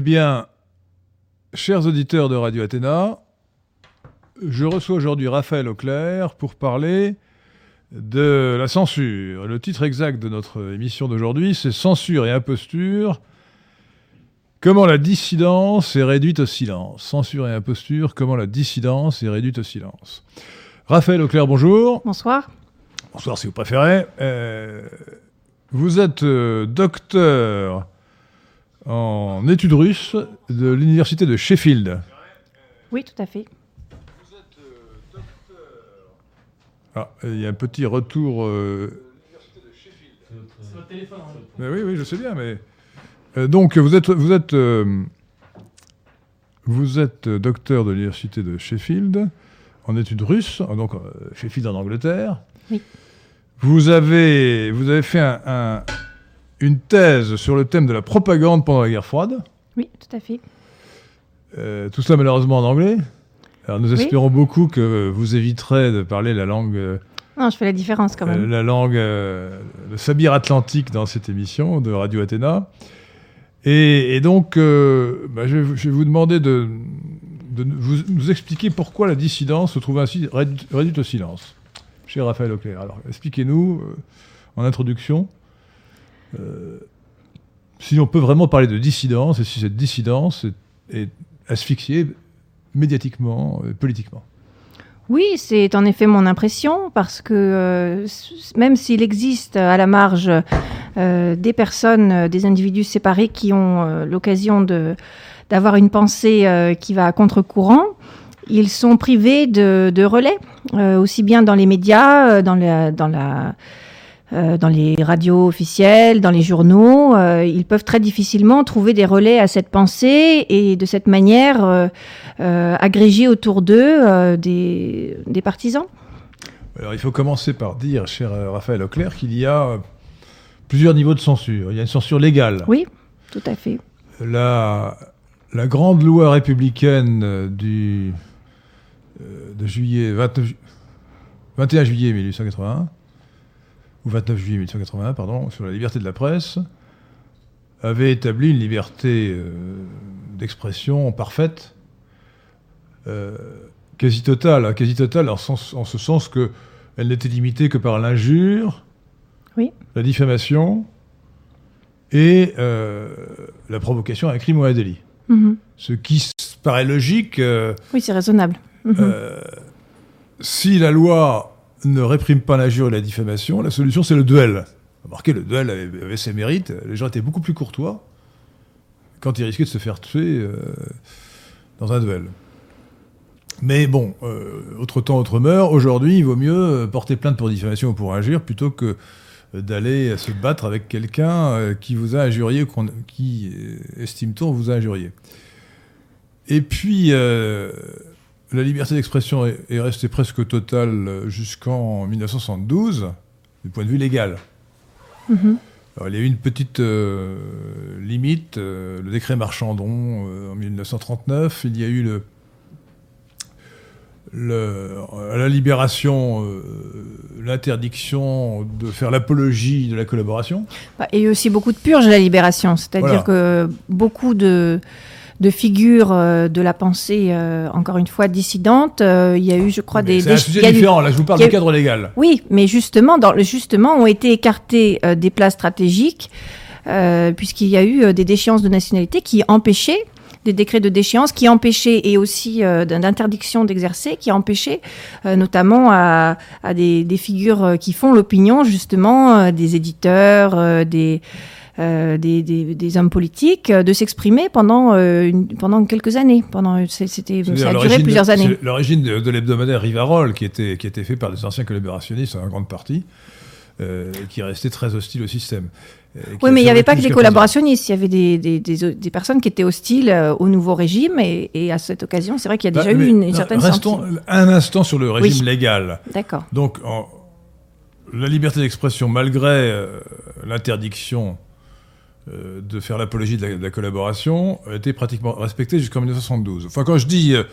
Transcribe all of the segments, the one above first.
Eh bien, chers auditeurs de Radio Athéna, je reçois aujourd'hui Raphaël Auclair pour parler de la censure. Le titre exact de notre émission d'aujourd'hui, c'est Censure et imposture. Comment la dissidence est réduite au silence? Censure et imposture, comment la dissidence est réduite au silence? Raphaël Auclair, bonjour. Bonsoir. Bonsoir si vous préférez. Euh, vous êtes euh, docteur en études russes de l'université de Sheffield. Oui, tout à fait. Ah, il y a un petit retour. Euh... C'est votre téléphone. hein. Mais oui, oui, je sais bien, mais. Euh, donc, vous êtes, vous êtes, euh, vous êtes docteur de l'université de Sheffield en études russes, donc euh, Sheffield en Angleterre. Oui. Vous avez, vous avez fait un- un- une thèse sur le thème de la propagande pendant la guerre froide. Oui, tout à fait. Euh, tout cela malheureusement en anglais. Alors nous Oui. espérons beaucoup que vous éviterez de parler la langue, euh, Non, je fais la différence quand euh, même. la langue, euh, le sabir atlantique dans cette émission de Radio Athéna. Et, et donc, bah, je, vais vous- je vais vous demander de, de vous, nous expliquer pourquoi la dissidence se trouve ainsi réduite, réduite au silence. Cher Raphaël Auclair, alors expliquez-nous en introduction si on peut vraiment parler de dissidence et si cette dissidence est, asphyxiée médiatiquement, euh, politiquement. Oui, c'est en effet mon impression parce que euh, même s'il existe à la marge euh, des personnes, euh, des individus séparés qui ont euh, l'occasion d'avoir une pensée euh, qui va à contre-courant, ils sont privés de, relais, euh, aussi bien dans les médias, euh, dans la euh, dans les radios officielles, dans les journaux, euh, ils peuvent très difficilement trouver des relais à cette pensée et de cette manière euh, agréger autour d'eux des, des partisans. Alors, il faut commencer par dire, cher Raphaël Auclair, qu'il y a plusieurs niveaux de censure. Il y a une censure légale. Oui, tout à fait. La, la grande loi républicaine du, euh, de juillet, 29 ju- 21 juillet 1881, ou 29 juillet 1881, pardon, sur la liberté de la presse, avait établi une liberté euh, d'expression parfaite, euh, quasi totale, hein, quasi totale en, sens- en ce sens que elle n'était limitée que par l'injure, Oui. la diffamation et euh, la provocation à un crime ou à un délit. Mhm. Ce qui paraît logique Oui, c'est raisonnable. Mhm. euh, si la loi ne réprime pas l'injure et la diffamation, la solution c'est le duel. Remarquez, le duel avait, ses mérites. Les gens étaient beaucoup plus courtois quand ils risquaient de se faire tuer euh, dans un duel. Mais bon, euh, autre temps, autre meurt. Aujourd'hui, il vaut mieux euh, porter plainte pour diffamation ou pour injure plutôt que d'aller se battre avec quelqu'un qui vous a injurié, qu'on- qui, estime-t-on, vous a injurié. Et puis, la liberté d'expression est, est restée presque totale euh, jusqu'en 1972, du point de vue légal. Mhm. Alors, il y a eu une petite euh, limite, euh, le décret Marchandon euh, en 1939. Il y a eu le, le- à la libération euh, l'interdiction de faire l'apologie de la collaboration. Bah, Et aussi beaucoup de purges à la libération, c'est-à-dire Voilà. que beaucoup de, de figures euh, de la pensée, euh, encore une fois, dissidentes, euh, il y a eu, je crois, Mais des... C'est un sujet eu- différent. Là, je vous parle du cadre légal. Oui, mais justement, dans, justement, ont été écartés euh, des places stratégiques, euh, puisqu'il y a eu euh, des déchéances de nationalité qui empêchaient, des décrets de déchéance qui empêchaient, et aussi euh, d'interdiction d'exercer, qui empêchaient euh, notamment à, à des, des figures qui font l'opinion, justement, euh, des éditeurs, euh, des, euh, des, des- des hommes politiques, euh, de s'exprimer pendant, euh, une- pendant quelques années. Pendant, c'était, ça a duré l'origine de- plusieurs années. L'origine de, de l'hebdomadaire Rivarol, qui était, qui était fait par des anciens collaborationnistes en grande partie, euh, qui restait très hostile au système. Oui, mais il n'y avait pas que des collaborationnistes, il y avait des, des, des, des personnes qui étaient hostiles au nouveau régime, et, et à cette occasion, c'est vrai qu'il y a présent. déjà Bah, eu une, une non, certaine Restons un instant sur le régime Oui. légal. D'accord. Donc, en- la liberté d'expression, malgré euh, l'interdiction euh, de faire l'apologie de, la- de la collaboration, a été pratiquement respectée jusqu'en 1972. Enfin, quand je dis euh,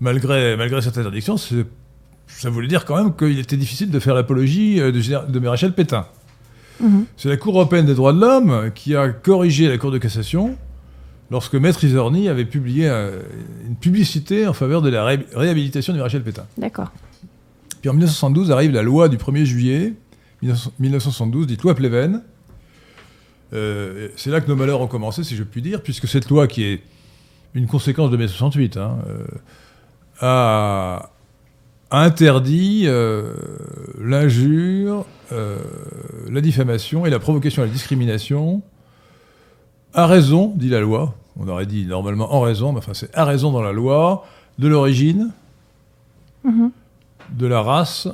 malgré, malgré cette interdiction, ça voulait dire quand même qu'il était difficile de faire l'apologie euh, de, de Maréchal Pétain. Mhm. C'est la Cour européenne des droits de l'homme qui a corrigé la Cour de cassation lorsque Maître Isorni avait publié un- une publicité en faveur de la ré- réhabilitation du maréchal Pétain. D'accord. Puis en 1972 arrive la loi du 1er juillet 19- 1972, dite loi Pleven. Euh, c'est là que nos malheurs ont commencé, si je puis dire, puisque cette loi, qui est une conséquence de mai 68, hein, euh, a, a interdit euh, l'injure, euh, la diffamation et la provocation à la discrimination à raison, dit la loi. On aurait dit normalement en raison, mais enfin c'est à raison dans la loi de l'origine, Mhm. de la race,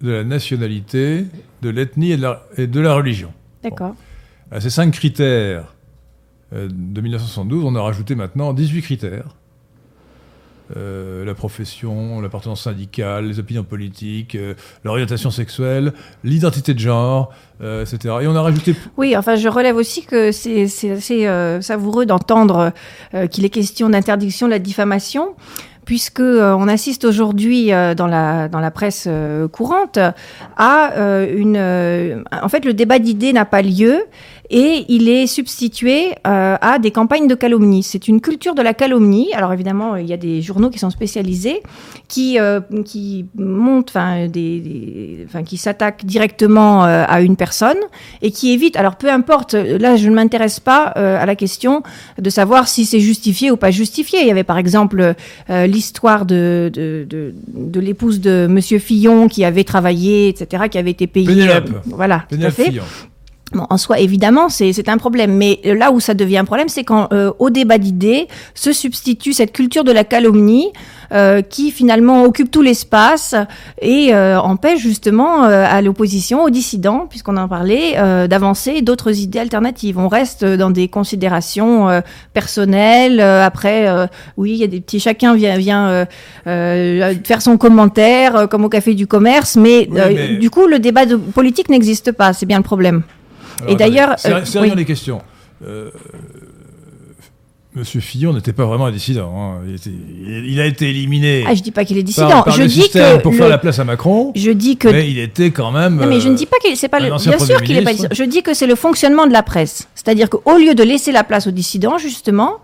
de la nationalité, de l'ethnie et de la religion. D'accord. À ces cinq critères euh, de 1972, on a rajouté maintenant 18 critères. Euh, la profession, l'appartenance syndicale, les opinions politiques, euh, l'orientation sexuelle, l'identité de genre, etc. Et on a rajouté Oui, enfin, je relève aussi que c'est assez savoureux d'entendre qu'il est question d'interdiction de la diffamation, puisque on assiste aujourd'hui dans la dans la presse courante à une. en fait, le débat d'idées n'a pas lieu. Et il est substitué euh, à des campagnes de calomnie. C'est une culture de la calomnie. Alors évidemment, il y a des journaux qui sont spécialisés, qui euh, qui montent, enfin des, des- qui s'attaquent directement euh, à une personne et qui évite. Alors peu importe, là je ne m'intéresse pas euh, à la question de savoir si c'est justifié ou pas justifié. Il y avait par exemple euh, l'histoire de, de, de, de l'épouse de Monsieur Fillon qui avait travaillé, etc., qui avait été payée. Pénélope. voilà, tout à Pénélope fait. Fillon. Bon, en soi, évidemment, c'est un problème. Mais euh, là où ça devient un problème, c'est quand euh, au débat d'idées se substitue cette culture de la calomnie euh, qui finalement occupe tout l'espace et euh, empêche justement euh, à l'opposition, aux dissidents, puisqu'on en parlait, euh, d'avancer d'autres idées alternatives. On reste dans des considérations euh, personnelles. euh, après, euh, oui, il y a des petits. Chacun vient vient euh, euh, faire son commentaire, euh, comme au café du commerce, mais, Oui, euh, mais- du coup, le débat de politique n'existe pas. C'est bien le problème. Alors, Et d'ailleurs, euh, sérieux les questions. Euh, Monsieur Fillon n'était pas vraiment un dissident. hein. Il, était- il- il a été éliminé Ah, je dis pas qu'il est dissident. par, par je le dis que pour le- faire la place à Macron, je dis que mais il était quand même. non, mais je euh, ne dis pas qu'il c'est pas un le bien sûr qu'il est pas dissident. Je dis que c'est le fonctionnement de la presse. C'est-à-dire qu'au lieu de laisser la place aux dissidents, justement,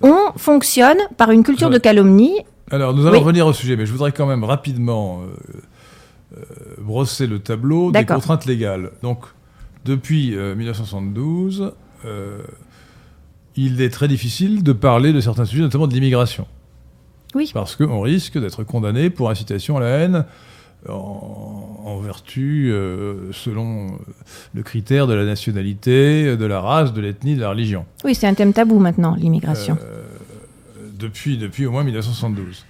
on fonctionne par une culture de calomnie. Alors, nous allons Oui. revenir au sujet, mais je voudrais quand même rapidement euh, euh, brosser le tableau des contraintes légales. Donc, depuis euh, 1972, euh, il est très difficile de parler de certains sujets, notamment de l'immigration. Oui. Parce qu'on risque d'être condamné pour incitation à la haine en, en vertu, euh, selon le critère de la nationalité, de la race, de l'ethnie, de la religion. Oui, c'est un thème tabou maintenant, l'immigration. Euh, depuis, depuis au moins 1972.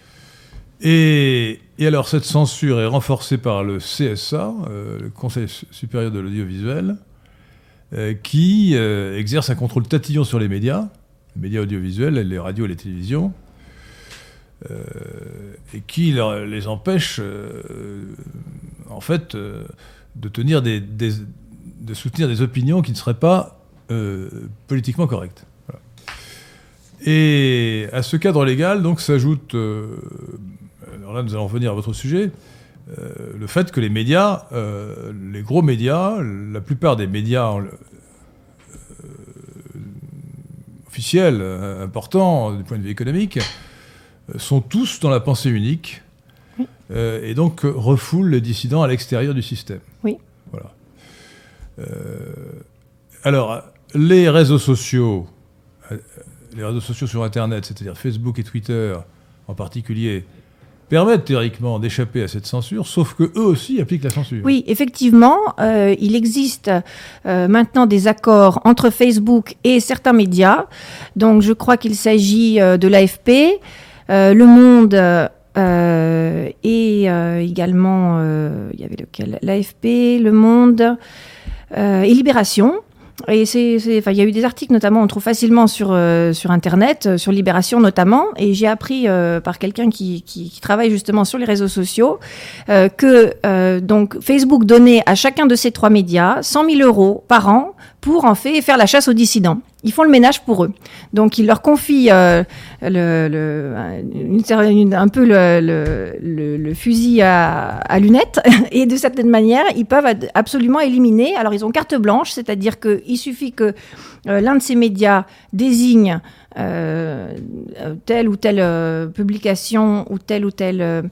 Et, alors, cette censure est renforcée par le CSA, euh, le Conseil su- supérieur de l'audiovisuel, euh, qui euh, exerce un contrôle tatillon sur les médias, les médias audiovisuels, les radios et les télévisions, et qui les empêche, en fait, de tenir des, de soutenir des opinions qui ne seraient pas politiquement correctes. Et à ce cadre légal, donc, s'ajoute, alors là, nous allons revenir à votre sujet, euh, le fait que les médias, euh, les gros médias, la plupart des médias euh, officiels, importants du point de vue économique, sont tous dans la pensée unique et donc refoulent les dissidents à l'extérieur du système. Oui. Voilà. Alors, les réseaux sociaux, les réseaux sociaux sur Internet, c'est-à-dire Facebook et Twitter en particulier, permettent théoriquement d'échapper à cette censure, sauf que eux aussi appliquent la censure. Oui, effectivement, euh, il existe euh, maintenant des accords entre Facebook et certains médias. Donc, je crois qu'il s'agit euh, de l'AFP, Le Monde et également, il y avait lequel? L'AFP, Le Monde et Libération. Et c'est, il y a eu des articles notamment, on trouve facilement sur euh, sur internet, euh, sur Libération notamment. Et j'ai appris euh, par quelqu'un qui, qui qui travaille justement sur les réseaux sociaux euh, que donc Facebook donnait à chacun de ces trois médias 100 000 euros par an pour en fait faire la chasse aux dissidents. Ils font le ménage pour eux. Donc ils leur confient euh, un peu le, fusil à, à, lunettes et de certaine manière ils peuvent absolument éliminer. Alors ils ont carte blanche, c'est-à-dire qu'il suffit que euh, l'un de ces médias désigne euh, telle ou telle publication ou telle ou telle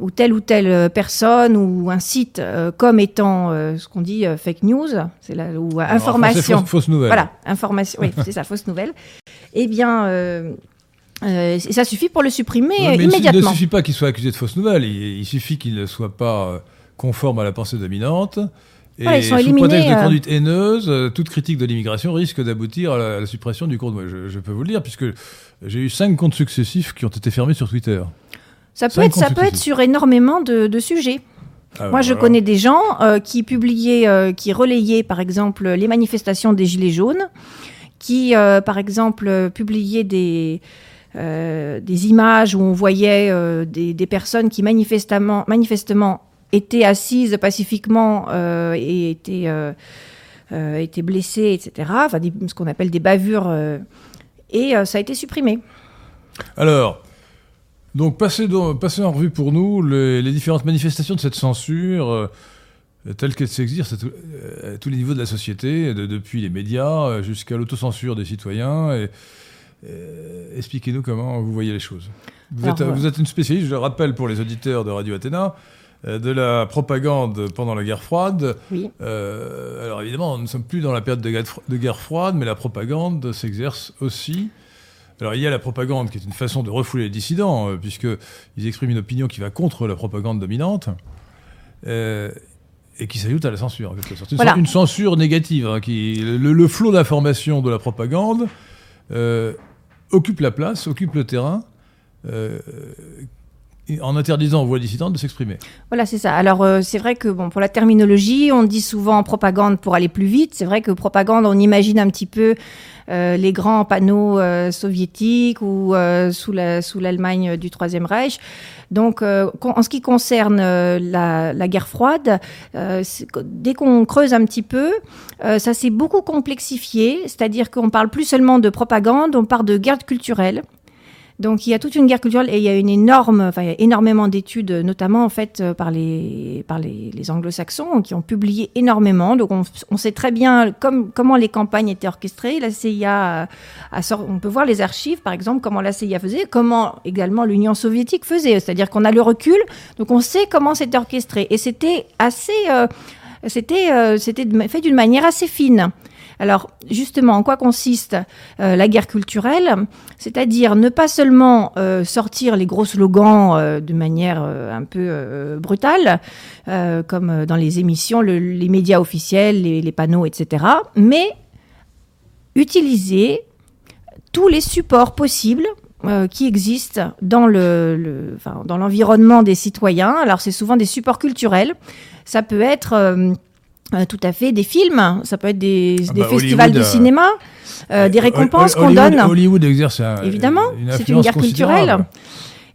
ou telle ou telle personne ou un site comme étant ce qu'on dit fake news, c'est là ou information, fausse, fausse, nouvelle. Voilà, information. oui, c'est ça, fausse nouvelle. Eh bien. Euh, ça suffit pour le supprimer immédiatement. Il ne suffit pas qu'il soit accusé de fausse nouvelle, il, il suffit qu'il ne soit pas conforme à la pensée dominante, et voilà, ils sont sous prétexte de euh. conduite haineuse, euh, toute critique de l'immigration risque d'aboutir à, la suppression du compte. Je, je, peux vous le dire, puisque j'ai eu cinq comptes successifs qui ont été fermés sur Twitter. Ça peut, être, ça peut être sur énormément de, de sujets. Ah, Moi, je connais des gens euh, qui publiaient, euh, qui relayaient, par exemple, les manifestations des Gilets jaunes, qui, euh, par exemple, publiaient des, des images où on voyait des, des, personnes qui manifestement, manifestement étaient assises pacifiquement euh, et étaient, euh, euh, étaient blessées, etc. Enfin, ce qu'on appelle des bavures. et ça a été supprimé. Alors, donc, passez, en revue pour nous les, différentes manifestations de cette censure, telle qu'elle s'exerce à, tous les niveaux de la société, depuis les médias jusqu'à l'autocensure des citoyens. Et, expliquez-nous comment vous voyez les choses. Vous, êtes, vous, êtes, une spécialiste, je le rappelle pour les auditeurs de Radio Athéna, euh, de la propagande pendant la guerre froide. Oui. Euh, alors évidemment, nous ne sommes plus dans la période de guerre, froide, mais la propagande s'exerce aussi. Alors il y a la propagande qui est une façon de refouler les dissidents, euh, puisqu'ils expriment une opinion qui va contre la propagande dominante. et qui s'ajoute à la censure, Une, censure négative, hein, qui, le, flot d'informations de la propagande occupe la place, occupe le terrain, en interdisant aux voix dissidentes de s'exprimer. Voilà, c'est ça. Alors, euh, c'est vrai que bon, pour la terminologie, on dit souvent propagande pour aller plus vite. C'est vrai que propagande, on imagine un petit peu euh, les grands panneaux euh, soviétiques ou sous la, sous l'Allemagne du Troisième Reich. Donc, en ce qui concerne la, la, guerre froide, dès qu'on creuse un petit peu, ça s'est beaucoup complexifié. C'est-à-dire qu'on parle plus seulement de propagande, on parle de guerre culturelle. Donc il y a toute une guerre culturelle et il y a une énorme, enfin il y a énormément d'études, notamment en fait euh, par les par les, anglo-saxons qui ont publié énormément. Donc on, sait très bien comme, comment les campagnes étaient orchestrées. La CIA, a, sort, on peut voir les archives par exemple comment la CIA faisait, comment également l'Union soviétique faisait. C'est-à-dire qu'on a le recul, donc on sait comment c'était orchestré et c'était assez, euh, c'était euh, c'était fait d'une manière assez fine. Alors justement, en quoi consiste euh, la guerre culturelle? C'est-à-dire ne pas seulement euh, sortir les gros slogans euh, de manière un peu brutale, comme dans les émissions, les médias officiels, les, panneaux, etc., mais utiliser tous les supports possibles qui existent dans le, dans l'environnement des citoyens. Alors c'est souvent des supports culturels. Ça peut être tout à fait, des films, ça peut être des, ah des bah, festivals de euh, cinéma, euh, des récompenses qu'on donne. Hollywood exerce évidemment, c'est une guerre culturelle.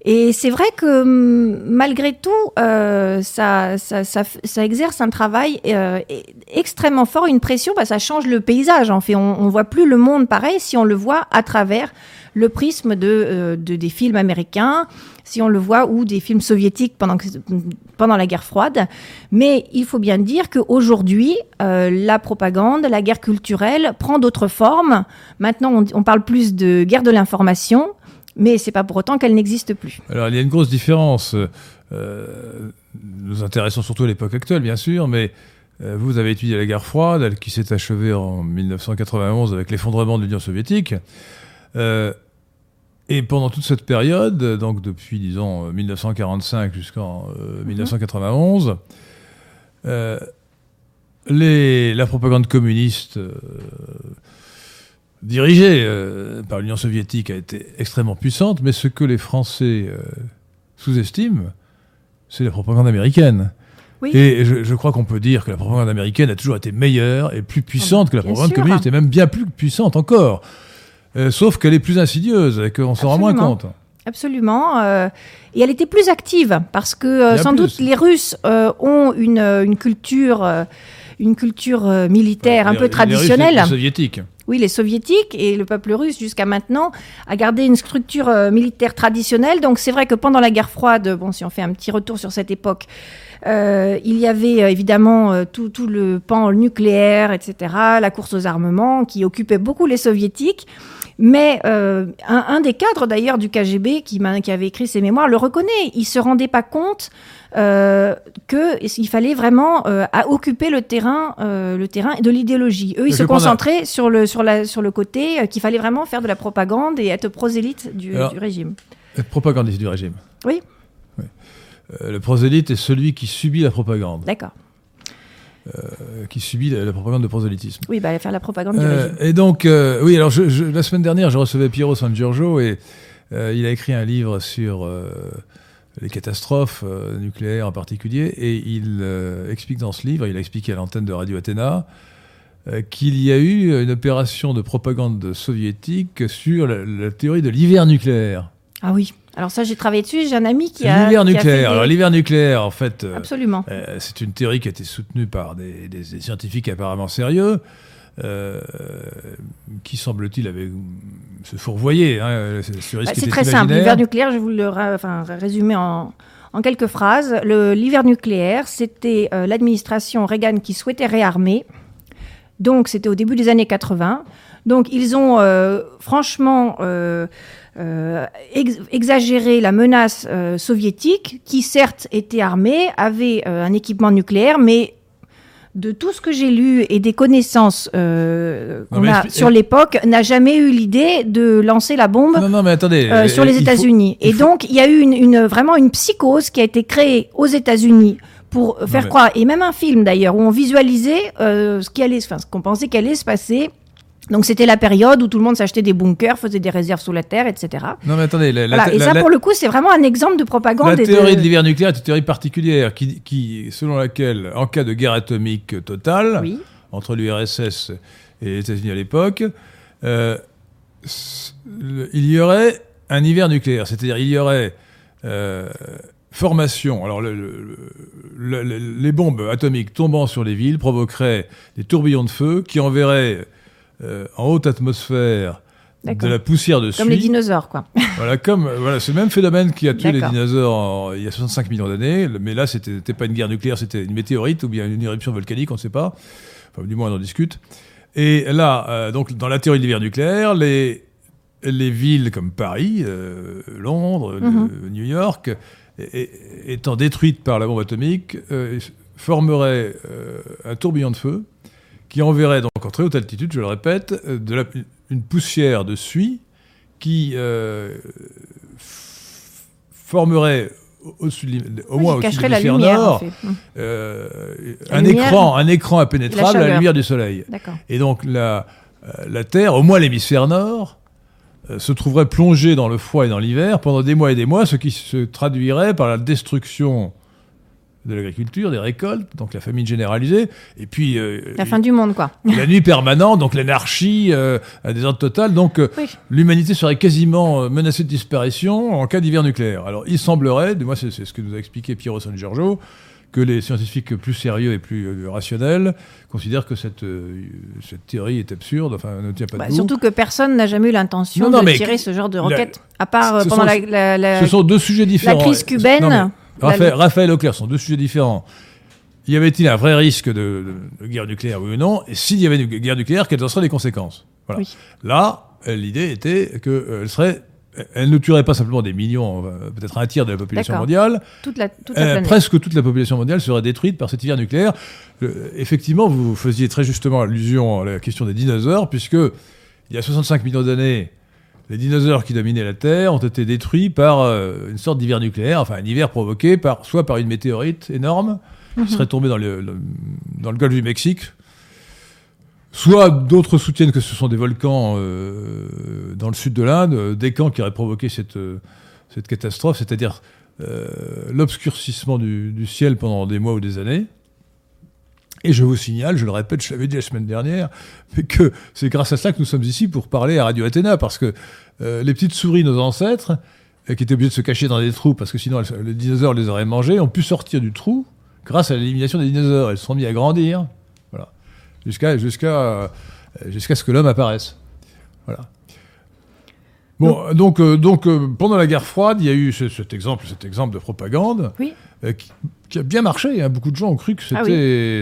Et c'est vrai que hum, malgré tout, euh, ça, ça, ça, ça, exerce un travail euh, extrêmement fort, une pression, bah, ça change le paysage. En fait, on, on voit plus le monde pareil si on le voit à travers le prisme de, de des films américains, si on le voit, ou des films soviétiques pendant, pendant la guerre froide. Mais il faut bien dire qu'aujourd'hui, euh, la propagande, la guerre culturelle prend d'autres formes. Maintenant, on, parle plus de guerre de l'information, mais c'est pas pour autant qu'elle n'existe plus. Alors, il y a une grosse différence. Euh, nous intéressons surtout à l'époque actuelle, bien sûr, mais euh, vous avez étudié la guerre froide, qui s'est achevée en 1991 avec l'effondrement de l'Union soviétique. Euh, et pendant toute cette période, donc depuis, disons, 1945 jusqu'en 1991, euh, mhm. euh, les, la propagande communiste euh, dirigée par l'Union soviétique a été extrêmement puissante, mais ce que les Français sous-estiment, c'est la propagande américaine. Oui. Et je, je crois qu'on peut dire que la propagande américaine a toujours été meilleure et plus puissante que la propagande communiste, et même bien plus puissante encore. Euh, sauf qu'elle est plus insidieuse et qu'on s'en rend moins compte. Absolument. Euh, et elle était plus active parce que euh, sans doute les Russes ont une, une culture une culture militaire un Les- peu les Russes, traditionnelle. Les, soviétiques. Oui, les soviétiques et le peuple russe jusqu'à maintenant a gardé une structure militaire traditionnelle. Donc c'est vrai que pendant la guerre froide, bon, si on fait un petit retour sur cette époque, euh, il y avait euh, évidemment euh, tout, tout le pan nucléaire, etc., la course aux armements qui occupait beaucoup les soviétiques. Mais euh, un, un des cadres d'ailleurs du KGB qui, avait écrit ses mémoires le reconnaît. Il se rendait pas compte euh, qu'il fallait vraiment euh, à occuper le terrain, le terrain de l'idéologie. Eux, ils se un- concentraient sur le, sur, la, sur le côté qu'il fallait vraiment faire de la propagande et être prosélyte du, Alors- du régime. Être propagandiste du régime. Oui. Oui. Le prosélyte est celui qui subit la propagande, D'accord. Euh, qui subit la, la propagande de prosélytisme. Oui, bah, faire la propagande du Euh, régime. et donc, euh, oui, alors je, je- la semaine dernière, je recevais Piero San Giorgio et il a écrit un livre sur les catastrophes nucléaires en particulier et il explique dans ce livre, il a expliqué à l'antenne de Radio Athéna, qu'il y a eu une opération de propagande soviétique sur la, la théorie de l'hiver nucléaire. Ah oui. Alors ça, j'ai travaillé dessus. J'ai un ami qui a. L'hiver nucléaire. des- Alors l'hiver nucléaire, en fait, euh, Absolument. euh, c'est une théorie qui a été soutenue par des, des- des scientifiques apparemment sérieux, euh, qui semble-t-il avaient hum, se fourvoyé hein, ce risque Bah, c'est très simple. L'hiver nucléaire, je vais vous le enfin, résumer en, en quelques phrases. Le- L'hiver nucléaire, c'était euh, l'administration Reagan qui souhaitait réarmer. Donc, c'était au début des années 80. Donc, ils ont euh, franchement ex- exagéré la menace euh, soviétique, qui certes était armée, avait euh, un équipement nucléaire, mais de tout ce que j'ai lu et des connaissances euh, qu'on a sur l'époque, n'a jamais eu l'idée de lancer la bombe Non, non, mais attendez. euh, euh, sur les États-Unis. Et faut- donc, il y a eu une, une- vraiment une psychose qui a été créée aux États-Unis pour euh, faire mais- croire, et même un film d'ailleurs, où on visualisait euh, ce qui allait, enfin, ce qu'on pensait qu'allait se passer. Donc, c'était la période où tout le monde s'achetait des bunkers, faisait des réserves sous la terre, etc. Non, mais attendez. La, la- Voilà. Et la- ça, pour le coup, c'est vraiment un exemple de propagande. la théorie de, de l'hiver nucléaire est une théorie particulière qui, qui, selon laquelle, en cas de guerre atomique totale, Oui. entre l'URSS et les États-Unis à l'époque, euh, le- il y aurait un hiver nucléaire. C'est-à-dire, il y aurait euh, formation. Alors, le- les bombes atomiques tombant sur les villes provoqueraient des tourbillons de feu qui enverraient euh, en haute atmosphère de la poussière de Comme les dinosaures, quoi. Voilà, comme voilà, c'est le même phénomène qui a tué les dinosaures en- il y a 65 millions d'années. Mais là, c'était pas une guerre nucléaire, c'était une météorite ou bien une éruption volcanique, on ne sait pas. Enfin, du moins, on en discute. Et là, euh, donc, dans la théorie de l'hiver nucléaire, les, les villes comme Paris, euh, Londres, le- Mhm. New York, et- étant détruites par la bombe atomique, euh, formeraient euh, un tourbillon de feu qui enverrait donc en très haute altitude, je le répète, euh, de la- une poussière de suie qui euh, formerait au- au-dessus de au moins au-dessus de l'hémisphère en nord, fait. Euh, La un lumière, écran, un écran impénétrable à la lumière du soleil. Et donc la, la Terre, au moins l'hémisphère nord, euh, se trouverait plongée dans le froid et dans l'hiver pendant des mois et des mois, ce qui se traduirait par la destruction de l'agriculture, des récoltes, donc la famine généralisée, et puis euh, La fin du monde, quoi. la nuit permanente, donc l'anarchie, euh, un désordre total. Donc euh, Oui. l'humanité serait quasiment euh, menacée de disparition en cas d'hiver nucléaire. Alors il semblerait, moins c'est ce que nous a expliqué Piero San Giorgio, que les scientifiques plus sérieux et plus rationnels considèrent que cette, euh, cette théorie est absurde, enfin ne tient pas Bah, debout. surtout que personne n'a jamais eu l'intention de tirer ce genre de la- roquette, à part pendant sont- la, la- la- Ce sont deux sujets différents. crise cubaine, la- Raphaël, Raphaël Auclair sont deux sujets différents. Y avait-il un vrai risque de, de- de guerre nucléaire, oui ou non? Et s'il y avait une guerre nucléaire, quelles en seraient les conséquences? Voilà. Oui. Là, euh, l'idée était qu'elle serait. Elle ne tuerait pas simplement des millions, euh, peut-être un tiers de la population mondiale. toute la, toute la Euh, presque toute la population mondiale serait détruite par cet hiver nucléaire. Euh, effectivement, vous faisiez très justement allusion à la question des dinosaures, puisque il y a 65 millions d'années, les dinosaures qui dominaient la Terre ont été détruits par euh, une sorte d'hiver nucléaire, enfin un hiver provoqué par, soit par une météorite énorme Mhm. qui serait tombée dans le, le- dans le golfe du Mexique, soit d'autres soutiennent que ce sont des volcans euh, dans le sud de l'Inde, euh, des camps qui auraient provoqué cette, cette catastrophe, c'est-à-dire euh, l'obscurcissement du, du ciel pendant des mois ou des années. Et je vous signale, je le répète, je l'avais dit la semaine dernière, que c'est grâce à ça que nous sommes ici pour parler à Radio Athéna, parce que euh, les petites souris, nos ancêtres, euh, qui étaient obligés de se cacher dans des trous, parce que sinon les dinosaures les auraient mangés, ont pu sortir du trou grâce à l'élimination des dinosaures. Elles se sont mis à grandir. jusqu'à jusqu'à jusqu'à ce que l'homme apparaisse. Voilà. Bon, donc, euh, donc euh, pendant la guerre froide, il y a eu ce- cet exemple, cet exemple de propagande Oui. euh, qui, qui a bien marché. hein. Beaucoup de gens ont cru que Ah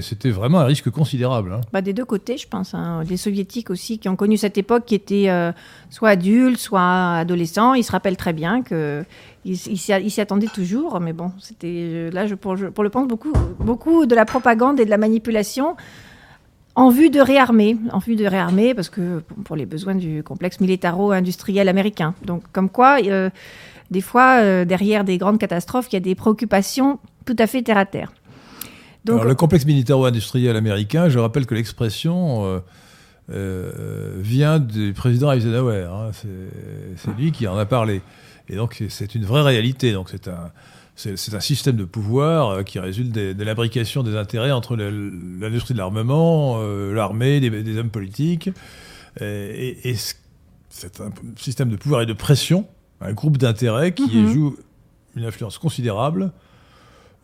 c'était vraiment un risque considérable. hein. Bah, des deux côtés, je pense. hein. Les soviétiques aussi, qui ont connu cette époque, qui étaient euh, soit adultes, soit adolescents, ils se rappellent très bien que ils s'y attendaient toujours. Mais bon, c'était euh, là, je, pour, je- pour le pense, beaucoup, beaucoup de la propagande et de la manipulation en vue de réarmer, en vue de réarmer, parce que pour- les besoins du complexe militaro-industriel américain. Donc, comme quoi, euh, des fois, euh, derrière des grandes catastrophes, il y a des préoccupations tout à fait terre à terre. Alors, le complexe militaro-industriel américain, je rappelle que l'expression euh, vient du président Eisenhower. hein. C'est lui qui en a parlé. Et donc, c'est une vraie réalité. Donc, c'est un, c'est un système de pouvoir euh, qui résulte des- de l'imbrication des intérêts entre l'industrie de l'armement, euh, l'armée, des, des hommes politiques. Et, c'est un système de pouvoir et de pression, un groupe d'intérêts qui Mhm. joue une influence considérable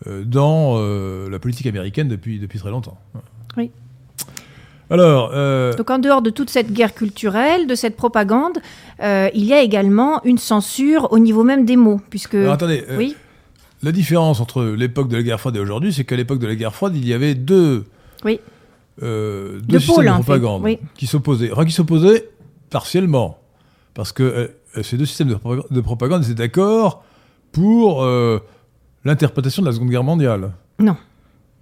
euh, dans euh, la politique américaine depuis, depuis très longtemps. Oui. Alors, euh, Donc en dehors de toute cette guerre culturelle, de cette propagande, euh, il y a également une censure au niveau même des mots, puisque alors, attendez, oui, la différence entre l'époque de la guerre froide et aujourd'hui, c'est qu'à l'époque de la guerre froide, il y avait deux, Oui. euh, Deux systèmes de en fait, propagande oui. qui s'opposaient. Enfin, qui s'opposaient partiellement. Parce que euh, ces deux systèmes de, propag- de propagande étaient d'accord pour euh, l'interprétation de la Seconde Guerre mondiale. Non.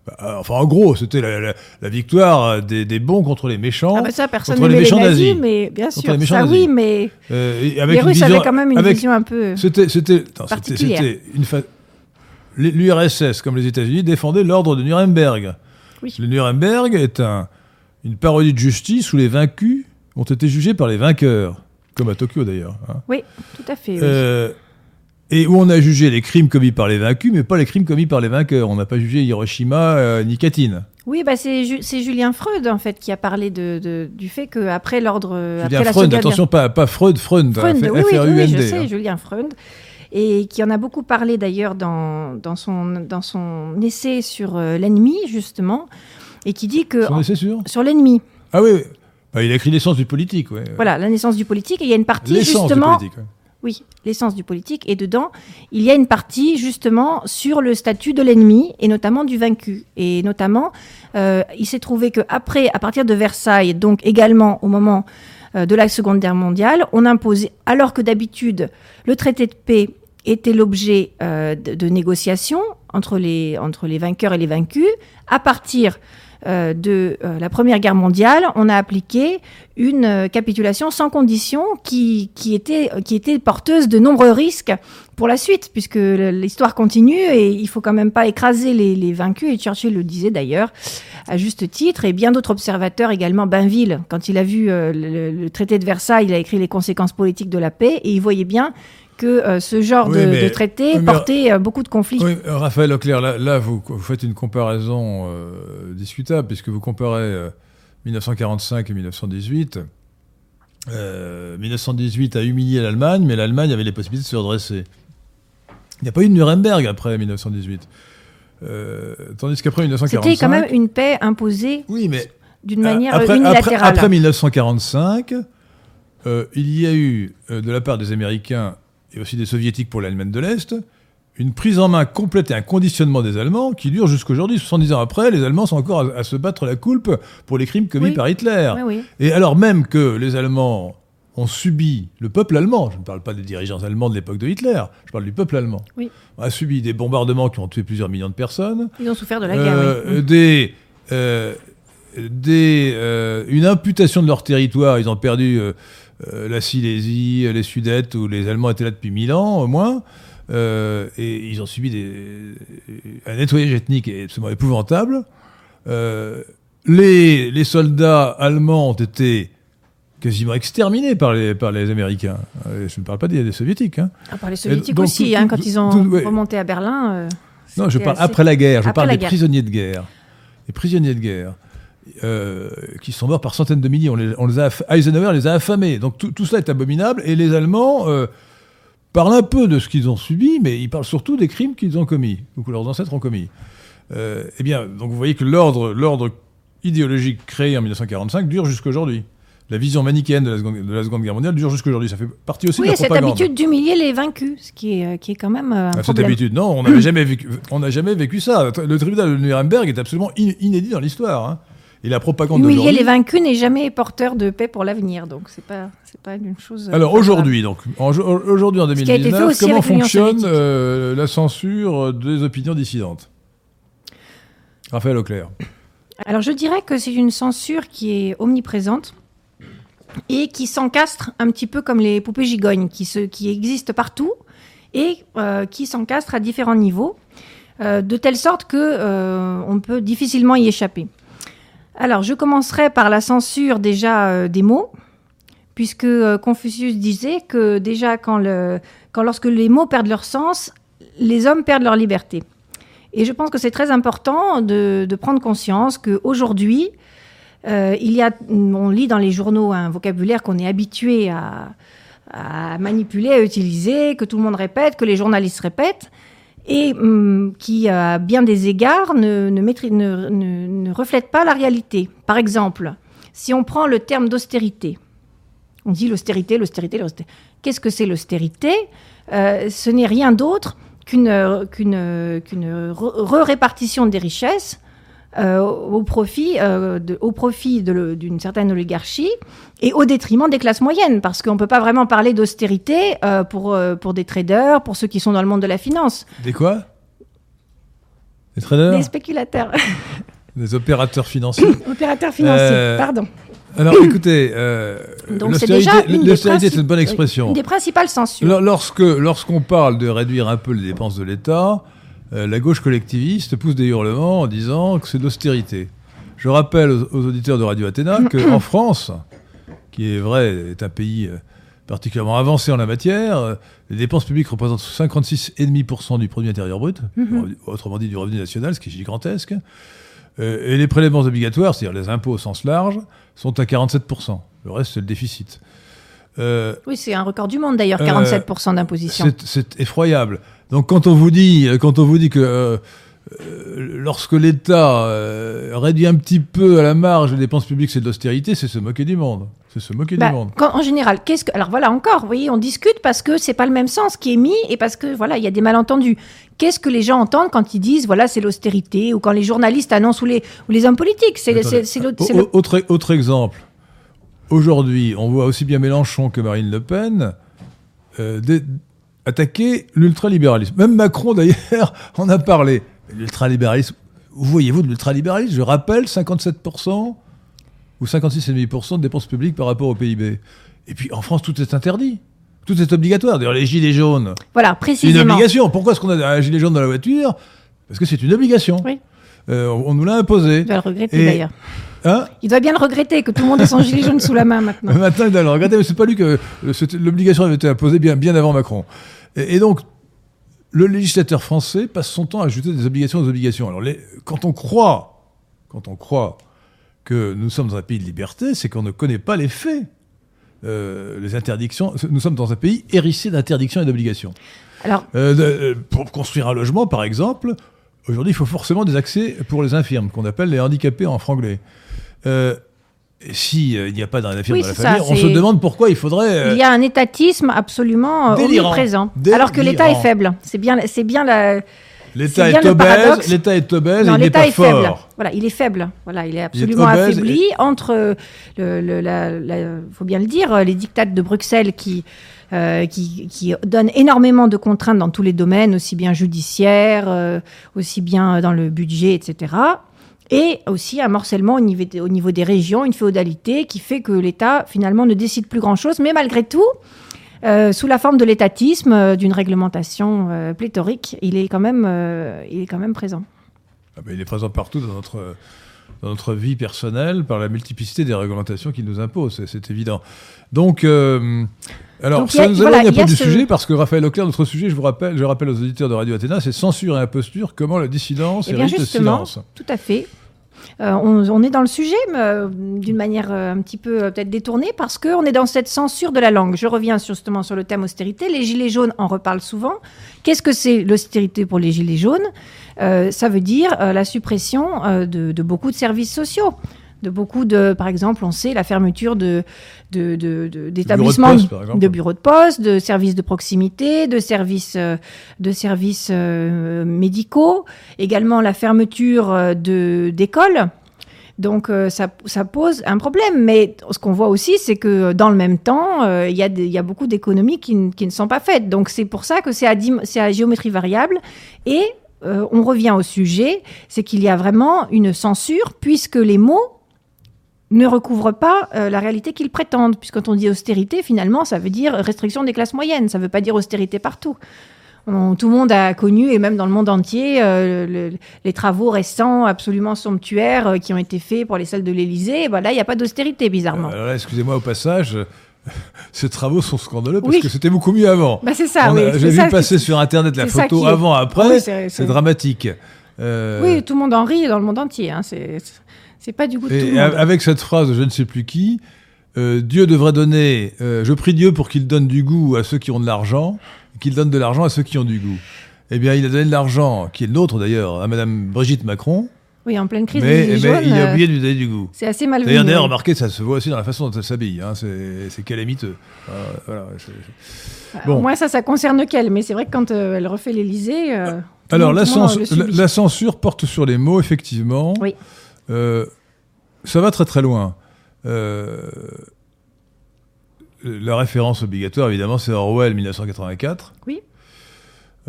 Bah, enfin, en gros, c'était la, la- la victoire des, des bons contre les méchants. ah bah ça personne contre les n'aimait les méchants nazis, nazis. mais bien sûr, les méchants ça nazis. oui, mais euh, les avec une Russes vision- avaient quand même une avec- vision un peu. C'était, c'était, attends, c'était, particulière. c'était une fa- L'URSS, comme les États-Unis, défendait l'ordre de Nuremberg. Oui. Le Nuremberg est un, une parodie de justice où les vaincus ont été jugés par les vainqueurs, comme à Tokyo d'ailleurs. hein. Oui, tout à fait. oui. Euh, et où on a jugé les crimes commis par les vaincus, mais pas les crimes commis par les vainqueurs. On n'a pas jugé Hiroshima euh, ni Katyn. Oui, bah c'est Ju- c'est Julien Freud en fait qui a parlé de, de- du fait que après l'ordre, Julien après Freund, attention, pas, pas Freud, Freund, Freund, F- oui, oui, oui, je sais, hein. Julien Freund, et qui en a beaucoup parlé d'ailleurs dans, dans, son, dans son essai sur euh, l'ennemi, justement, et qui dit que... Est, c'est sûr sur l'ennemi, Ah oui, oui. Bah, il a écrit l'essence du politique. Ouais. voilà, la naissance du politique, et il y a une partie du justement... ouais. Oui, l'essence du politique, et dedans, il y a une partie justement sur le statut de l'ennemi, et notamment du vaincu. Et notamment, euh, il s'est trouvé que après, à partir de Versailles, donc également au moment euh, de la Seconde Guerre mondiale, on imposait, alors que d'habitude, le traité de paix était l'objet euh, de, négociations entre les, entre les vainqueurs et les vaincus, à partir euh, de euh, la Première Guerre mondiale, on a appliqué une euh, capitulation sans condition qui, qui, était, qui était porteuse de nombreux risques pour la suite, puisque l'histoire continue et il faut quand même pas écraser les, les vaincus, et Churchill le disait d'ailleurs à juste titre, et bien d'autres observateurs également, Bainville, quand il a vu euh, le, le traité de Versailles, il a écrit les conséquences politiques de la paix, et il voyait bien que euh, ce genre Oui, de, mais- de traité oui, portait euh, beaucoup de conflits. Oui, Raphaël Leclerc, là, là, vous, vous faites une comparaison euh, discutable, puisque vous comparez euh, 1945 et 1918. Euh, 1918 a humilié l'Allemagne, mais l'Allemagne avait les possibilités de se redresser. Il n'y a pas eu de Nuremberg après 1918. Euh, tandis qu'après 1945... C'était quand même une paix imposée Oui, d'une manière après, unilatérale. après- après 1945, euh, il y a eu, de la part des Américains et aussi des Soviétiques pour l'Allemagne de l'Est, une prise en main complète et un conditionnement des Allemands qui dure jusqu'aujourd'hui. 70 ans après, les Allemands sont encore à, à se battre la coulpe pour les crimes commis Oui. par Hitler. Oui, oui. Et alors même que les Allemands ont subi, le peuple allemand, je ne parle pas des dirigeants allemands de l'époque de Hitler, je parle du peuple allemand, a subi des bombardements qui ont tué plusieurs millions de personnes, Ils ont souffert de la guerre, euh, des, euh, des, euh, une imputation de leur territoire. Ils ont perdu la Silésie, les Sudètes, où les Allemands étaient là depuis mille ans au moins. Euh, et ils ont subi des, un nettoyage ethnique absolument épouvantable. Euh, les, les soldats allemands ont été quasiment exterminés par les, par les Américains. Euh, Je ne parle pas des, des soviétiques. hein. Ah, par les soviétiques donc, aussi, tout- hein, tout- quand ils ont tout- ouais. remonté à Berlin. euh, Non, je parle assez- après la guerre. Je Après parle des guerre. prisonniers de guerre. Les prisonniers de guerre euh, qui sont morts par centaines de milliers. On les, on les a, Eisenhower les a affamés. Donc tout, tout cela est abominable. Et les Allemands euh, parlent un peu de ce qu'ils ont subi, mais ils parlent surtout des crimes qu'ils ont commis ou que leurs ancêtres ont commis. Euh, eh bien, donc vous voyez que l'ordre, l'ordre idéologique créée en 1945 dure jusqu'aujourd'hui. La vision manichéenne de la Seconde, de la seconde Guerre mondiale dure jusqu'aujourd'hui. Ça fait partie aussi Oui, de la cette propagande. habitude d'humilier les vaincus, ce qui est, qui est quand même un Ah, cette habitude, non, on n'avait jamais vécu, on n'a jamais vécu ça. Le tribunal de Nuremberg est absolument in- inédit dans l'histoire. hein. Et la propagande Humilier les vaincus n'est jamais porteur de paix pour l'avenir, donc c'est pas, c'est pas une chose. euh, Alors aujourd'hui, donc en- aujourd'hui en Ce qui a été fait 2019, aussi comment fonctionne euh, la censure des opinions dissidentes? Raphaël Auclair. Alors je dirais que c'est une censure qui est omniprésente et qui s'encastre un petit peu comme les poupées gigognes, qui, se, qui existent partout et euh, qui s'encastrent à différents niveaux, euh, de telle sorte que on peut difficilement y échapper. Alors je commencerai par la censure déjà euh, des mots, puisque euh, Confucius disait que déjà quand, lorsque les mots perdent leur sens, les hommes perdent leur liberté. Et je pense que c'est très important de, prendre conscience qu'aujourd'hui, euh, il y on lit dans les journaux un vocabulaire qu'on est habitué à manipuler, à utiliser, que tout le monde répète, que les journalistes répètent, et hum, qui, à bien des égards, ne, ne, ne- reflète pas la réalité. Par exemple, si on prend le terme d'austérité, on dit l'austérité, l'austérité, l'austérité. Qu'est-ce que c'est l'austérité? Euh, Ce n'est rien d'autre qu'une qu'une qu'une re- re-répartition des richesses euh, au profit euh, de- au profit d'une certaine oligarchie et au détriment des classes moyennes parce qu'on peut pas vraiment parler d'austérité euh, pour pour des traders, pour ceux qui sont dans le monde de la finance, Des quoi? Des traders? Des spéculateurs, Des opérateurs financiers opérateurs financiers. Pardon. Alors écoutez, euh, l'austérité c'est une bonne expression. une des principales censures. Lor- Lorsque, lorsqu'on parle de réduire un peu les dépenses de l'État, la gauche collectiviste pousse des hurlements en disant que c'est de l'austérité. Je rappelle aux, aux auditeurs de Radio Athéna qu'en France, qui est vrai, est un pays euh, particulièrement avancé en la matière, euh, les dépenses publiques représentent 56,5% du produit intérieur brut, Mhm. autrement dit du revenu national, ce qui est gigantesque. Euh, et les prélèvements obligatoires, c'est-à-dire les impôts au sens large, sont à 47%. Le reste, c'est le déficit. Euh, Oui, c'est un record du monde d'ailleurs, Euh, 47% d'imposition. C'est effroyable. Donc quand on vous dit, quand on vous dit que euh, euh, lorsque l'État euh, réduit un petit peu à la marge les dépenses publiques, c'est de l'austérité, c'est se moquer du monde. C'est se moquer Bah, du monde. quand- en général, qu'est-ce que alors voilà encore, vous voyez, on discute parce que c'est pas le même sens qui est mis et parce que voilà, il y a des malentendus. Qu'est-ce que les gens entendent quand ils disent voilà, c'est l'austérité ou quand les journalistes annoncent ou les ou les hommes politiques, c'est Autre, autre exemple. Aujourd'hui, on voit aussi bien Mélenchon que Marine Le Pen euh, attaquer l'ultralibéralisme. Même Macron, d'ailleurs, en a parlé. L'ultralibéralisme, où voyez-vous de l'ultralibéralisme? Je rappelle 57% ou 56,5% de dépenses publiques par rapport au PIB. Et puis, en France, tout est interdit. Tout est obligatoire. D'ailleurs, les gilets jaunes, voilà, c'est une précisément. obligation. Pourquoi est-ce qu'on a un gilet jaune dans la voiture? Parce que c'est une obligation. Oui. Euh, on nous l'a imposé. Il doit le regretter Et- d'ailleurs. Hein Il doit bien le regretter que tout le monde ait son gilet jaune sous la main maintenant. Maintenant, il doit le regretter, mais c'est pas lui que c'était- l'obligation avait été imposée bien, bien avant Macron. Et, et donc, le législateur français passe son temps à ajouter des obligations aux obligations. Alors, les- quand on croit, quand on croit que nous sommes dans un pays de liberté, c'est qu'on ne connaît pas les faits. Euh, les interdictions. Nous sommes dans un pays hérissé d'interdictions et d'obligations. Alors, Euh, de- euh, pour construire un logement, par exemple, aujourd'hui, il faut forcément des accès pour les infirmes, qu'on appelle les handicapés en franglais. Euh, et si euh, il n'y a pas d'un infirme Oui, dans la famille, ça, on se demande pourquoi il faudrait. euh, il y a un étatisme absolument euh, omniprésent, Délirant. alors que l'État est faible. C'est bien, c'est bien la, L'État est, le obèse, l'État est obèse, et il n'est l'État pas est fort. faible. Voilà, il est faible. Voilà, il est absolument affaibli entre, le, le- la- la- faut bien le dire, les dictates de Bruxelles qui, euh, qui, donnent énormément de contraintes dans tous les domaines, aussi bien judiciaires, euh, aussi bien dans le budget, etc. Et aussi un morcellement au niveau, des- régions, une féodalité qui fait que l'État finalement ne décide plus grand-chose, mais malgré tout, euh, sous la forme de l'étatisme, euh, d'une réglementation euh, pléthorique, il est quand même, il est quand même présent. Ah ben, il est présent partout dans notre, dans notre vie personnelle par la multiplicité des réglementations qu'il nous impose, c'est- évident. Donc, alors, Donc, ça a- nous voilà, éloigne un peu du ce- sujet parce que Raphaël Auclair, notre sujet, je vous rappelle, je rappelle aux auditeurs de Radio Athéna, c'est censure et imposture, comment la dissidence Eh bien, hérite justement, silence. tout à fait. on, on, est dans le sujet d'une manière un petit peu peut-être détournée parce qu'on est dans cette censure de la langue. Je reviens justement sur le thème austérité. Les Gilets jaunes en reparlent souvent. Qu'est-ce que c'est l'austérité pour les Gilets jaunes? Ça veut dire la suppression de, de beaucoup de services sociaux de beaucoup de, par exemple, on sait la fermeture de, d'établissements, de, bureaux de poste, de services de proximité, de services, euh, de services euh, médicaux, également la fermeture euh, de, d'écoles. Donc ça, ça, pose un problème. Mais ce qu'on voit aussi, c'est que dans le même temps, il y, y, a beaucoup d'économies qui, qui, ne sont pas faites. Donc c'est pour ça que c'est à, c'est à géométrie variable. Et on revient au sujet, c'est qu'il y a vraiment une censure, puisque les mots ne recouvrent pas euh, la réalité qu'ils prétendent. Puisque quand on dit austérité, finalement, ça veut dire restriction des classes moyennes. Ça ne veut pas dire austérité partout. tout le monde a connu, et même dans le monde entier, euh, les travaux récents absolument somptuaires euh, qui ont été faits pour les salles de l'Élysée. Bah là, il n'y a pas d'austérité, bizarrement. excusez-moi au passage. Ces travaux sont scandaleux parce que c'était beaucoup mieux avant. Bah c'est ça. J'ai vu passer sur Internet la photo avant, après. c'est dramatique. Oui, tout le monde en rit dans le monde entier. Hein, c'est c'est pas du goût de tout le monde. Avec cette phrase de je ne sais plus qui, euh, Dieu devrait donner. Euh, je prie Dieu pour qu'il donne du goût à ceux qui ont de l'argent, qu'il donne de l'argent à ceux qui ont du goût. Eh bien, il a donné de l'argent, qui est le nôtre d'ailleurs, à Madame Brigitte Macron. Oui, en pleine crise. Mais, mais il a oublié de lui donner du goût. C'est assez mal D'ailleurs, remarquez, ça se voit aussi dans la façon dont elle s'habille. Hein, c'est calamiteux. voilà, bon. Moi, ça, ça concerne qu'elle. Mais c'est vrai que quand elle refait l'Élysée. Alors, la, la, censure porte sur les mots, effectivement. Oui. Euh, ça va très très loin. Euh, la référence obligatoire, évidemment, c'est Orwell 1984. Oui.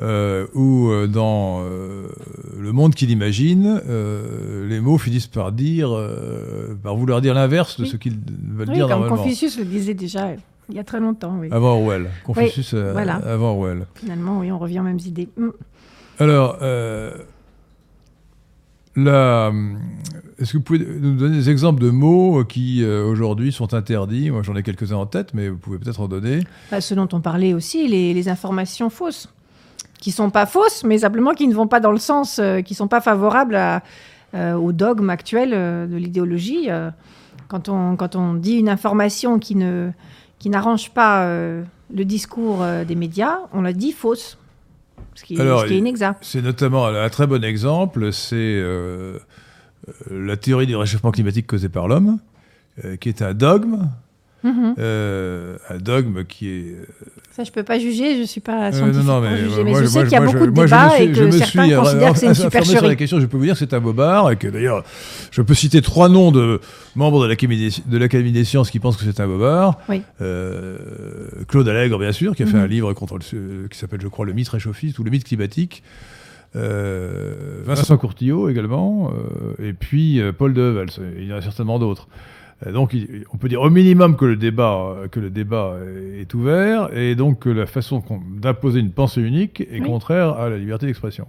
Euh, où dans le monde qu'il imagine, les mots finissent par dire, par vouloir dire l'inverse de ce qu'ils veulent oui, dire comme Confucius le disait déjà il y a très longtemps. Oui. Avant Orwell. Confucius avant Orwell. Finalement, oui, on revient aux mêmes idées. Mm. Alors, est-ce que vous pouvez nous donner des exemples de mots qui euh, aujourd'hui sont interdits? Moi j'en ai quelques-uns en tête, mais vous pouvez peut-être en donner. Bah, ce dont on parlait aussi, les, informations fausses, qui sont pas fausses, mais simplement qui ne vont pas dans le sens, euh, qui sont pas favorables euh, au dogme actuel de l'idéologie. quand, on, quand on dit une information qui ne qui n'arrange pas le discours des médias, on la dit fausse ce qui, est inexact. C'est notamment un très bon exemple, c'est euh, euh, la théorie du réchauffement climatique causé par l'homme, euh, qui est un dogme, mhm. un dogme qui est ça, je peux pas juger, je suis pas scientifique non, non, mais, pour juger, mais je sais qu'il y a beaucoup de débats et que certains considèrent que c'est une supercherie. sur la question, je peux vous dire que c'est un bobard et que d'ailleurs, je peux citer trois noms de membres de l'Académie des, des sciences qui pensent que c'est un bobard. Oui. Euh, Claude Allègre, bien sûr, qui a fait un mhm. livre contre le, qui s'appelle, je crois, Le mythe réchauffiste ou Le mythe climatique. Euh, Vincent Courtillot également, euh, et puis euh, Paul Devel, il y en a certainement d'autres. Euh, donc, on peut dire au minimum que le débat, que le débat est ouvert et donc que la façon d'imposer une pensée unique est contraire à la liberté d'expression.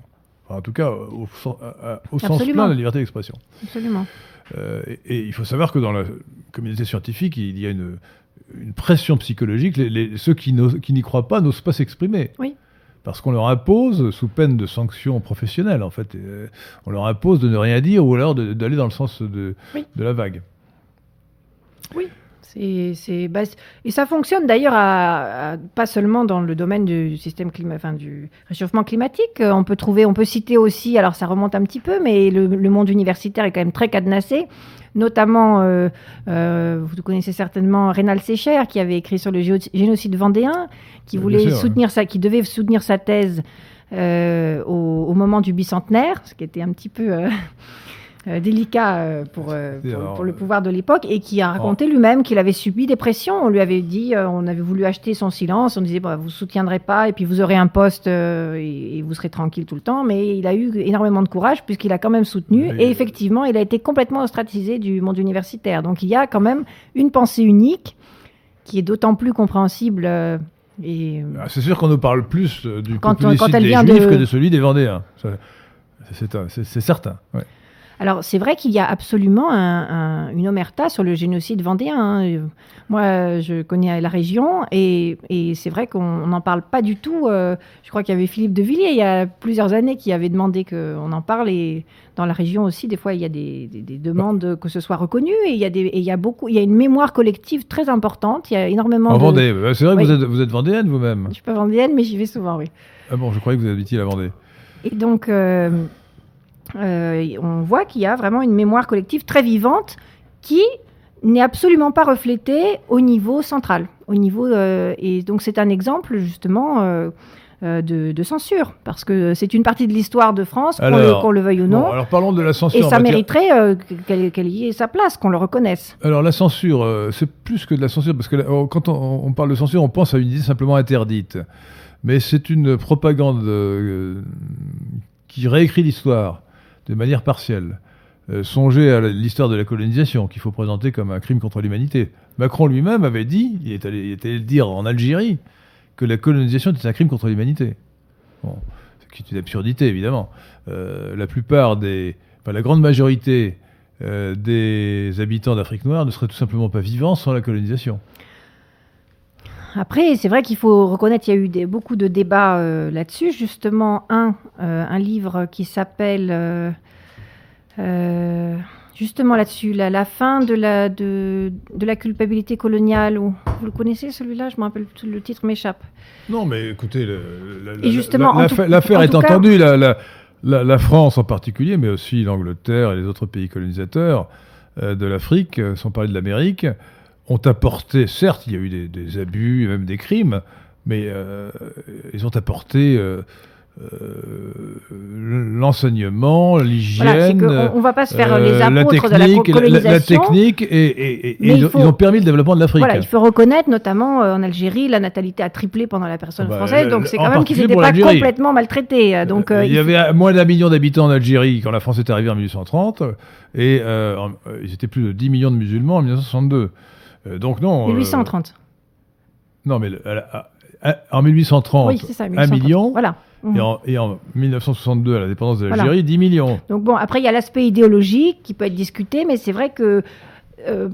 en tout cas, au, sens plein de la liberté d'expression. Absolument. Euh, et, il faut savoir que dans la communauté scientifique, il y a une, pression psychologique. ceux qui n'y croient pas n'osent pas s'exprimer. Oui parce qu'on leur impose, sous peine de sanctions professionnelles, en fait, euh, on leur impose de ne rien dire ou alors d'aller dans le sens de, de la vague. Oui. C'est, bah, et ça fonctionne d'ailleurs pas seulement dans le domaine du système climat, enfin, du réchauffement climatique. Euh, on peut trouver, on peut citer aussi, alors ça remonte un petit peu, mais le, monde universitaire est quand même très cadenassé. Notamment, euh, euh, vous connaissez certainement Rénal Sécher qui avait écrit sur le génocide vendéen, qui voulait soutenir sa, qui devait soutenir sa thèse au, au, moment du bicentenaire, ce qui était un petit peu euh, délicat euh, pour, euh, pour, le pouvoir de l'époque et qui a raconté lui-même qu'il avait subi des pressions. On lui avait dit, on avait voulu acheter son silence, on disait bah, vous soutiendrez pas et puis vous aurez un poste et, vous serez tranquille tout le temps. Mais il a eu énormément de courage puisqu'il a quand même soutenu et effectivement il a été complètement ostracisé du monde universitaire. Donc il y a quand même une pensée unique qui est d'autant plus compréhensible. et ah, c'est sûr qu'on nous parle plus du quand, quand des Juifs que de celui des Vendéens. C'est certain. Ouais. Alors, c'est vrai qu'il y a absolument un- un- une omerta sur le génocide vendéen. hein. Moi, je connais la région et, et c'est vrai qu'on n'en parle pas du tout. Euh, je crois qu'il y avait Philippe de Villiers il y a plusieurs années qui avait demandé qu'on en parle et dans la région aussi, des fois, il y a des, des- des demandes que ce soit reconnu et il y a, des, et il y a beaucoup, il y a une mémoire collective très importante. Il y a énormément En de... Vendée. Bah, C'est vrai que vous êtes, vous êtes vendéenne vous-même. Je suis pas vendéenne, mais j'y vais souvent, oui. Ah bon, je croyais que vous habitiez la Vendée. Et donc, euh, euh, on voit qu'il y a vraiment une mémoire collective très vivante qui n'est absolument pas reflétée au niveau central. Au niveau, euh, et donc, c'est un exemple, justement, euh, euh, de, de censure, parce que c'est une partie de l'histoire de France, qu'on le, veuille ou non. Bon, alors parlons de la censure. et ça matière- mériterait euh, qu'elle y ait sa place, qu'on le reconnaisse. Alors la censure, euh, c'est plus que de la censure, parce que quand on, on parle de censure, on pense à une idée simplement interdite. Mais c'est une propagande euh, qui réécrit l'histoire de manière partielle. Euh, songez à l'histoire de la colonisation, qu'il faut présenter comme un crime contre l'humanité. Macron lui-même avait dit, il est, allé, il est allé le dire en Algérie, que la colonisation était un crime contre l'humanité. Bon, ce qui est une absurdité, évidemment. Euh, la plupart des... Enfin, la grande majorité euh, des habitants d'Afrique noire ne seraient tout simplement pas vivants sans la colonisation. Après, c'est vrai qu'il faut reconnaître qu'il y a eu des- beaucoup de débats euh, là-dessus. Justement, un, euh, un livre qui s'appelle euh, justement là-dessus, la, la fin de la, de, de la culpabilité coloniale. Ou, vous le connaissez celui-là? Je me rappelle plus, le titre m'échappe. Non, mais écoutez, l'affaire est entendue. La, la- France en particulier, mais aussi l'Angleterre et les autres pays colonisateurs de l'Afrique, sans parler de l'Amérique, ont apporté, certes, il y a eu des, des abus et même des crimes, mais euh, ils ont apporté euh, euh, l'enseignement, l'hygiène. qu'on on va pas se faire les la apôtres de la technique, la- la, technique, et, et- et- Mais et il ils, ont- faut- ils ont permis le développement de l'Afrique. Voilà, il faut reconnaître, notamment en Algérie, la natalité a triplé pendant la personne Ah bah, française, donc c'est quand même qu'ils n'étaient pas complètement maltraités. Donc, il y avait moins d'un million d'habitants en Algérie quand la France est arrivée en 1830, et ils étaient plus de 10 millions de musulmans en 1962. Euh, donc non. euh, 1830. non, mais le- à la- à- en 1830, Oui, c'est ça. 1 1830. million, Voilà. Mhm. et, en, et en 1962, à la dépendance de Voilà. l'Algérie, 10 millions. Donc bon, après, il y a l'aspect idéologique qui peut être discuté, mais c'est vrai que, euh,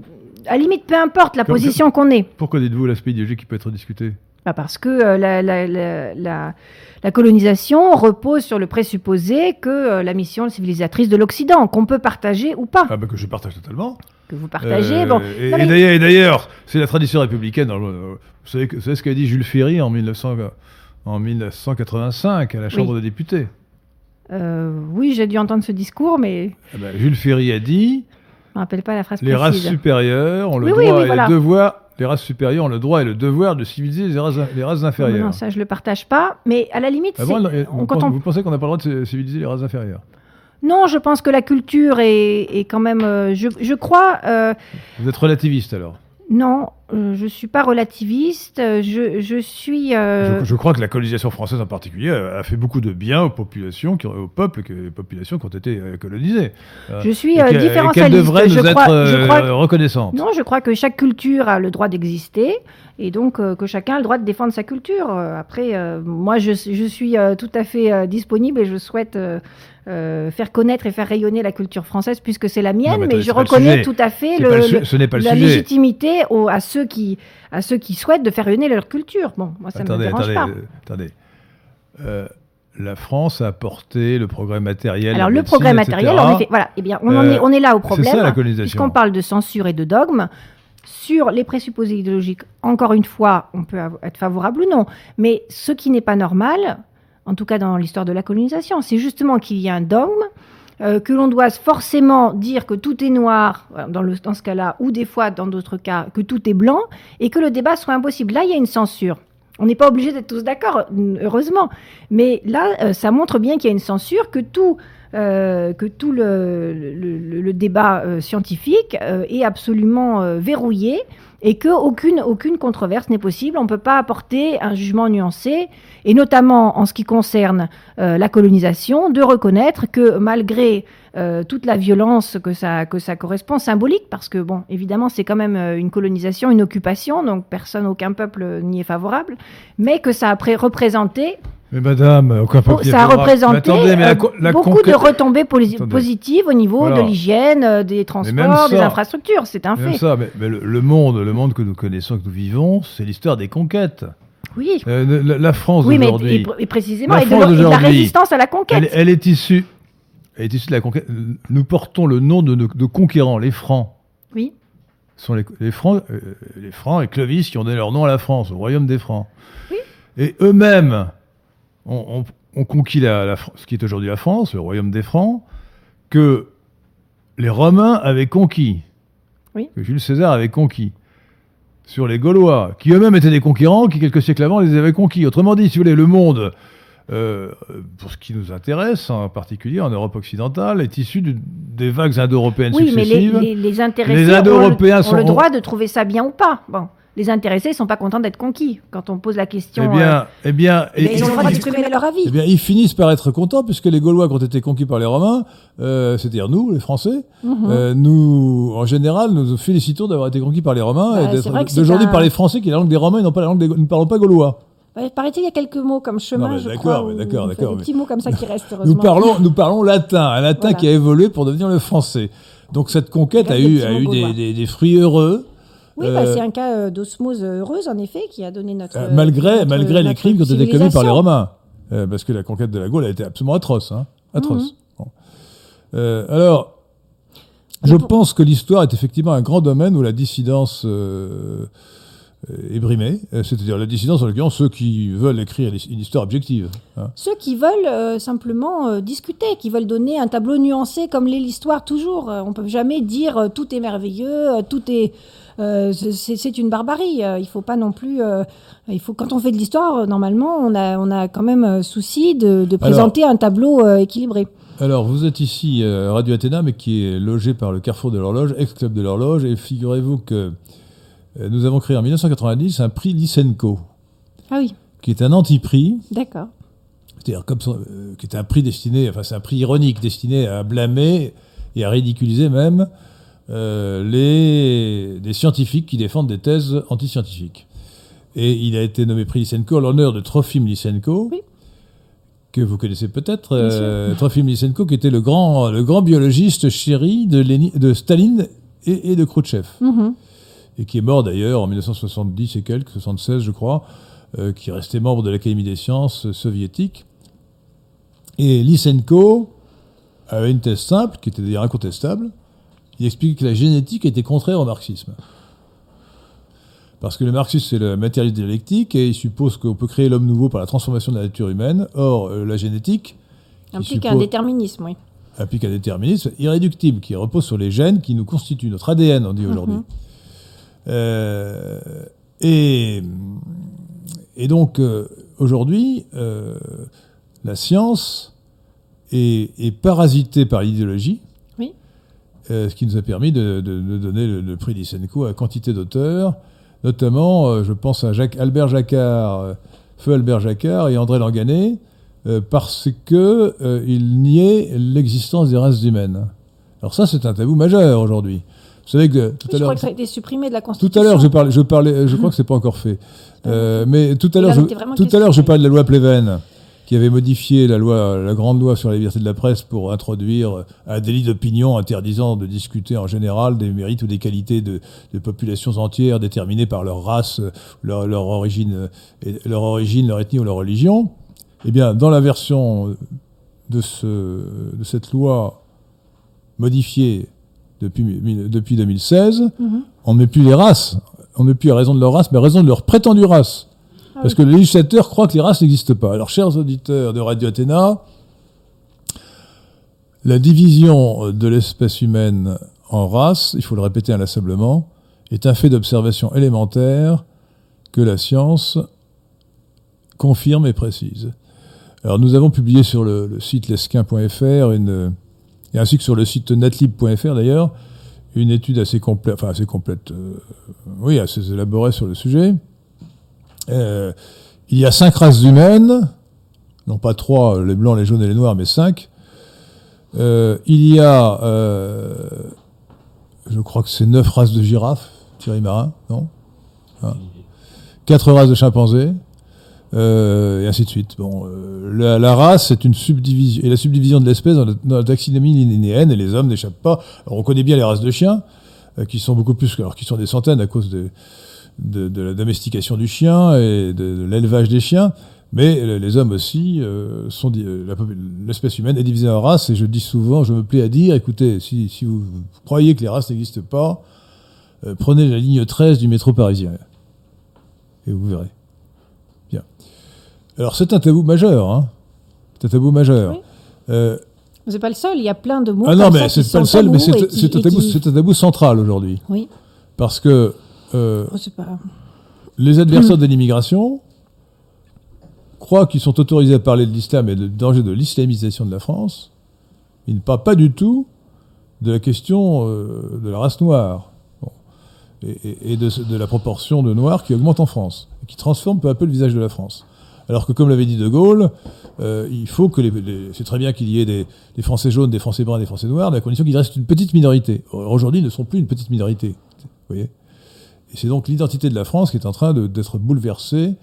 à la limite, peu importe la Comme- position qu'on ait. Pourquoi dites-vous l'aspect idéologique qui peut être discuté? Bah, parce que euh, la, la- la- colonisation repose sur le présupposé que euh, la mission civilisatrice de l'Occident, qu'on peut partager ou pas, Ah ben que je partage totalement. que vous partagez. Euh, bon, et Non, et mais- d'ailleurs, et d'ailleurs, c'est la tradition républicaine. Vous savez, que- vous savez ce qu'a dit Jules Ferry en, 1900 en 1985 à la Chambre des députés? Euh, oui, j'ai dû entendre ce discours, mais Eh ben, Jules Ferry a dit je me rappelle pas la phrase les races supérieures ont le Oui, droit oui, oui, et voilà. le devoir. Les races supérieures ont le droit et le devoir de civiliser les races, les races Non, inférieures. non, ça, je le partage pas. Mais à la limite, Ah bon, on- vous, quand pensez, on- vous pensez qu'on n'a pas le droit de civiliser les races inférieures Non, je pense que la culture est, est quand même. euh, je, je crois. euh, Vous êtes relativiste alors non, euh, je suis pas relativiste. euh, Je, je suis. euh, je, je crois que la colonisation française en particulier a fait beaucoup de bien aux populations, qui, aux peuples, que- les populations qui ont été colonisées. Je suis et qu'elle- et différentialiste. devrait nous je être crois, je euh, crois- reconnaissante. Non, je crois que chaque culture a le droit d'exister et donc euh, que chacun a le droit de défendre sa culture. Après, moi, je, je suis tout à fait disponible et je souhaite euh, faire connaître et faire rayonner la culture française puisque c'est la mienne, mais je reconnais tout à fait le, ce pas la sujet. légitimité au- à, ceux qui, à ceux qui souhaitent de faire rayonner leur culture. Bon, moi, ça ne me dérange attendez, pas. euh, attendez. Euh, la France a apporté le progrès matériel. Alors le etc. matériel, en effet, voilà, eh bien, on, en est, on est là au C'est problème. ça la colonisation. Puisqu'on parle de censure et de dogme, sur les présupposés idéologiques, encore une fois, on peut être favorable ou non, mais ce qui n'est pas normal, en tout cas dans l'histoire de la colonisation, c'est justement qu'il y a un dogme, euh, que l'on doit forcément dire que tout est noir euh, dans, le, ce cas-là, ou des fois dans d'autres cas que tout est blanc, et que le débat soit impossible. Là, il y a une censure. On n'est pas obligé d'être tous d'accord, heureusement. Mais là, euh, ça montre bien qu'il y a une censure, que tout, euh, que tout le, débat euh, scientifique euh, est absolument euh, verrouillé et qu'aucune aucune controverse n'est possible. On ne peut pas apporter un jugement nuancé, et notamment en ce qui concerne euh, la colonisation, de reconnaître que malgré euh, toute la violence que ça, que ça correspond, symbolique, parce que, bon, évidemment, c'est quand même euh, une colonisation, une occupation, donc personne, aucun peuple n'y est favorable, mais que ça a pré- représenté Mais madame, Bon, ça a représenté Mais attendez, mais la euh, la beaucoup de retombées Attendez. positives au niveau Voilà. de l'hygiène, euh, des transports, des infrastructures. C'est un fait. ça, mais, mais le, le monde, le monde que nous connaissons, que nous vivons, c'est l'histoire des conquêtes. Oui, Euh, la, la France oui mais et, d'aujourd'hui, et précisément, La et de, la résistance à la conquête. elle, elle est issue, elle est issue de la conquête. Nous portons le nom de, conquérants, les Francs. Oui. Ce sont les, les Francs, euh, les Francs et Clovis qui ont donné leur nom à la France, au royaume des Francs. Oui. Et eux-mêmes ont, ont- ont conquis la, ce qui est aujourd'hui la France, le royaume des Francs, que les Romains avaient conquis, Oui. que Jules César avait conquis sur les Gaulois, qui eux-mêmes étaient des conquérants, qui quelques siècles avant les avaient conquis. Autrement dit, si vous voulez, le monde, euh, pour ce qui nous intéresse, en particulier en Europe occidentale, est issu du- des vagues indo-européennes Oui, mais les, successives. les, les intéressés Les ont, Indo-Européens le, ont le droit de trouver ça bien ou pas. Bon, les intéressés ne sont pas contents d'être conquis. Quand on pose la question, Eh bien, eh bien, euh, et- ils ont le droit d'exprimer leur avis. Eh bien, ils finissent par être contents puisque les Gaulois, qui ont été conquis par les Romains, euh, c'est-à-dire nous, les Français, Mhm. euh, nous, en général, nous nous félicitons d'avoir été conquis par les Romains Bah, et c'est d'être d'aujourd'hui un- par les Français qui est la langue des Romains et non pas la langue des Nous ne parlons pas gaulois. Ouais, Paraît-il, il y a quelques mots comme chemin, Non, mais je d'accord, d'accord, d'accord, Des mais- petits mots comme ça qui restent, Nous parlons, nous parlons latin, un latin Voilà. qui a évolué pour devenir le français. Donc cette conquête a eu, a eu des- des fruits heureux. Oui, bah, Euh, c'est un cas euh, d'osmose heureuse, en effet, qui a donné notre. Euh, malgré, notre- malgré les crimes qui ont été commis par les. Romains. Euh, parce que la conquête de la Gaule a été absolument atroce. Hein, atroce. Mhm. Bon. Euh, alors, je pense que l'histoire est effectivement un grand domaine où la dissidence euh, est brimée. Euh, C'est-à-dire la dissidence, en l'occurrence, ceux qui veulent écrire une histoire objective. hein. Ceux qui veulent euh, simplement euh, discuter, qui veulent donner un tableau nuancé comme l'est l'histoire toujours. Euh, on peut jamais dire euh, tout est merveilleux, euh, tout est. euh, c'est une barbarie. Euh, il faut pas non plus. euh, il faut quand on fait de l'histoire, normalement, on a on a quand même souci de, de présenter un tableau euh, équilibré. Alors, vous êtes ici Radio Athéna, mais qui est logé par le Carrefour de l'Horloge, ex-club de l'Horloge, et figurez-vous que nous avons créé en 1990 un prix Lysenko, Ah oui, qui est un anti-prix d'accord. c'est-à-dire comme son- qui est un prix destiné, enfin c'est un prix ironique destiné à blâmer et à ridiculiser même euh, les, des scientifiques qui défendent des thèses antiscientifiques. Et il a été nommé prix Lysenko en l'honneur de Trofim Lysenko, Oui. que vous connaissez peut-être. Euh, Trofim Lysenko, qui était le grand, le grand biologiste chéri de, Léni- de Staline et, et de Khrouchtchev Mhm. et qui est mort d'ailleurs en 1970 et quelques, 76 je crois, euh, qui restait membre de l'Académie des sciences soviétique. Et Lysenko avait une thèse simple, qui était d'ailleurs incontestable. Il explique que la génétique était contraire au marxisme. Parce que le marxisme, c'est le matérialisme dialectique, et il suppose qu'on peut créer l'homme nouveau par la transformation de la nature humaine. Or, euh, la génétique Implique suppose- un déterminisme, oui. implique un déterminisme irréductible qui repose sur les gènes qui nous constituent, notre ADN, on dit aujourd'hui. Mhm. Euh, et, et donc, euh, aujourd'hui, euh, la science est, est parasitée par l'idéologie. Euh, ce qui nous a permis de, de- de donner le, le prix Lysenko à quantité d'auteurs, notamment, euh, je pense à Jacques, Albert Jacquard, euh, feu Albert Jacquard et André Langanet, parce que il niait l'existence des races humaines. Alors ça, c'est un tabou majeur aujourd'hui. Vous savez que tout Oui, à je l'heure, crois que ça a été supprimé de la tout Constitution. à l'heure, je parlais, je parlais, je crois que c'est pas encore fait. Euh, mais tout à l'heure, tout à l'heure, je parlais de la loi Pleven, qui avait modifié la loi, la grande loi sur la liberté de la presse pour introduire un délit d'opinion interdisant de discuter en général des mérites ou des qualités de, de populations entières déterminées par leur race, leur, leur origine, euh, leur origine, leur ethnie ou leur religion. Eh bien, dans la version de ce, de cette loi modifiée depuis, depuis 2016, Mhm. on ne met plus les races, on ne met plus à raison de leur race, mais à raison de leur prétendue race. Ah Parce que le législateur croit que les races n'existent pas. Alors, chers auditeurs de Radio Athéna, la division de l'espèce humaine en races, il faut le répéter inlassablement, est un fait d'observation élémentaire que la science confirme et précise. Alors, nous avons publié sur le, site lesquin.fr et ainsi que sur le site netlib.fr d'ailleurs, une étude assez complète, enfin assez complète, euh, oui, assez élaborée sur le sujet. Euh, il y a cinq races humaines, non pas trois, les blancs, les jaunes et les noirs, mais cinq. Euh, il y a, euh, je crois que c'est neuf races de girafes, Thierry Marin, non Hein Quatre races de chimpanzés, euh, et ainsi de suite. Bon, euh, la, race, c'est une subdivision, et la subdivision de l'espèce dans, la- taxinomie linéenne, et les hommes n'échappent pas. On connaît bien les races de chiens, qui sont beaucoup plus, alors qui sont des centaines à cause de, de, de la domestication du chien et de, de l'élevage des chiens. Mais les hommes aussi euh, sont euh, l'espèce humaine est divisée en races et je dis souvent, je me plais à dire, écoutez, si, si vous croyez que les races n'existent pas, euh, prenez la ligne 13 du métro parisien et vous verrez. Bien. Alors c'est un tabou majeur, hein. C'est un tabou majeur. Oui. Euh, C'est pas le seul, il y a plein de mots. ah non, mais c'est pas le seul, mais c'est un tabou central aujourd'hui, Oui, parce que euh, Oh, pas. les adversaires de l'immigration croient qu'ils sont autorisés à parler de l'islam et du danger de l'islamisation de la France. Ils ne parlent pas du tout de la question euh, de la race noire Bon. et, et- et de, de la proportion de noirs qui augmente en France et qui transforme peu à peu le visage de la France. Alors que, comme l'avait dit De Gaulle, euh, il faut que les, les- c'est très bien qu'il y ait des, des Français jaunes, des Français bruns, des Français noirs, mais à condition qu'ils restent une petite minorité. Or, Aujourd'hui, ils ne sont plus une petite minorité. Vous voyez? Et c'est donc l'identité de la France qui est en train d'être bouleversée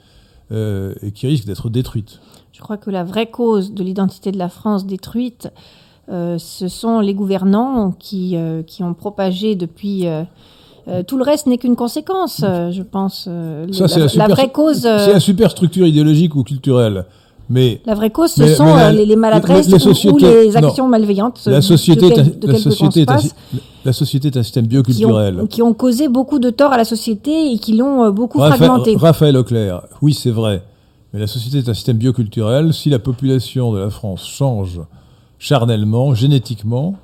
euh, et qui risque d'être détruite. Je crois que la vraie cause de l'identité de la France détruite, euh, ce sont les gouvernants qui, euh, qui ont propagé depuis. euh, tout le reste n'est qu'une conséquence, euh, je pense. euh, Ça, la, c'est la vraie cause, C'est la superstructure idéologique ou culturelle. Mais la vraie cause, ce Mais- sont mais la- euh, les, les maladresses les- les ou- les actions malveillantes la société, de, quel- de un, la, société est un, la société est un système qui bioculturel. ont, qui ont causé beaucoup de tort à la société et qui l'ont euh, beaucoup Raphaël, fragmentée. Raphaël Auclair, oui, c'est vrai. Mais la société est un système bioculturel. Si la population de la France change charnellement, génétiquement,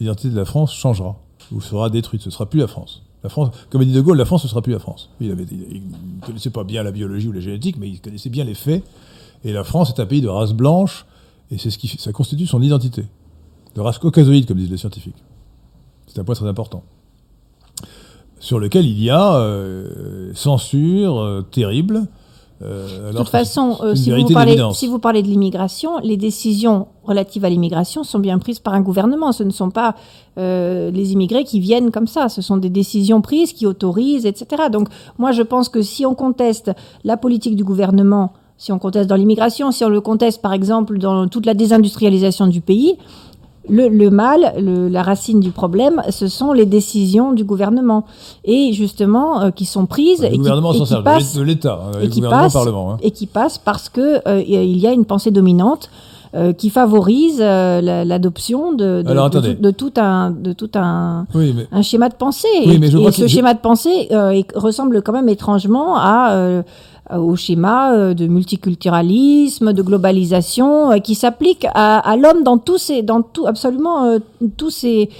l'identité de la France changera ou sera détruite. Ce sera plus la France. La France, comme a dit De Gaulle, la France ne sera plus la France. Il ne connaissait pas bien la biologie ou la génétique, mais il connaissait bien les faits. Et la France est un pays de race blanche, et c'est ce qui, ça constitue son identité. De race caucasoïde, comme disent les scientifiques. C'est un point très important sur lequel il y a euh, censure euh, terrible. euh, De toute façon, euh, vous parlez, si vous parlez de l'immigration, les décisions relatives à l'immigration sont bien prises par un gouvernement. Ce ne sont pas euh, les immigrés qui viennent comme ça. Ce sont des décisions prises qui autorisent, etc. Donc, moi, je pense que si on conteste la politique du gouvernement, si on conteste dans l'immigration, si on le conteste, par exemple, dans toute la désindustrialisation du pays, le, le mal, le- la racine du problème, ce sont les décisions du gouvernement et justement euh, qui sont prises le et qui, gouvernement et s'en qui sert, passent de l'État, hein, et le qui gouvernement passe- Parlement. hein. et qui passe parce que euh, il y a une pensée dominante euh, qui favorise la- l'adoption de, tout, de tout un de tout un, Oui, mais un schéma de pensée Oui, et, mais je et crois ce je- schéma de pensée ressemble quand même étrangement à au schéma euh, de multiculturalisme, de globalisation, euh, qui s'applique à, à l'homme dans tous ses, dans tout, absolument euh, tous ses,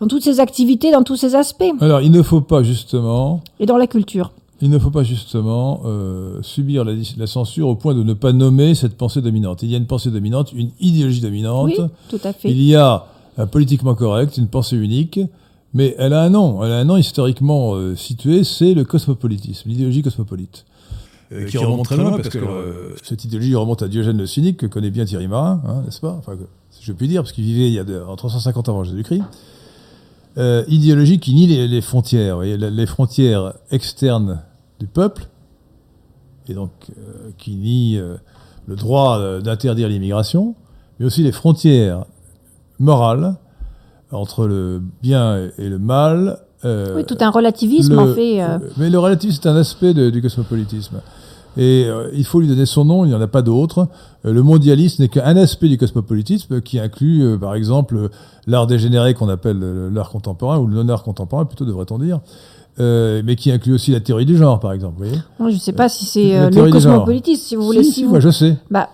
dans toutes ses activités, dans tous ses aspects, alors il ne faut pas justement, et dans la culture. il ne faut pas justement euh, subir la, la censure au point de ne pas nommer cette pensée dominante. Il y a une pensée dominante, une idéologie dominante. Oui, tout à fait. Il y a un politiquement correct, une pensée unique, mais elle a un nom. Elle a un nom historiquement euh, situé, c'est le cosmopolitisme, l'idéologie cosmopolite. Euh, qui, remonte très loin, parce que, euh, cette idéologie remonte à Diogène le Cynique, que connaît bien Thierry Marin, hein, n'est-ce pas? Enfin, que- si je puis dire, parce qu'il vivait il y a de, en 350 avant Jésus-Christ. Euh, idéologie qui nie les, les frontières, voyez, les frontières externes du peuple, et donc euh, qui nie euh, le droit euh, d'interdire l'immigration, mais aussi les frontières morales entre le bien et le mal. euh, Oui, tout un relativisme le- en fait. euh, Mais le relativisme, c'est un aspect de- du cosmopolitisme. Et euh, il faut lui donner son nom, il n'y en a pas d'autre. Euh, le mondialisme n'est qu'un aspect du cosmopolitisme qui inclut, euh, par exemple, l'art dégénéré qu'on appelle l'art contemporain, ou le non-art contemporain, plutôt devrait-on dire, mais qui inclut aussi la théorie du genre, par exemple. Vous voyez Moi, je ne sais pas si c'est le cosmopolitisme, si vous voulez. si, Si, si, vous... moi, je sais. bah,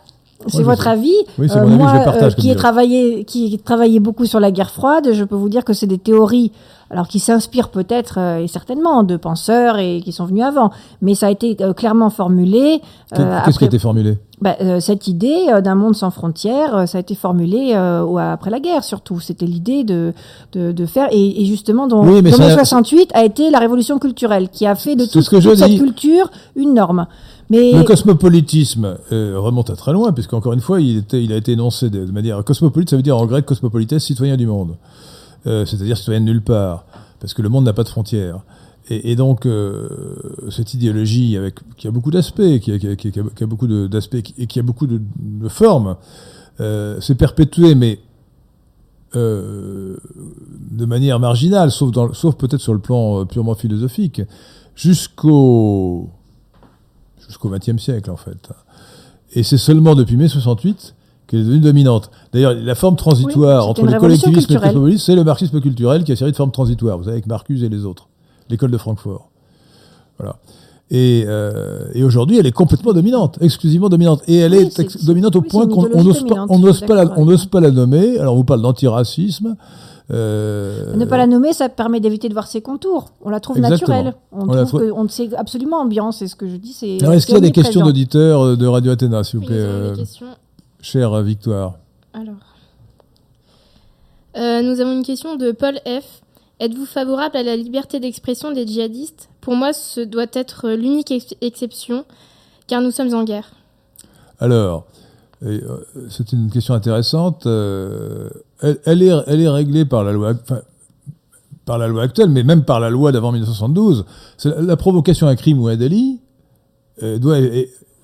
c'est votre avis. Oui, c'est Euh, mon avis, moi, partage. euh, comme qui ai travaillé, qui travaillé beaucoup sur la guerre froide, je peux vous dire que c'est des théories, alors qui s'inspirent peut-être euh, et certainement de penseurs et qui sont venus avant, mais ça a été clairement formulé. Qu'est- Qu'est-ce qui a été formulé? Bah, euh, cette idée euh, d'un monde sans frontières, euh, ça a été formulé après la guerre surtout. C'était l'idée de, de, de faire et, et justement dont, Oui, mais dont ça- mai 68 a été la révolution culturelle qui a fait de toute, ce que je toute cette dis. culture une norme. Le cosmopolitisme euh, remonte à très loin, puisqu'encore une fois, il, a été énoncé de, manière cosmopolite, ça veut dire en grec cosmopolites, citoyen du monde. Euh, C'est-à-dire citoyen de nulle part, parce que le monde n'a pas de frontières. Et, donc, euh, cette idéologie qui a beaucoup d'aspects, qui a, beaucoup et qui a beaucoup de, formes, s'est perpétuée, mais de manière marginale, sauf, peut-être sur le plan purement philosophique, jusqu'au jusqu'au XXe siècle, en fait. Et c'est seulement depuis mai 68 qu'elle est devenue dominante. D'ailleurs, la forme transitoire Oui, entre le collectivisme et le cosmopolisme, c'est le marxisme culturel qui a servi de forme transitoire, vous savez, avec Marcuse et les autres, l'école de Francfort. Voilà. Et, euh, et aujourd'hui, elle est complètement dominante, exclusivement dominante. Et elle Oui, est, dominante au oui, point qu'on n'ose pas, on n'ose pas, pas la nommer. Alors, on vous parle d'antiracisme. Euh, Ne pas la nommer, ça permet d'éviter de voir ses contours. On la trouve Exactement. naturelle. On, On la trouve que- on sait absolument ambiance. C'est ce que je dis. C'est. Alors, est-ce qu'il y a des questions d'auditeurs euh, de Radio Athéna, s'il vous plaît, euh, chère Victoire Alors. Euh, nous avons une question de Paul F. Êtes-vous favorable à la liberté d'expression des djihadistes? Pour moi, ce doit être l'unique ex- exception, car nous sommes en guerre. Alors, et, c'est une question intéressante. euh, elle, elle est, elle est réglée par la loi, enfin, par la loi actuelle, mais même par la loi d'avant 1972. C'est la, la provocation à un crime ou à délit euh, doit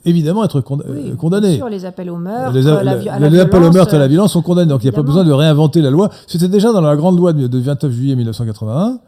évidemment être conda- Oui, euh, condamnée. Sur les appels au meurtre, Les, la, la- vi- à les la appels au meurtre et à la euh, violence sont condamnés. Donc il n'y a pas besoin de réinventer la loi. C'était déjà dans la grande loi de, de 29 juillet 1981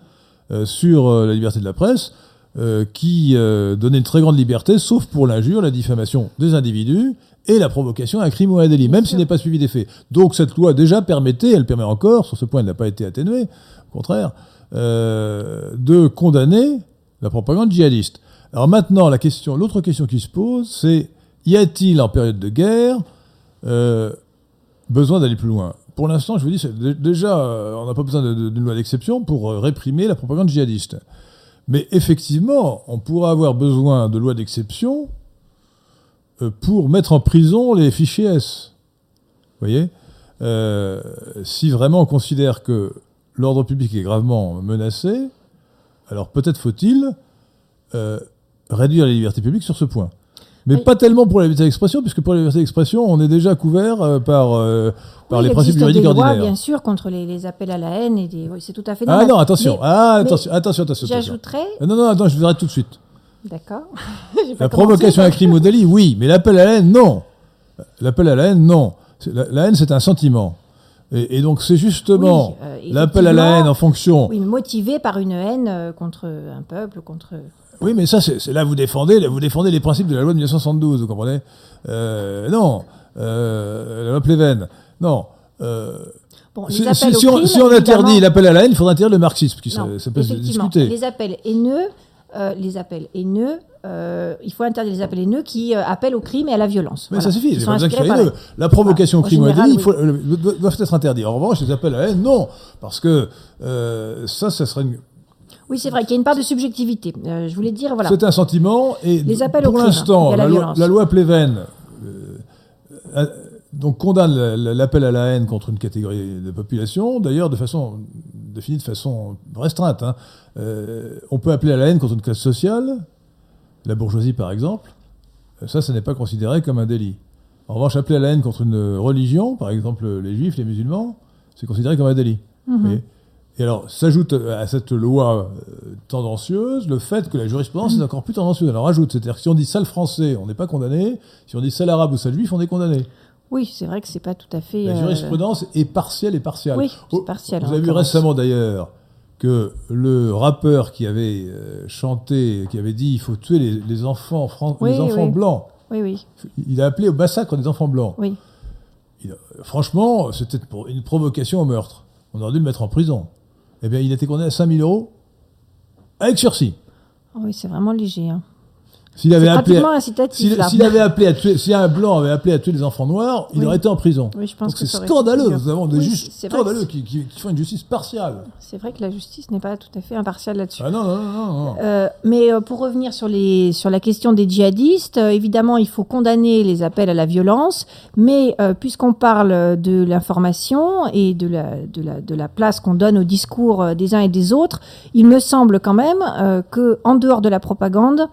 euh, sur euh, la liberté de la presse euh, qui euh, donnait une très grande liberté, sauf pour l'injure, la diffamation des individus et la provocation à un crime ou à un délit, même s'il n'est pas suivi des faits. Donc cette loi déjà permettait, elle permet encore, sur ce point elle n'a pas été atténuée, au contraire, euh, de condamner la propagande djihadiste. Alors maintenant, la question, l'autre question qui se pose, c'est y a-t-il en période de guerre euh, besoin d'aller plus loin? Pour l'instant, je vous dis, déjà, euh, on n'a pas besoin de- de- d'une loi d'exception pour réprimer la propagande djihadiste. Mais effectivement, on pourra avoir besoin de lois d'exception pour mettre en prison les fichiers S. Vous voyez? Euh, Si vraiment on considère que l'ordre public est gravement menacé, alors peut-être faut-il euh, réduire les libertés publiques sur ce point. Mais Oui. pas tellement pour la liberté d'expression, puisque pour la liberté d'expression, on est déjà couvert euh, par, euh, par oui, les il principes juridiques des lois, bien sûr, contre les, les appels à la haine et des. c'est tout à fait Ah normal. non, attention, Mais ah, mais attention, attention, attention. attention. J'ajouterais. Euh, Non, non, attends, je vous arrête tout de suite. D'accord. La provocation à délit, oui, mais l'appel à la haine, non. L'appel à la haine, non. La, la haine, c'est un sentiment. Et, et donc, c'est justement Oui, euh, l'appel à la haine en fonction. Oui, motivé par une haine euh, contre un peuple, contre. Oui, mais ça, c'est là vous défendez, là, vous défendez les principes de la loi de 1972, vous comprenez? Euh, Non, la loi Pleven, non. Bon, si, si- on, crime, si on interdit l'appel à la haine, il faudrait interdire le marxisme, qui ça, ça peut se discuter. Les appels haineux, euh, les appels haineux, euh, il faut interdire les appels haineux qui euh, appellent au crime et à la violence. Mais Voilà. ça suffit, pas qu'il haineux. La provocation au crime ou à délit oui. doivent être interdits. En revanche, les appels à la haine, non. Parce que ça, ça serait une, Oui, c'est vrai qu'il y a une part de subjectivité. Je voulais dire, voilà. C'est un sentiment et Les appels pour au crime, l'instant, la la, loi, la loi Pleven donc condamne la- la- l'appel à la haine contre une catégorie de population, d'ailleurs de façon définie de façon restreinte. hein. Euh, on peut appeler à la haine contre une classe sociale, la bourgeoisie par exemple. Euh, Ça, ça n'est pas considéré comme un délit. En revanche, appeler à la haine contre une religion, par exemple les juifs, les musulmans, c'est considéré comme un délit. Mhm. Et alors, s'ajoute à cette loi euh, tendancieuse le fait que la jurisprudence est encore plus tendancieuse. Alors, ajoute, c'est-à-dire que si on dit sale français, on n'est pas condamné. Si on dit sale arabe ou sale juif, on est condamné. Oui, c'est vrai que c'est pas tout à fait. La euh, jurisprudence est partielle et partiale. Oui, c'est Oh, partiel. Vous avez vu récemment d'ailleurs que le rappeur qui avait euh, chanté, qui avait dit il faut tuer les, les enfants, fran- Oui, les enfants oui. blancs, Oui, oui, il a appelé au massacre des enfants blancs. oui. Il franchement, c'était une provocation au meurtre. On aurait dû le mettre en prison. Eh bien, il a été condamné à 5000 euros avec sursis. Ah Oui, c'est vraiment léger. hein. S'il avait appelé, incitatif. s'il, avait appelé à tuer, si un blanc avait appelé à tuer les enfants noirs, il aurait été en prison. Oui, je pense Donc que c'est scandaleux. Nous avons des Oui, juges scandaleux qui, qui- qui font une justice partiale. C'est vrai que la justice n'est pas tout à fait impartiale là-dessus. Ah non, non, non. Euh, mais euh, pour revenir sur, les, sur la question des djihadistes, euh, évidemment, il faut condamner les appels à la violence, mais euh, puisqu'on parle de l'information et de la, de, la, de la place qu'on donne au discours des uns et des autres, il me semble quand même que en dehors de la propagande,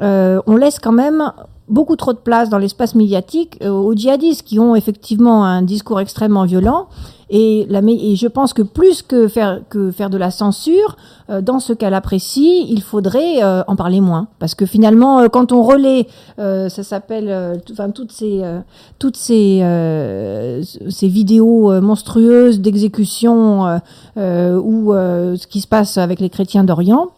euh, on laisse quand même beaucoup trop de place dans l'espace médiatique euh, aux djihadistes qui ont effectivement un discours extrêmement violent. Et, je pense que plus que faire, que faire de la censure, euh, dans ce cas-là précis, il faudrait euh, en parler moins. Parce que finalement, quand on relaie, ça s'appelle, toutes ces, toutes ces, ces vidéos monstrueuses d'exécution ou ce qui se passe avec les chrétiens d'Orient,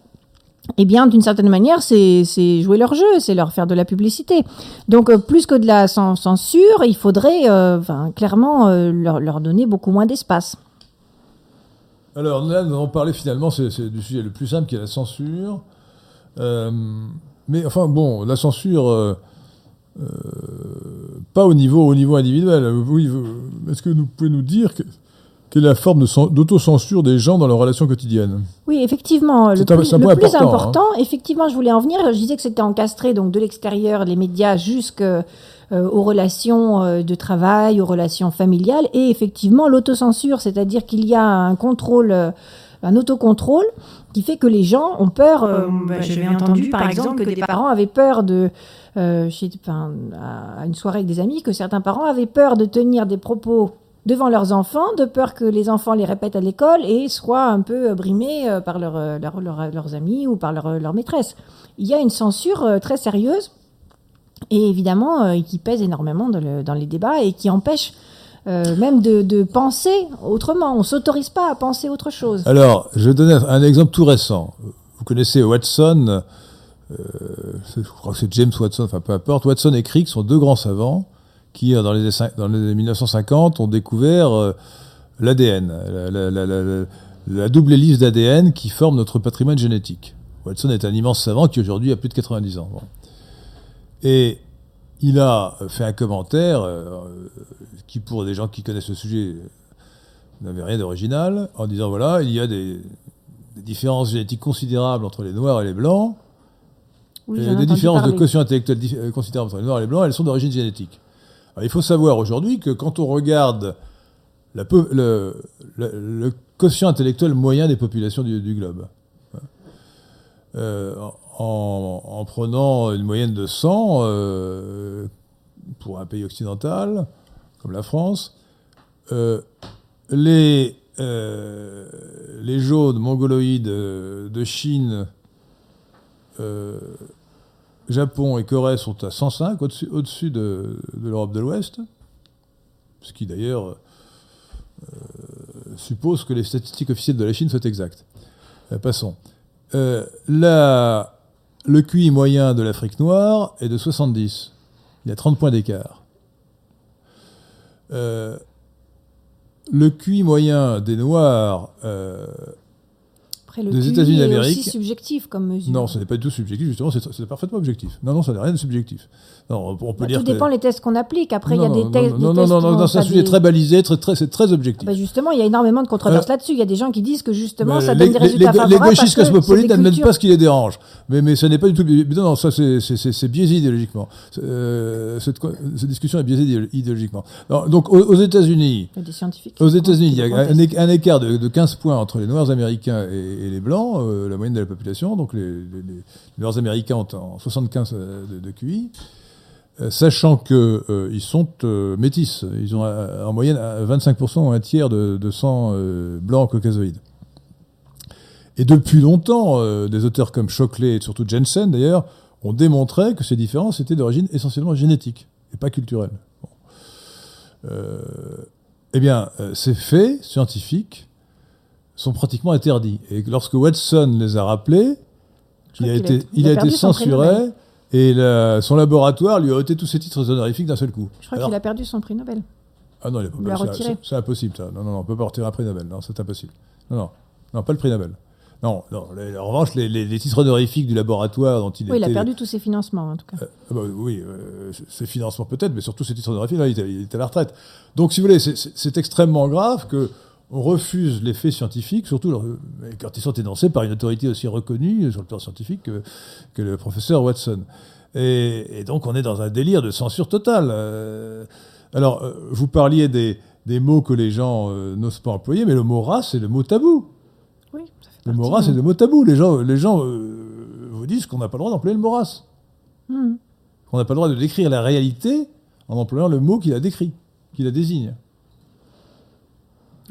eh bien, d'une certaine manière, c'est jouer leur jeu, c'est leur faire de la publicité. Donc, euh, plus que de la censure, il faudrait euh, clairement euh, leur, donner beaucoup moins d'espace. Alors, nous allons parler finalement du sujet le plus simple qui est la censure. mais enfin, bon, la censure, pas au niveau, au niveau individuel. Est-ce que vous pouvez nous dire que quelle est la forme d'autocensure des gens dans leurs relations quotidiennes Oui, effectivement. Le, plus, le plus important, hein. effectivement, je voulais en venir. Je disais que c'était encastré donc de l'extérieur, les médias, jusqu'aux euh, relations euh, de travail, aux relations familiales, et effectivement l'autocensure, c'est-à-dire qu'il y a un contrôle, euh, un autocontrôle qui fait que les gens ont peur. Bah, J'avais entendu, par exemple, que des parents avaient peur de, chez, à une soirée avec des amis, que certains parents avaient peur de tenir des propos devant leurs enfants, de peur que les enfants les répètent à l'école et soient un peu brimés euh, par euh, leurs amis ou par leur, leur, maîtresse. Il y a une censure euh, très sérieuse et évidemment qui pèse énormément dans, les débats et qui empêche même de, penser autrement. On s'autorise pas à penser autre chose. Alors, je vais donner un exemple tout récent. Vous connaissez Watson, je crois que c'est James Watson, enfin peu importe. Watson et Crick sont deux grands savants qui, euh, dans les, dans les 1950, ont découvert euh, l'ADN, la, double hélice d'ADN qui forme notre patrimoine génétique. Watson est un immense savant qui aujourd'hui a plus de 90 ans. Et il a fait un commentaire euh, qui, pour des gens qui connaissent le sujet, n'avait rien d'original, en disant voilà, il y a des, différences génétiques considérables entre les noirs et les blancs. des différences de quotient intellectuel considérables entre les noirs et les blancs, elles sont d'origine génétique il faut savoir aujourd'hui que quand on regarde le, quotient intellectuel moyen des populations du, globe, euh, en, prenant une moyenne de 100 euh, pour un pays occidental comme la France, euh, les, les jaunes mongoloïdes de Chine Japon et Corée sont à 105, au-dessus de, l'Europe de l'Ouest, ce qui d'ailleurs euh, suppose que les statistiques officielles de la Chine soient exactes. Euh, passons. Euh, le QI moyen de l'Afrique noire est de 70. Il y a 30 points d'écart. le QI moyen des Noirs après, le des États-Unis d'Amérique. C'est aussi subjectif comme mesure. Non, ce n'est pas du tout subjectif, justement, c'est parfaitement objectif. Non, non, ça n'a rien de subjectif. Non, on peut bah, dire tout dépend des tests qu'on applique. Après, il y a des, tests. Non, non, non, non, c'est un sujet très balisé, très, très, c'est très objectif. Bah justement, il y a énormément de controverses euh, là-dessus. Il y a des gens qui disent que justement, ça donne des résultats favorables. Les gauchistes cosmopolites n'admettent pas ce qui les dérange. Mais, mais ce n'est pas du tout. Non, non, ça, c'est biaisé idéologiquement. Euh, cette, cette, discussion est biaisée idéologiquement. donc, aux, États-Unis. Aux États-Unis, il y a un, écart de, 15 points entre les Noirs américains et, les Blancs. Euh, la moyenne de la population. Donc les, les, Américains ont en 75 euh, de, QI, euh, sachant qu'ils sont métis. Ils ont en moyenne 25% un tiers de, sang blanc caucasoïde. Et depuis longtemps, des auteurs comme Shockley et surtout Jensen d'ailleurs ont démontré que ces différences étaient d'origine essentiellement génétique et pas culturelle. eh bien, ces faits scientifiques sont pratiquement interdits. Et lorsque Watson les a rappelés, il a, été, il a, été censuré et son laboratoire lui a ôté tous ses titres honorifiques d'un seul coup. Je crois qu'il a perdu son prix Nobel. Ah non, il a pas perdu. C'est impossible ça. Non, non, non, on peut pas retirer un prix Nobel. Non, c'est impossible. Non, non, non, pas le prix Nobel. Non, non. en revanche, les, titres honorifiques du laboratoire dont il Oui, il a perdu tous ses financements, en tout cas. Euh, ah bah oui, euh, ses financements peut-être, mais surtout ses titres honorifiques, là, il était, il était, à la retraite. Donc, si vous voulez, c'est extrêmement grave que on refuse les faits scientifiques, surtout quand ils sont énoncés par une autorité aussi reconnue sur le plan scientifique que, le professeur Watson. Et, donc on est dans un délire de censure totale. Euh, alors, euh, vous parliez des, mots que les gens euh, n'osent pas employer, mais le mot race, c'est le mot tabou. Oui, Le mot race, c'est le mot tabou. Les gens, les gens vous disent qu'on n'a pas le droit d'employer le mot race. Hmm. qu'on n'a pas le droit de décrire la réalité en employant le mot qui la décrit, qui la désigne.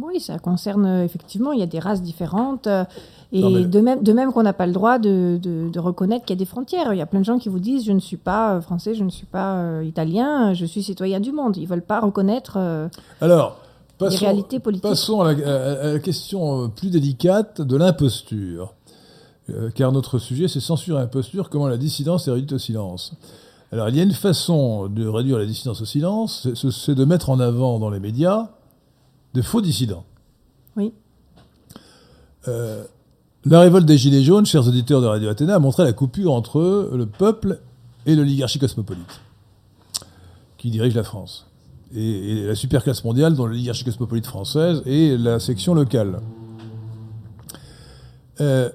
Oui, ça concerne euh, effectivement, il y a des races différentes. euh, et de même, de même qu'on n'a pas le droit de, de- de reconnaître qu'il y a des frontières. Il y a plein de gens qui vous disent je ne suis pas euh, français, je ne suis pas euh, italien, je suis citoyen du monde. Ils veulent pas reconnaître euh, Alors, les réalités politiques. passons à, la, à- la question plus délicate de l'imposture. Car notre sujet, c'est censure et imposture, comment la dissidence est réduite au silence? Alors, il y a une façon de réduire la dissidence au silence, c'est de mettre en avant dans les médias de faux dissidents. Oui. Euh, la révolte des Gilets jaunes, chers auditeurs de Radio Athéna, a montré la coupure entre le peuple et l'oligarchie cosmopolite qui dirige la France. Et, et la superclasse mondiale dont l'oligarchie cosmopolite française et la section locale. Euh,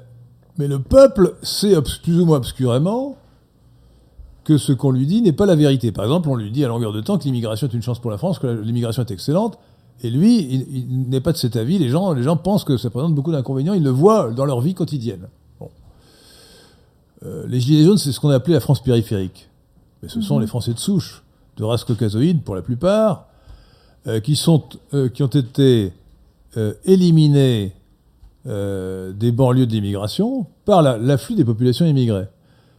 mais le peuple sait plus ou moins obscurément que ce qu'on lui dit n'est pas la vérité. Par exemple, on lui dit à longueur de temps que l'immigration est une chance pour la France, que l'immigration est excellente, et lui, il, il n'est pas de cet avis. Les gens, les gens pensent que ça présente beaucoup d'inconvénients. Ils le voient dans leur vie quotidienne. Bon. Euh, les Gilets jaunes, c'est ce qu'on a appelé la France périphérique. Mais ce sont les Français de souche, de race caucasoïde pour la plupart, euh, qui, sont, euh, qui ont été éliminés des banlieues de l'immigration par la- l'afflux des populations immigrées.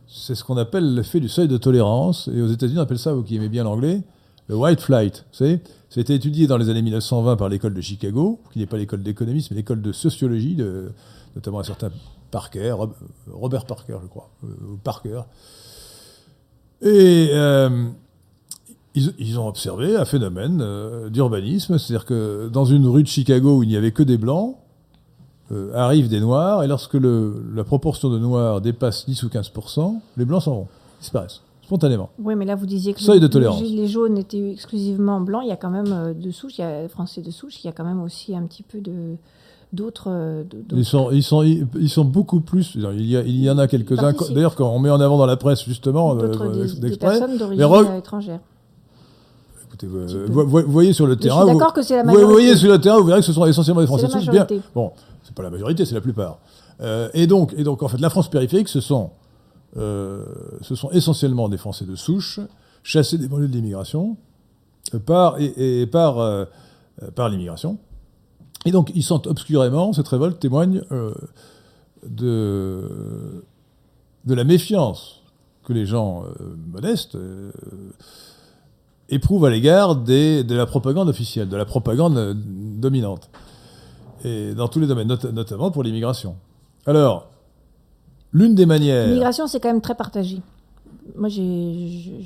C'est ce qu'on appelle l'effet du seuil de tolérance. Et aux États-Unis, on appelle ça, vous qui aimez bien l'anglais, le white flight. Savez, ça a été étudié dans les années 1920 par l'école de Chicago, qui n'est pas l'école d'économie, mais l'école de sociologie, de, notamment un certain Parker, Rob- Robert Parker, je crois, euh, ou Parker. Et euh, ils, ont observé un phénomène euh, d'urbanisme, c'est-à-dire que dans une rue de Chicago où il n'y avait que des blancs, arrivent des noirs, et lorsque la proportion de noirs dépasse 10 ou 15%, les blancs s'en vont, disparaissent, spontanément. Oui, mais là, vous disiez que Seuil de le- tolérance. les gilets jaunes étaient exclusivement blancs. Il y a quand même euh, de souche, il y a français de souche, il y a quand même aussi un petit peu de d'autres. euh, Ils sont, ils, sont, ils, ils sont beaucoup plus. Il y, a- il y en a quelques-uns. D'ailleurs, quand on met en avant dans la presse, justement, euh, d'autres des- personnes d'origine euh, étrangère. écoutez, vous, vous- vous voyez sur le je terrain. suis vous- d'accord que c'est la vous, majorité. voyez sur le terrain, vous verrez que ce sont essentiellement des Français de souche. Bien, bon, c'est pas la majorité, c'est la plupart. Euh, et donc, et donc, en fait, la France périphérique, ce sont, euh, ce sont essentiellement des Français de souche, chassés des banlieues de l'immigration, euh, par et, par euh, euh, par l'immigration. Et donc, ils sentent obscurément, cette révolte témoigne euh, de, de la méfiance que les gens euh, modestes euh, éprouvent à l'égard de la propagande officielle, de la propagande euh, dominante. Et dans tous les domaines, not- notamment pour l'immigration. Alors, l'une des manières... L'immigration, c'est quand même très partagé. Moi, je,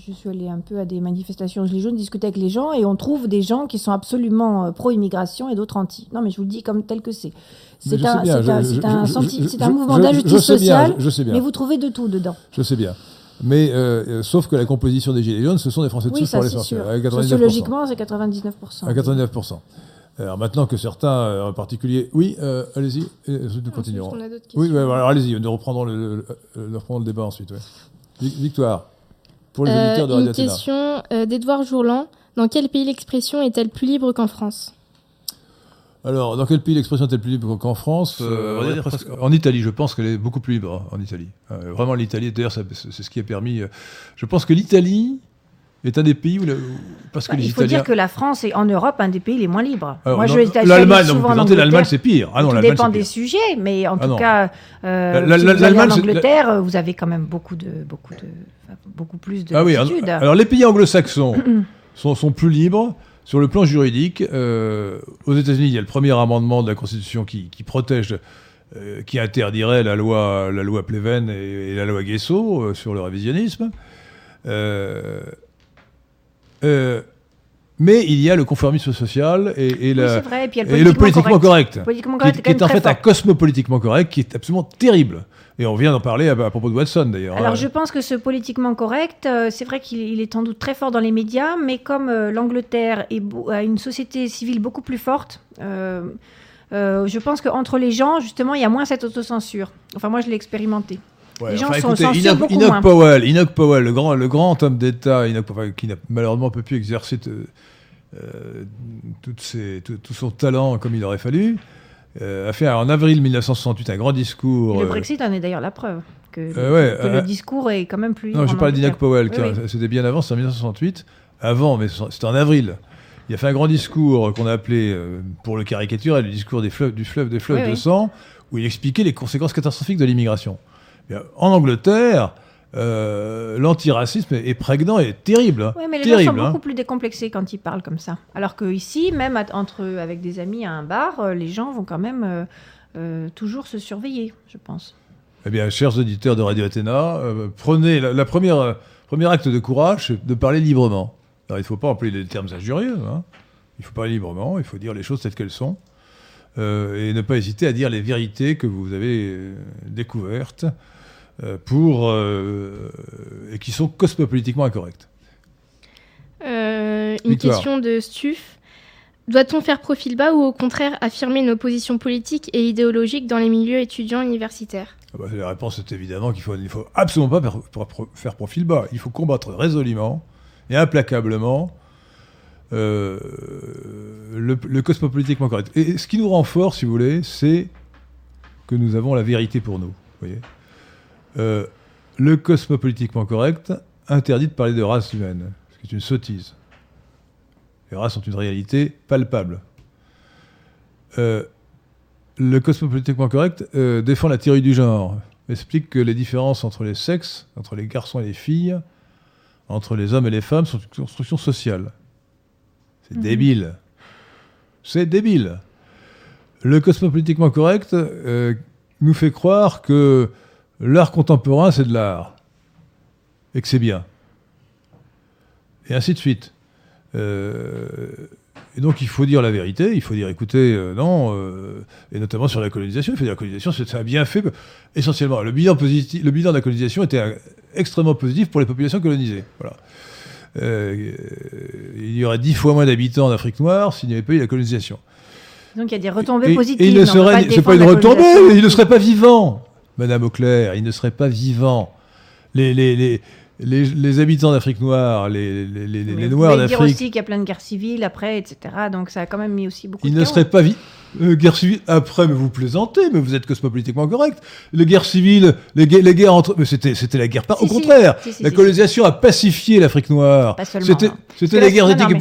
je suis allée un peu à des manifestations gilets jaunes, discuter avec les gens, et on trouve des gens qui sont absolument euh, pro-immigration et d'autres anti. Non, mais je vous le dis comme tel que c'est. C'est un, un, un mouvement d'injustice sociale, je- je sais bien. mais vous trouvez de tout dedans. Je sais bien. Mais euh, euh, sauf que la composition des Gilets jaunes, ce sont des Français de Oui, ça pour c'est l'essentiel. sûr. à 99%. Sociologiquement, c'est 99%. À 99%. Alors maintenant que certains, euh, en particulier... Oui, euh, allez-y, euh, nous Ensuite, continuerons. on a d'autres questions. Oui, ouais, alors allez-y, nous reprendrons le, le- le- nous reprendrons le débat ensuite. ouais. Victoire, pour les Euh, auditeurs de Radio une Athéna. question euh, d'Edouard Jourlan. Dans quel pays l'expression est-elle plus libre qu'en France? Alors, dans quel pays l'expression est-elle plus libre qu'en France? Euh, on Euh, presque- En Italie, je pense qu'elle est beaucoup plus libre hein, en Italie. Euh, vraiment, l'Italie, d'ailleurs, c'est c'est ce qui a permis. euh, je pense que l'Italie est un des pays où. la- parce que Bah, les il faut Italiens. dire que la France est en Europe un des pays les moins libres. Alors, Moi, je L'Allemagne, l'Allemagne, c'est pire. Ah non, tout dépend des sujets, mais en Ah tout non. cas, euh, La- la- si vous en Angleterre, euh, vous avez quand même beaucoup de, beaucoup de, beaucoup plus de Ah oui, alors les pays anglo-saxons sont, sont plus libres sur le plan juridique. Euh, aux États-Unis, il y a le premier amendement de la Constitution qui, qui protège, euh, qui interdirait la loi, la loi Pleven et, et la loi Guesso euh, sur le révisionnisme. Euh, euh, mais il y a le conformisme social et, et Oui, la- c'est vrai, et puis il y a et le politiquement correct, Politiquement qui, correct, qui est en fait un cosmopolitiquement correct qui est absolument terrible. Et on vient d'en parler à, à propos de Watson d'ailleurs. Alors hein. je pense que ce politiquement correct, euh, c'est vrai qu'il il est sans doute très fort dans les médias, mais comme euh, l'Angleterre a une société civile beaucoup plus forte, euh, je pense qu'entre les gens, justement, il y a moins cette autocensure. Enfin, moi, je l'ai expérimenté. Ouais, Les gens enfin, sont écoutez, Enoch, beaucoup Enoch moins. Powell, Enoch Powell, le grand, le grand homme d'État, qui n'a malheureusement pas pu exercer euh, euh, toutes ses- tout, tout son talent comme il aurait fallu, a fait en avril 1968 un grand discours. le Brexit en est d'ailleurs la preuve. Que, ouais, le discours est quand même plus. Non, je parle d'Inac Powell, c'était bien avant, c'est en 1968. Avant, mais c'était en avril. Il a fait un grand discours qu'on a appelé, pour le caricaturer, le discours des fleuves, du fleuve des fleuves de sang, où il expliquait les conséquences catastrophiques de l'immigration. En Angleterre, euh, l'antiracisme est, prégnant et terrible. Hein. Oui, mais les gens sont beaucoup hein. plus décomplexés quand ils parlent comme ça. Alors qu'ici, même entre, avec des amis à un bar, euh, les gens vont quand même euh, toujours se surveiller, je pense. Eh bien, chers auditeurs de Radio Athéna, prenez la, première, premier acte de courage, de parler librement. Alors, il ne faut pas employer des termes injurieux. Hein. Il faut parler librement, il faut dire les choses telles qu'elles sont. et ne pas hésiter à dire les vérités que vous avez découvertes. Euh, pour, euh, et qui sont cosmopolitiquement incorrectes. Euh, une question de Stuf. Doit-on faire profil bas ou au contraire affirmer nos positions politiques et idéologiques dans les milieux étudiants universitaires? Ah bah, La réponse est évidemment qu'il faut, il faut absolument pas faire profil bas. Il faut combattre résolument et implacablement le, le, cosmopolitiquement correct. Et ce qui nous rend fort, si vous voulez, c'est que nous avons la vérité pour nous. Vous voyez? Euh, le cosmopolitiquement correct interdit de parler de race humaine, ce qui est une sottise. Les races sont une réalité palpable. Euh, le cosmopolitiquement correct euh, défend la théorie du genre, explique que les différences entre les sexes, entre les garçons et les filles, entre les hommes et les femmes sont une construction sociale. C'est mhm. débile. C'est débile. Le cosmopolitiquement correct nous fait croire que l'art contemporain, c'est de l'art. Et que c'est bien. Et ainsi de suite. Euh, et donc il faut dire la vérité, il faut dire écoutez, euh, non, euh, et notamment sur la colonisation, il faut dire la colonisation, c'est un bienfait essentiellement. Le bilan, positif, le bilan de la colonisation était extrêmement positif pour les populations colonisées. Voilà. il y aurait dix fois moins d'habitants en Afrique noire s'il n'y avait pas eu la colonisation. Donc il y a des retombées positives. Et il ne serait, c'est pas une retombée, il ne serait pas vivant. Madame Auclair, il ne serait pas vivant. Les, les, les, les, habitants d'Afrique noire, les, les, les Noirs d'Afrique. dire aussi qu'il y a plein de guerres civiles après, etc. Donc ça a quand même mis aussi beaucoup il de Il ne serait pas vivant. Euh, guerre civile, après, mais vous plaisantez, mais vous êtes cosmopolitiquement correct. Les guerres civiles, les, les guerres entre. Mais c'était, c'était la guerre. Pas, au contraire, la colonisation a pacifié l'Afrique noire. C'était, c'était les guerres éthiques.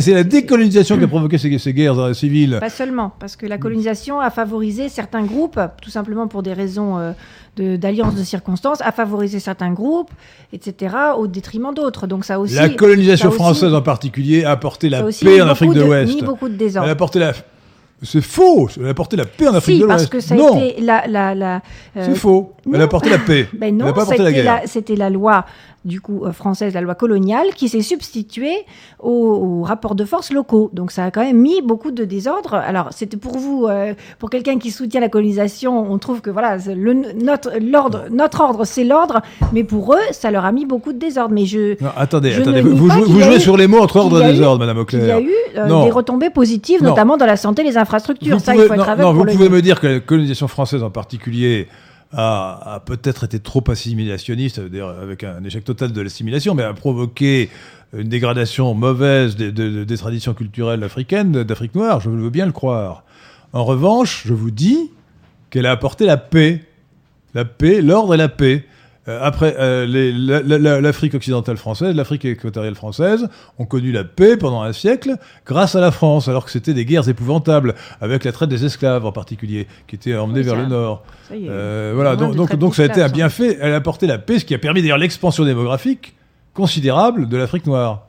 C'est la décolonisation qui a provoqué ces, ces guerres euh, civiles. Pas seulement, parce que la colonisation a favorisé certains groupes, tout simplement pour des raisons. Euh, d'alliance de, circonstances, a favorisé certains groupes, etc., au détriment d'autres. Donc ça aussi. La colonisation française en particulier a apporté la paix en Afrique de l'Ouest. beaucoup de désordre. Elle a apporté la c'est faux. Elle a apporté la paix en Afrique de l'Ouest. parce que ça a été la... la, la euh, C'est faux. Elle a apporté la paix. Ben non, C'était la loi du coup euh, française, la loi coloniale, qui s'est substituée aux, rapports de force locaux. Donc ça a quand même mis beaucoup de désordre. Alors c'était pour vous, euh, pour quelqu'un qui soutient la colonisation, on trouve que voilà, le, notre, l'ordre, notre ordre, c'est l'ordre, mais pour eux, ça leur a mis beaucoup de désordre. Mais je. attendez, attendez, vous, jouez, sur les mots entre ordre et désordre, Madame Auclair. Il y a eu euh, des retombées positives, notamment dans la santé, les infrastructures. ça, il faut être non, vous pouvez me dire que la colonisation française en particulier a, peut-être été trop assimilationniste, avec un échec total de l'assimilation, mais a provoqué une dégradation mauvaise des, traditions culturelles africaines, d'Afrique noire, je veux bien le croire. En revanche, je vous dis qu'elle a apporté la paix. La paix, l'ordre et la paix. Euh, après, euh, l'Afrique occidentale française, l'Afrique équatoriale française ont connu la paix pendant un siècle grâce à la France, alors que c'était des guerres épouvantables, avec la traite des esclaves en particulier, qui étaient emmenés vers le nord. Euh, voilà, donc, donc, donc, ça a été un bienfait. Elle a apporté la paix, ce qui a permis d'ailleurs l'expansion démographique considérable de l'Afrique noire.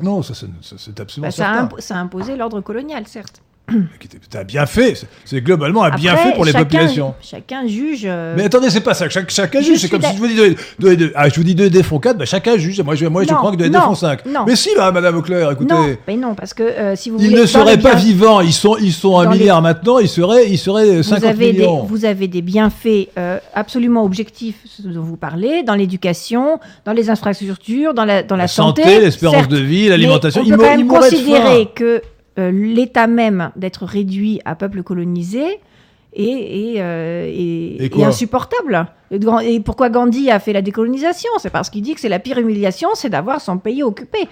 Non, ça, c'est absolument bah, ça, ça a imposé l'ordre colonial, certes. T'as bien fait, c'est globalement un bien fait pour les populations. Chacun juge. Euh, mais attendez, c'est pas ça, chacun juge. C'est comme si je vous dis 2 ah, je vous dis 2 font 4, bah, chacun juge. Moi, je, moi, je crois que 2 font 5. Mais si, bah, Madame Auclair, écoutez. Non, mais non, parce que euh, si vous Ils ne seraient pas vivants, ils sont, ils sont un milliard maintenant, ils seraient, ils seraient 50 vous avez millions. Des, vous avez des bienfaits euh, absolument objectifs, dont vous parlez, dans l'éducation, dans les infrastructures, dans la, dans la, santé. santé l'espérance de vie, l'alimentation. On peut quand même considérer que euh, l'état même d'être réduit à peuple colonisé est, euh, insupportable. Et pourquoi Gandhi a fait la décolonisation? C'est parce qu'il dit que c'est la pire humiliation, c'est d'avoir son pays occupé.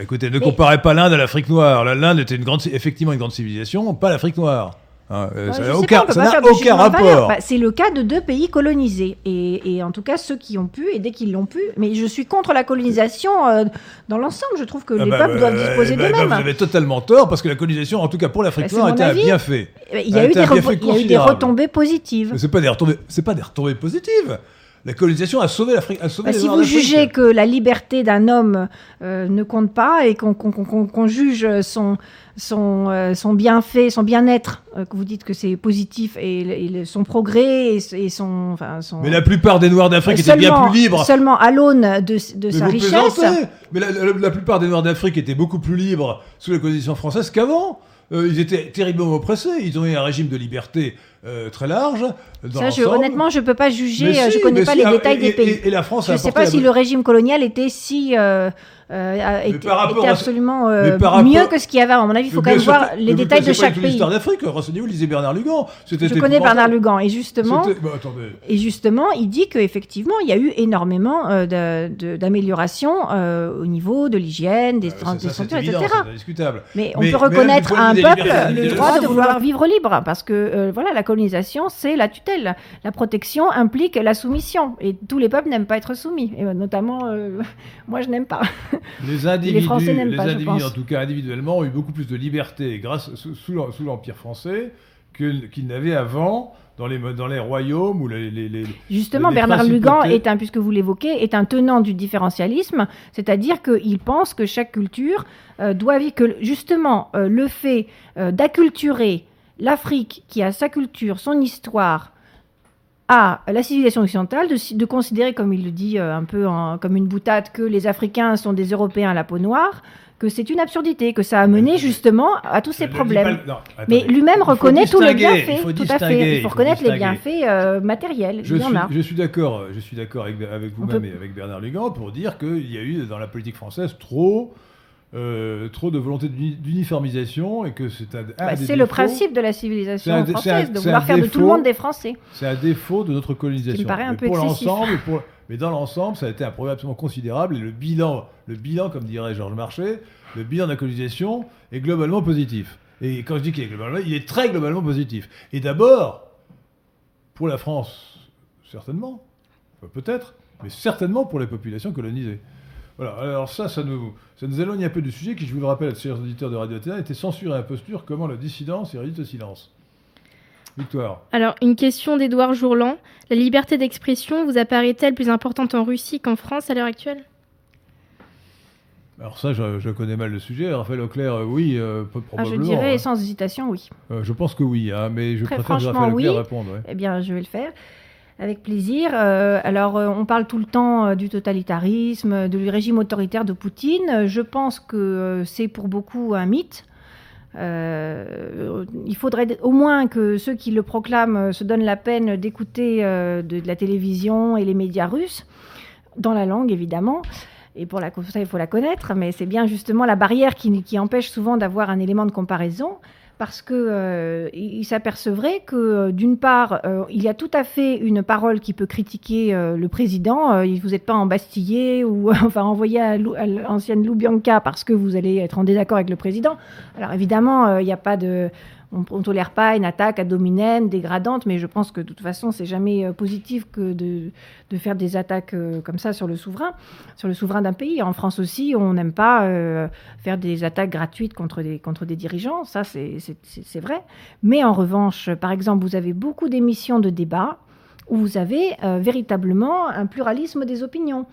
écoutez, ne comparez pas l'Inde à l'Afrique noire. L'Inde était une grande, effectivement une grande civilisation, pas l'Afrique noire. Hein, euh, ça n'a aucun, aucun rapport. Bah, c'est le cas de deux pays colonisés. Et, en tout cas, ceux qui ont pu, et dès qu'ils l'ont pu. Mais je suis contre la colonisation euh, dans l'ensemble. Je trouve que ah les bah, peuples doivent bah, disposer d'eux-mêmes. vous avez totalement tort, parce que la colonisation, en tout cas pour l'Afrique noire, était un bienfait. Il y a, eu des, il y a eu des retombées positives. Ce n'est pas, des retombées, pas des retombées positives. La colonisation a sauvé l'Afrique. Bah, si vous jugez que la liberté d'un homme euh, ne compte pas et qu'on juge son, son, euh, son bienfait, son bien-être, euh, que vous dites que c'est positif, et, son progrès et, son, enfin, son, Mais la plupart des Noirs d'Afrique étaient bien plus libres. Seulement à l'aune de, de sa richesse. Mais la, la, plupart des Noirs d'Afrique étaient beaucoup plus libres sous la colonisation française qu'avant. ils étaient terriblement oppressés. Ils ont eu un régime de liberté euh, très large. Ça, je, honnêtement, je ne peux pas juger, je ne connais pas les détails des pays. Et, la France je ne sais pas si le régime colonial était si. Euh, euh, était, absolument euh, mieux que ce qu'il y avait. À mon avis, il faut quand même voir les détails de chaque pays. l'histoire d'Afrique, renseignez-vous, lisez Bernard Lugan. Je connais Bernard Lugan et justement, bah, et justement, il dit qu'effectivement, il y a eu énormément euh, d'améliorations au niveau de l'hygiène, des, bah, des etc. Discutable. Mais on peut reconnaître à un peuple le droit de vouloir vivre libre, parce que voilà, la colonisation, c'est la tutelle. La protection implique la soumission, et tous les peuples n'aiment pas être soumis, et notamment, moi, je n'aime pas. Les individus, les, Français les pas, individus en tout cas individuellement, ont eu beaucoup plus de liberté grâce, sous, sous l'Empire français qu'ils n'avaient avant dans les, dans les royaumes ou les, les Justement, Bernard Lugan est un, puisque vous l'évoquez, est un tenant du différentialisme, c'est-à-dire qu'il pense que chaque culture euh, doit vivre, que justement euh, le fait euh, d'acculturer l'Afrique, qui a sa culture, son histoire, à la civilisation occidentale de, considérer, comme il le dit euh, un peu comme une boutade, que les Africains sont des Européens à la peau noire, que c'est une absurdité, que ça a mené justement à tous ces problèmes. Mais lui-même reconnaît tous les bienfaits, tout à fait. Il faut reconnaître les bienfaits euh, matériels. Je il y suis, en a. Je suis d'accord, je suis d'accord avec, avec vous-même et avec Bernard Lugan pour dire qu'il y a eu dans la politique française trop euh, trop de volonté d'uniformisation et que c'est un, bah, C'est le principe de la civilisation française, de vouloir faire de tout le monde des Français. C'est un défaut de notre colonisation. me paraît un peu pour l'ensemble, mais dans l'ensemble, ça a été un problème absolument considérable et le bilan, le bilan, comme dirait Georges Marchais, le bilan de la colonisation est globalement positif. Et quand je dis qu'il est globalement, il est très globalement positif. Et d'abord, pour la France, certainement, peut-être, mais certainement pour les populations colonisées. Voilà, alors ça, ça nous, ça nous éloigne un peu du sujet qui, je vous le rappelle, chers auditeurs de Radio Théâtre, était censuré à posture, comment la dissidence est réduite au silence? Victoire. Alors, une question d'Edouard Jourland. La liberté d'expression vous apparaît-elle plus importante en Russie qu'en France à l'heure actuelle? Alors ça, je, connais mal le sujet. Raphaël Auclair, euh, oui, euh, probablement. Ah, je dirais hein. sans hésitation, oui. Euh, je pense que oui, hein, mais je préfère que Raphaël Auclair répondre. Eh bien, je vais le faire. Avec plaisir. Euh, alors, euh, on parle tout le temps euh, du totalitarisme, du régime autoritaire de Poutine. Je pense que c'est pour beaucoup un mythe. il faudrait au moins que ceux qui le proclament se donnent la peine d'écouter de, la télévision et les médias russes, dans la langue évidemment. Et pour la, ça, il faut la connaître, mais c'est bien justement la barrière qui, qui empêche souvent d'avoir un élément de comparaison parce que euh, il s'apercevrait que euh, d'une part, euh, il y a tout à fait une parole qui peut critiquer le président. vous n'êtes pas embastillé ou enfin envoyé à l'ancienne Loubianca parce que vous allez être en désaccord avec le président. Alors évidemment, il n'y a pas de on ne tolère pas une attaque à dominem, dégradante, mais je pense que de toute façon, c'est jamais euh, positif que de, faire des attaques euh, comme ça sur le souverain, sur le souverain d'un pays. En France aussi, on n'aime pas euh, faire des attaques gratuites contre des, contre des dirigeants, ça c'est vrai. Mais en revanche, par exemple, vous avez beaucoup d'émissions de débat où vous avez véritablement un pluralisme des opinions.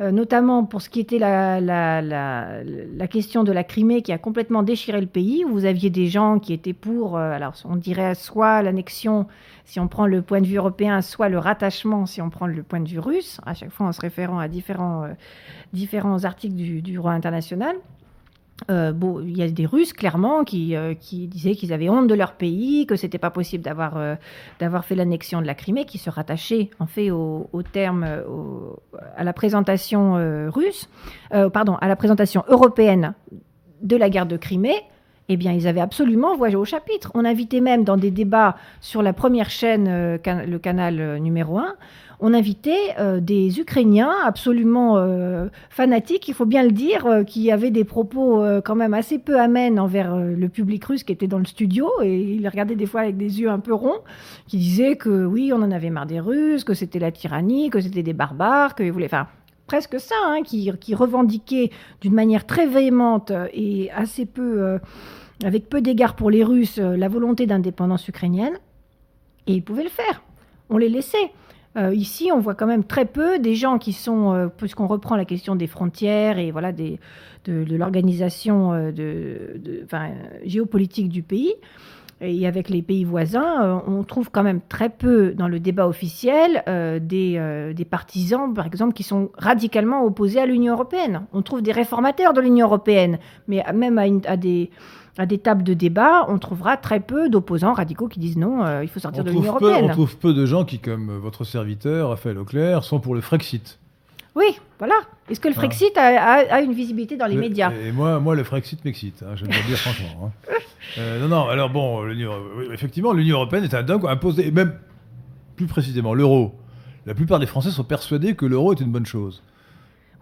Euh, notamment pour ce qui était la, la, question de la Crimée qui a complètement déchiré le pays, où vous aviez des gens qui étaient pour, euh, alors on dirait soit l'annexion si on prend le point de vue européen, soit le rattachement si on prend le point de vue russe, à chaque fois en se référant à différents, euh, différents articles du droit international. Euh, il y a des Russes clairement qui, euh, qui disaient qu'ils avaient honte de leur pays, que c'était pas possible d'avoir euh, d'avoir fait l'annexion de la Crimée, qui se rattachaient en fait au terme à la présentation russe, pardon, à la présentation européenne de la guerre de Crimée. Eh bien, ils avaient absolument voyagé au chapitre. On invitait même dans des débats sur la première chaîne, euh, le canal euh, numéro 1, on invitait euh, des Ukrainiens absolument fanatiques, il faut bien le dire, qui avaient des propos quand même assez peu amènes envers le public russe qui était dans le studio, et ils les regardaient des fois avec des yeux un peu ronds, qui disaient que oui, on en avait marre des Russes, que c'était la tyrannie, que c'était des barbares, qu'ils voulaient... Enfin, presque ça, hein, qui, qui revendiquaient d'une manière très véhémente et assez peu... avec peu d'égard pour les Russes, euh, la volonté d'indépendance ukrainienne, et ils pouvaient le faire. On les laissait. Euh, ici, on voit quand même très peu des gens qui sont, euh, puisqu'on reprend la question des frontières et voilà de, l'organisation géopolitique du pays, et avec les pays voisins, on trouve quand même très peu dans le débat officiel des, partisans, par exemple, qui sont radicalement opposés à l'Union européenne. On trouve des réformateurs de l'Union européenne, mais même à des, à des tables de débat, on trouvera très peu d'opposants radicaux qui disent non, euh, il faut sortir On de l'Union peu, on européenne. trouve peu de gens qui, comme votre serviteur, Raphaël Auclair, sont pour le Frexit. Oui, voilà. Est-ce que le Ah. Frexit a, a- a une visibilité dans les Le- médias Et moi, moi, le Frexit m'excite, hein, je vais le dire franchement. hein. Euh, non, non, alors bon, effectivement, l'Union européenne est un dogme imposé, et même plus précisément, l'euro. La plupart des Français sont persuadés que l'euro est une bonne chose.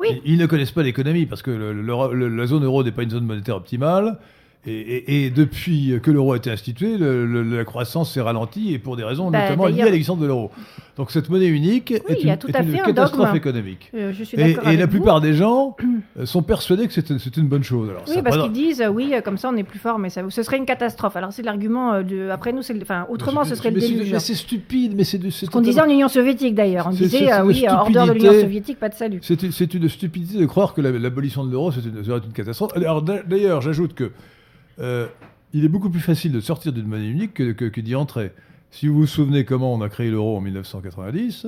Oui. Ils, ils ne connaissent pas l'économie parce que le- le- le- la zone euro n'est pas une zone monétaire optimale. Et, et- et depuis que l'euro a été institué, le- le- la croissance s'est ralentie et pour des raisons Bah, notamment liées à l'existence de l'euro. Donc cette monnaie unique est une, tout est une un catastrophe dogme. économique. Euh, Je suis Et, la vous. plupart des gens sont persuadés que c'est une bonne chose. Alors, Oui, ça parce qu'ils disent euh, oui, euh, comme ça on est plus fort, mais ça, ce serait une catastrophe. Alors c'est l'argument de. Après nous, enfin autrement, ce serait le déluge. Mais c'est stupide, mais c'est Ce qu'on disait en Union soviétique d'ailleurs. On disait euh, oui, hors dehors de l'Union soviétique, pas de salut. C'est une- stupidité de croire que la- l'abolition de l'euro c'est une- serait une catastrophe. Alors d'a- d'ailleurs, j'ajoute que euh, il est beaucoup plus facile de sortir d'une monnaie unique que, que- que d'y entrer. Si vous vous souvenez comment on a créé l'euro en 1990,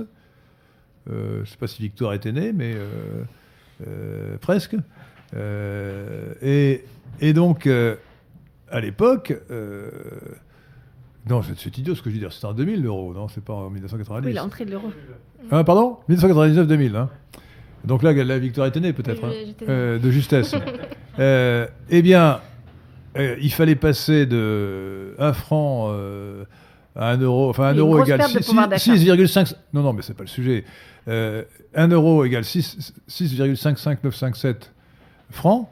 euh, je ne sais pas si Victoire était né, mais euh, presque. Et, et donc, à l'époque, non, c'est idiot ce que je veux dire, c'était en 2000 l'euro, non, c'est pas en 1990. Oui, l'entrée de l'euro. Hein, pardon? 1999-2000. Hein. Donc là, la victoire était née, peut-être, Oui, hein, née. euh, de justesse. Euh, eh bien, euh, il fallait passer de 1 franc euh, à 1 euro, enfin 1 Oui, une euro égale perte de 6 pouvoir d'achat. 6,5. Non, non, mais c'est pas le sujet. Euh, 1 euro égale 6 6,55957 francs.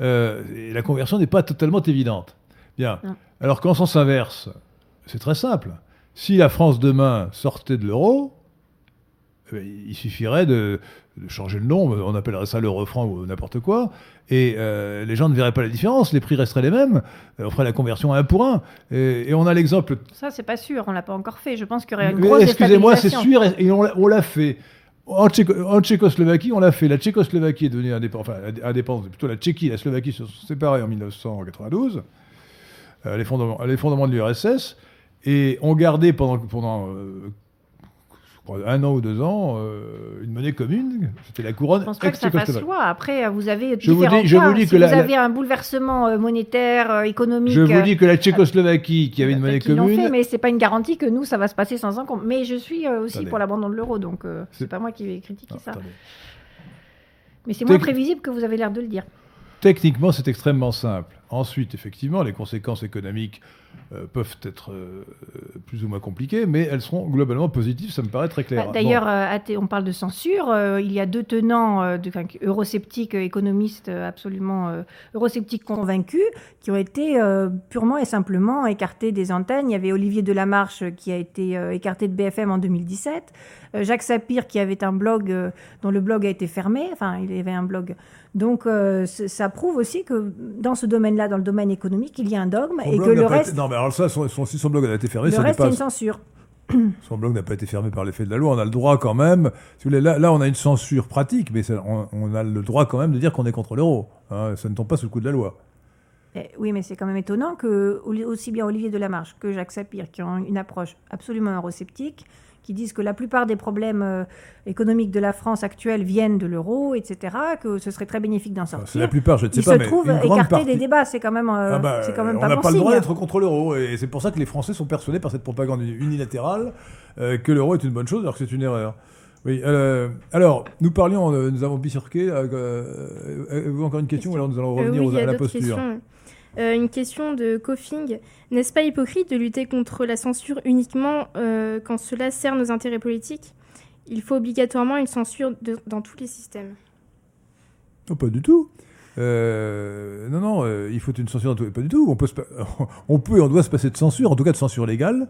Euh, et la conversion n'est pas totalement évidente. Bien. Non. Alors qu'en sens inverse, c'est très simple. Si la France demain sortait de l'euro, il suffirait de, de changer le nom, on appellerait ça l'euro franc ou n'importe quoi, et euh, les gens ne verraient pas la différence, les prix resteraient les mêmes, on ferait la conversion à un pour un. Et, et on a l'exemple. Ça, c'est pas sûr, on l'a pas encore fait. Je pense qu'il y aurait une grosse Excusez-moi, c'est sûr, et, on l'a- on l'a fait. En, Tchéco- en Tchécoslovaquie, on l'a fait. La Tchécoslovaquie est devenue indépendante, enfin indé- indépendante, plutôt la Tchéquie et la Slovaquie se sont séparées en 1992, euh, à l'effondrement de l'URSS, et ont gardé pendant, pendant euh, un an ou deux ans euh, une monnaie commune, c'était la couronne Je pense pas que ça fasse loi. Après, euh, vous avez Je vous dis- je cas. vous dis si que vous la- avez un bouleversement euh, monétaire, économique. Je vous dis que la Tchécoslovaquie, qui avait une monnaie commune, fait, mais c'est pas une garantie que nous, ça va se passer sans compte. Mais je suis aussi Attendez. pour l'abandon de l'euro, donc euh, C'est- pas moi qui vais critiquer Non, ça. attendez. Mais c'est moins prévisible que vous avez l'air de le dire. Techniquement, c'est extrêmement simple. Ensuite, effectivement, les conséquences économiques euh, peuvent être euh, plus ou moins compliquées, mais elles seront globalement positives, ça me paraît très clair. Bah, D'ailleurs, euh, on parle de censure. euh, il y a deux tenants de, enfin, eurosceptiques, économistes absolument eurosceptiques convaincus, qui ont été purement et simplement écartés des antennes. Il y avait Olivier Delamarche qui a été écarté de BFM en 2017. euh, Jacques Sapir qui avait un blog dont le blog a été fermé. Enfin, il avait un blog. Donc, euh, ça prouve aussi que dans ce domaine-là, dans le domaine économique, il y a un dogme Son et que le reste, été- Non, mais alors ça, son, son- si son blog a été fermé, le ça reste, une censure. Son blog n'a pas été fermé par l'effet de la loi. On a le droit quand même... Si vous voulez, là, là, on a une censure pratique, mais ça- on, on a le droit quand même de dire qu'on est contre l'euro. hein. ça ne tombe pas sous le coup de la loi. Eh, Oui, mais c'est quand même étonnant que aussi bien Olivier Delamarche que Jacques Sapir, qui ont une approche absolument eurosceptique, qui disent que la plupart des problèmes euh, économiques de la France actuelle viennent de l'euro, etc., que ce serait très bénéfique d'en Enfin, c'est sortir. la plupart, je ne sais Ils pas, se mais trouvent écartés partie... des débats. C'est quand même, euh, Ah bah, c'est quand même on pas n'a bon pas le droit d'être contre l'euro, et c'est pour ça que les Français sont persuadés par cette propagande unilatérale euh, que l'euro est une bonne chose, alors que c'est une erreur. Oui. euh, alors, nous parlions, euh, nous avons bifurqué. euh, avez-vous encore une question, ou alors nous allons Euh, revenir oui, aux- à la posture. questions. Euh, une question de Coffing. N'est-ce pas hypocrite de lutter contre la censure uniquement euh, quand cela sert nos intérêts politiques? Il faut obligatoirement une censure dans tous les systèmes. Non, pas du tout. Euh, non, non, il faut une censure. dans tout- Pas du tout. On peut, se on peut et on doit se passer de censure, en tout cas de censure légale.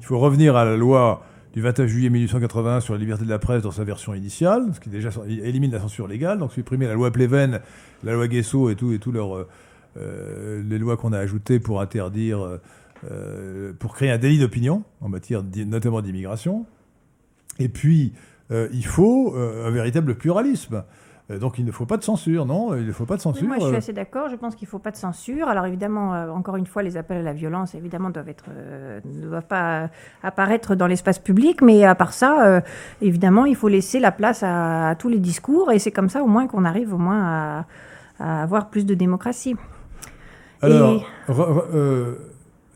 Il faut revenir à la loi du 29 juillet 1881 sur la liberté de la presse dans sa version initiale, ce qui déjà élimine la censure légale, donc supprimer la loi Pleven, la loi Guesso et tout, et tout leur, les lois qu'on a ajoutées pour interdire, euh, euh, pour créer un délit d'opinion en matière notamment d'immigration. Et puis, euh, il faut euh, un véritable pluralisme. Euh, donc il ne faut pas de censure, non Il ne faut pas de Oui, censure. moi, je suis euh, assez d'accord. Je pense qu'il ne faut pas de censure. Alors, évidemment, euh, encore une fois, les appels à la violence, évidemment, doivent être, euh, ne doivent pas apparaître dans l'espace public. Mais à part ça, euh, évidemment, il faut laisser la place à, à tous les discours. Et c'est comme ça, au moins, qu'on arrive au moins à, à avoir plus de démocratie. Alors, Et- re- re- euh,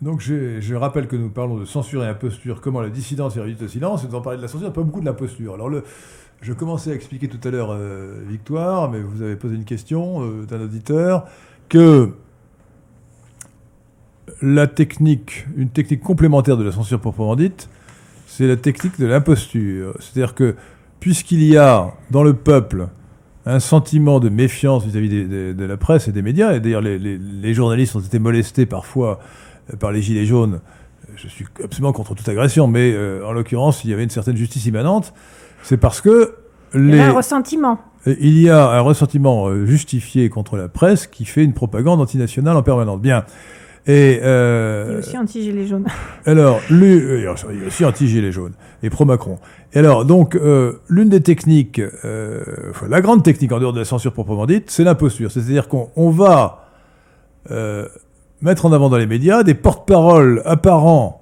donc je rappelle que nous parlons de censure et imposture, comment la dissidence est réduite au silence, et nous en parler de la censure, pas beaucoup de l'imposture. Alors, le, je commençais à expliquer tout à l'heure, euh, Victoire, mais vous avez posé une question euh, d'un auditeur, que la technique, une technique complémentaire de la censure proprement dite, c'est la technique de l'imposture. C'est-à-dire que, puisqu'il y a dans le peuple un sentiment de méfiance vis-à-vis de la presse et des médias. Et d'ailleurs, les, les- les journalistes ont été molestés parfois euh, par les gilets jaunes. Je suis absolument contre toute agression, mais euh, en l'occurrence, il y avait une certaine justice immanente. C'est parce que Il y a un ressentiment. Il y a un ressentiment euh, justifié contre la presse qui fait une propagande antinationale en permanence. Bien. Et, euh, Et aussi anti-gilets jaunes. alors, lu- euh, il y a aussi anti-gilet jaune et pro-Macron. Et alors, donc, euh, l'une des techniques, euh, enfin, la grande technique en dehors de la censure proprement dite, c'est l'imposture. C'est-à-dire qu'on on va euh, mettre en avant dans les médias des porte-paroles apparents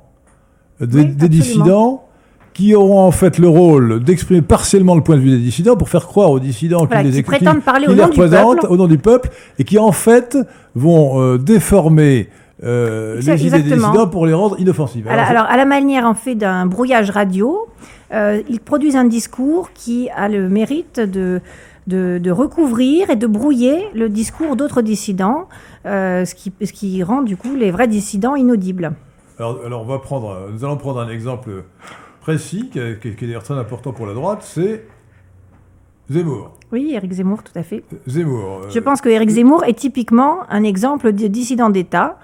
des, Oui, des absolument. dissidents qui auront en fait le rôle d'exprimer partiellement le point de vue des dissidents pour faire croire aux dissidents Voilà, qu'ils les qui écoutent, qui les représentent au nom du peuple et qui en fait vont euh, déformer euh, les idées des pour les rendre inoffensives. Alors, Alors, alors, à la manière en fait d'un brouillage radio, euh, ils produisent un discours qui a le mérite de, de, de recouvrir et de brouiller le discours d'autres dissidents, euh, ce, qui, ce qui rend du coup les vrais dissidents inaudibles. alors, alors, on va prendre, nous allons prendre un exemple précis qui, est- d'ailleurs très important pour la droite, c'est Zemmour. Oui, Éric Zemmour, tout à fait. Zemmour. euh, Je pense que Éric Zemmour est typiquement un exemple de dissident d'État.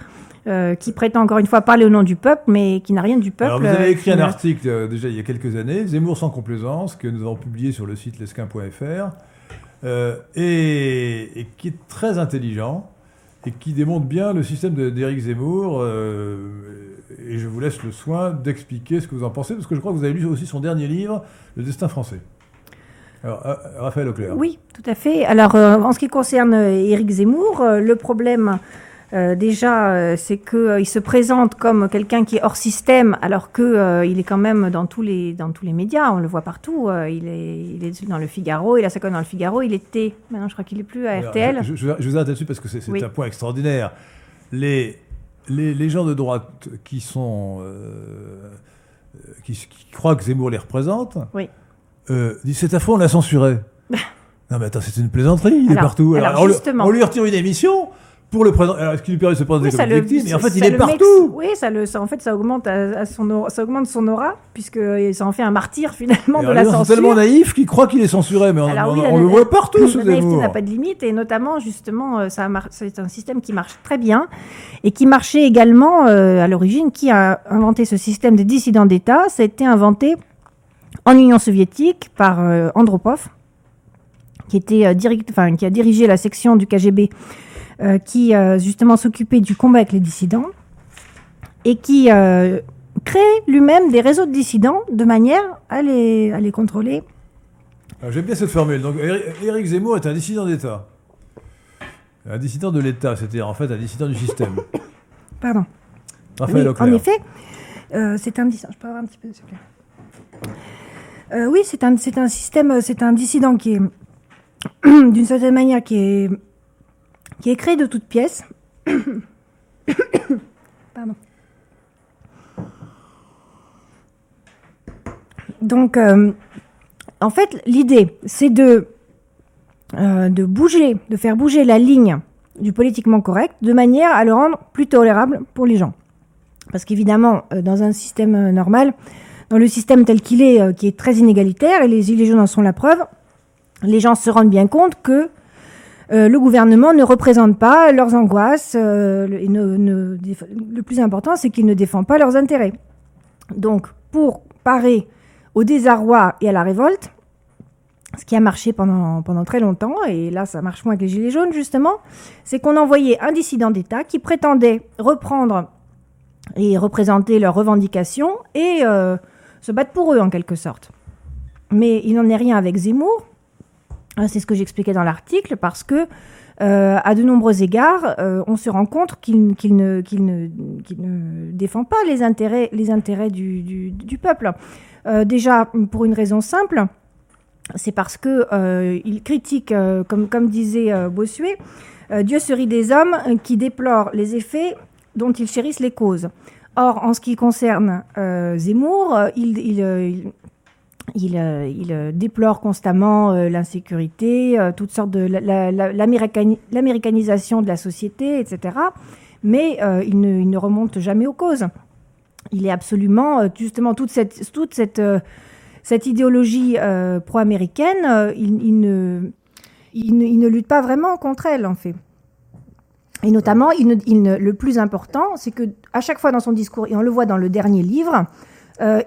Euh, qui prétend encore une fois parler au nom du peuple, mais qui n'a rien du peuple. Alors, vous avez euh, écrit un article euh, déjà il y a quelques années, Zemmour sans complaisance, que nous avons publié sur le site lesquin.fr, et, et qui est très intelligent et qui démontre bien le système d'Éric Zemmour. euh, et je vous laisse le soin d'expliquer ce que vous en pensez, parce que je crois que vous avez lu aussi son dernier livre, Le destin français. Alors, Raphaël Auclair. Oui, tout à fait. Alors, euh, en ce qui concerne Éric Zemmour, euh, le problème, euh, déjà, euh, c'est qu'il se présente comme quelqu'un qui est hors système, alors qu'il il est quand même dans tous, les, dans tous les médias, on le voit partout. euh, il, est, il est dans le Figaro, il a sa conne dans le Figaro, il était, maintenant je crois qu'il est plus à Alors, RTL. Je, je- je vous arrête là-dessus parce que c'est Oui. un point extraordinaire. Les, les, les gens de droite qui sont. euh, qui, qui croient que Zemmour les représente Oui. euh, disent c'est affreux, on l'a censuré. non, mais attends, c'est une plaisanterie, il est partout. alors, on, justement. on lui retire une émission pour le présenter. Alors, est-ce qu'il lui permet de se présenter Oui, comme Mais en fait, il est partout. oui, ça le, ça, en fait, ça augmente, à, à son aura, ça augmente son aura, puisque ça en fait un martyr finalement de la censure. tellement naïfs qu'ils croient qu'il est censuré, mais on, Alors on- la- le la- voit partout, ce La naïveté n'a pas de limite et notamment justement euh, ça c'est un système qui marche très bien et qui marchait également euh, à l'origine. Qui a inventé ce système des dissidents d'État Ça a été inventé en Union soviétique par euh, Andropov, qui était euh, direct, enfin qui a dirigé la section du KGB euh, qui euh, justement s'occupait du combat avec les dissidents et qui euh, crée lui-même des réseaux de dissidents de manière à les, à les contrôler Alors, J'aime bien cette formule. Donc, Éric Zemmour est un dissident d'État. Un dissident de l'État, c'est-à-dire en fait un dissident du système. Pardon. Raphaël Oui, en effet, euh, c'est un dissident. Je peux avoir un petit peu, s'il vous plaît Euh, Oui, c'est un, c'est un système, euh, c'est un dissident qui est, d'une certaine manière, qui est, qui est créé de toutes pièces. Pardon. Donc, euh, en fait, l'idée, c'est de, euh, de bouger, de faire bouger la ligne du politiquement correct, de manière à le rendre plus tolérable pour les gens. Parce qu'évidemment, euh, dans un système normal, dans le système tel qu'il est, qui est très inégalitaire, et les Gilets jaunes en sont la preuve, les gens se rendent bien compte que le gouvernement ne représente pas leurs angoisses, et le plus important, c'est qu'il ne défend pas leurs intérêts. Donc, pour parer au désarroi et à la révolte, ce qui a marché pendant, pendant très longtemps, et là ça marche moins avec les Gilets jaunes justement, c'est qu'on envoyait un dissident d'État qui prétendait reprendre et représenter leurs revendications et euh, se battre pour eux en quelque sorte. Mais il n'en est rien avec Zemmour, euh, c'est ce que j'expliquais dans l'article, parce que euh, à de nombreux égards, on se rend compte qu'il ne, défend pas les intérêts, du, peuple. déjà, pour une raison simple, c'est parce que euh, il critique, euh, comme, disait euh, Bossuet, Dieu se rit des hommes qui déplorent les effets dont ils chérissent les causes. Or, en ce qui concerne Zemmour, il, déplore constamment l'insécurité, toutes sortes de l'américanisation de la société, etc. Mais il ne, il, remonte jamais aux causes. Il est absolument, justement, toute cette, idéologie euh, pro-américaine, euh, il, ne, il, lutte pas vraiment contre elle, en fait. Et notamment, il le plus important, c'est que à chaque fois dans son discours, et on le voit dans le dernier livre, euh,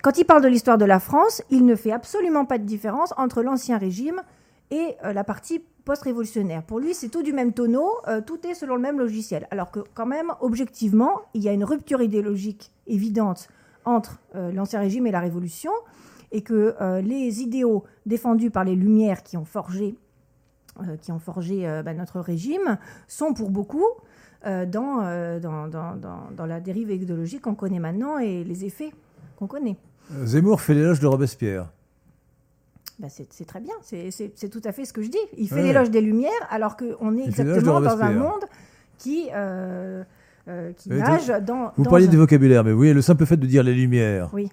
quand il parle de l'histoire de la France, il ne fait absolument pas de différence entre l'ancien régime et la partie post-révolutionnaire. Pour lui, c'est tout du même tonneau, tout est selon le même logiciel. Alors que quand même, objectivement, il y a une rupture idéologique évidente entre euh, l'Ancien Régime et la Révolution, et que euh, les idéaux défendus par les Lumières qui ont forgé, euh, bah, notre régime sont pour beaucoup dans, dans, dans, dans, la dérive idéologique qu'on connaît maintenant et les effets qu'on connaît. Zemmour fait l'éloge de Robespierre. Bah, c'est très bien, c'est tout à fait ce que je dis. Il fait l'éloge des Lumières alors qu'on est exactement dans un monde qui, euh, qui nage dans. Vous parliez du vocabulaire, mais voyez, le simple fait de dire les lumières. Oui.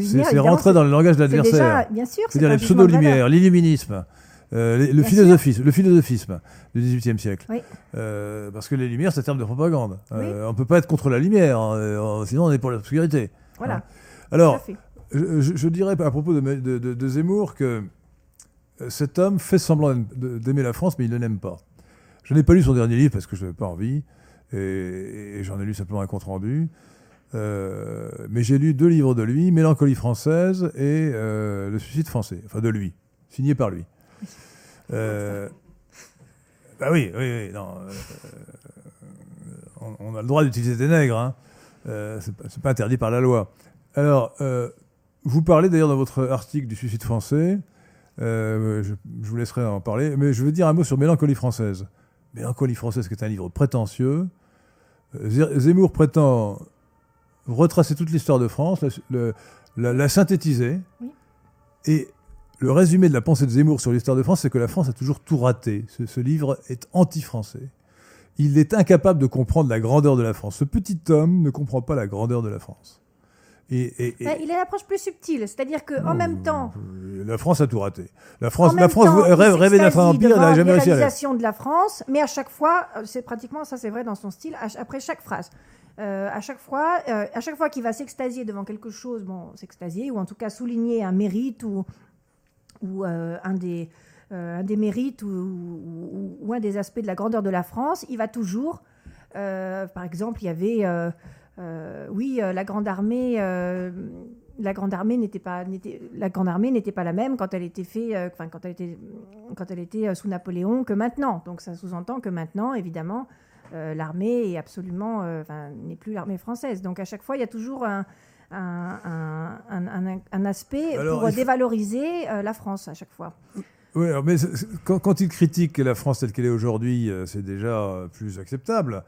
C'est rentrer dans le langage de l'adversaire. Bien sûr. C'est-à-dire les pseudo-lumières, l'illuminisme. Euh, le, philosophisme, le philosophisme du XVIIIe siècle. Oui. Euh, parce que les lumières, c'est un terme de propagande. Euh, on ne peut pas être contre la lumière, hein, sinon on est pour l'obscurité. Voilà. Hein. Alors, je, dirais à propos de, de, de, Zemmour que cet homme fait semblant d'aimer la France, mais il ne l'aime pas. Je n'ai pas lu son dernier livre parce que je n'avais pas envie et, j'en ai lu simplement un compte rendu. Euh, mais j'ai lu deux livres de lui, Mélancolie française et euh, Le suicide français, enfin de lui, signé par lui. Euh, bah oui, oui, oui non, on, a le droit d'utiliser des nègres, hein. c'est pas, pas, interdit par la loi. Alors, vous parlez d'ailleurs dans votre article du suicide français, je, je, vous laisserai en parler, mais je veux dire un mot sur Mélancolie française. Mélancolie française, qui est un livre prétentieux, Zemmour prétend retracer toute l'histoire de France, la, synthétiser. Et le résumé de la pensée de Zemmour sur l'histoire de France, c'est que la France a toujours tout raté. Ce, livre est anti-français. Il est incapable de comprendre la grandeur de la France. Ce petit homme ne comprend pas la grandeur de la France. Et, bah, il a l'approche plus subtile, c'est-à-dire qu'en même temps. La France a tout raté. La France, la France rêvait d'un empire, elle n'a jamais réussi à la de la France, mais à chaque fois, euh, c'est pratiquement ça, c'est vrai dans son style, après chaque phrase. Euh, à chaque fois, euh, à chaque fois qu'il va s'extasier devant quelque chose, bon, s'extasier ou en tout cas souligner un mérite ou, ou un des un des mérites ou, ou, un des aspects de la grandeur de la France, il va toujours, par exemple, il y avait euh, oui, euh, la Grande Armée, euh, la Grande Armée n'était pas, la Grande Armée n'était pas la même quand elle était fait, quand elle était, quand elle était sous Napoléon que maintenant. Donc ça sous-entend que maintenant, évidemment, l'armée est absolument, n'est plus l'armée française. Donc à chaque fois, il y a toujours un, un, aspect pour dévaloriser la France à chaque fois. Oui, mais quand, quand, il critique la France telle qu'elle est aujourd'hui, c'est déjà plus acceptable.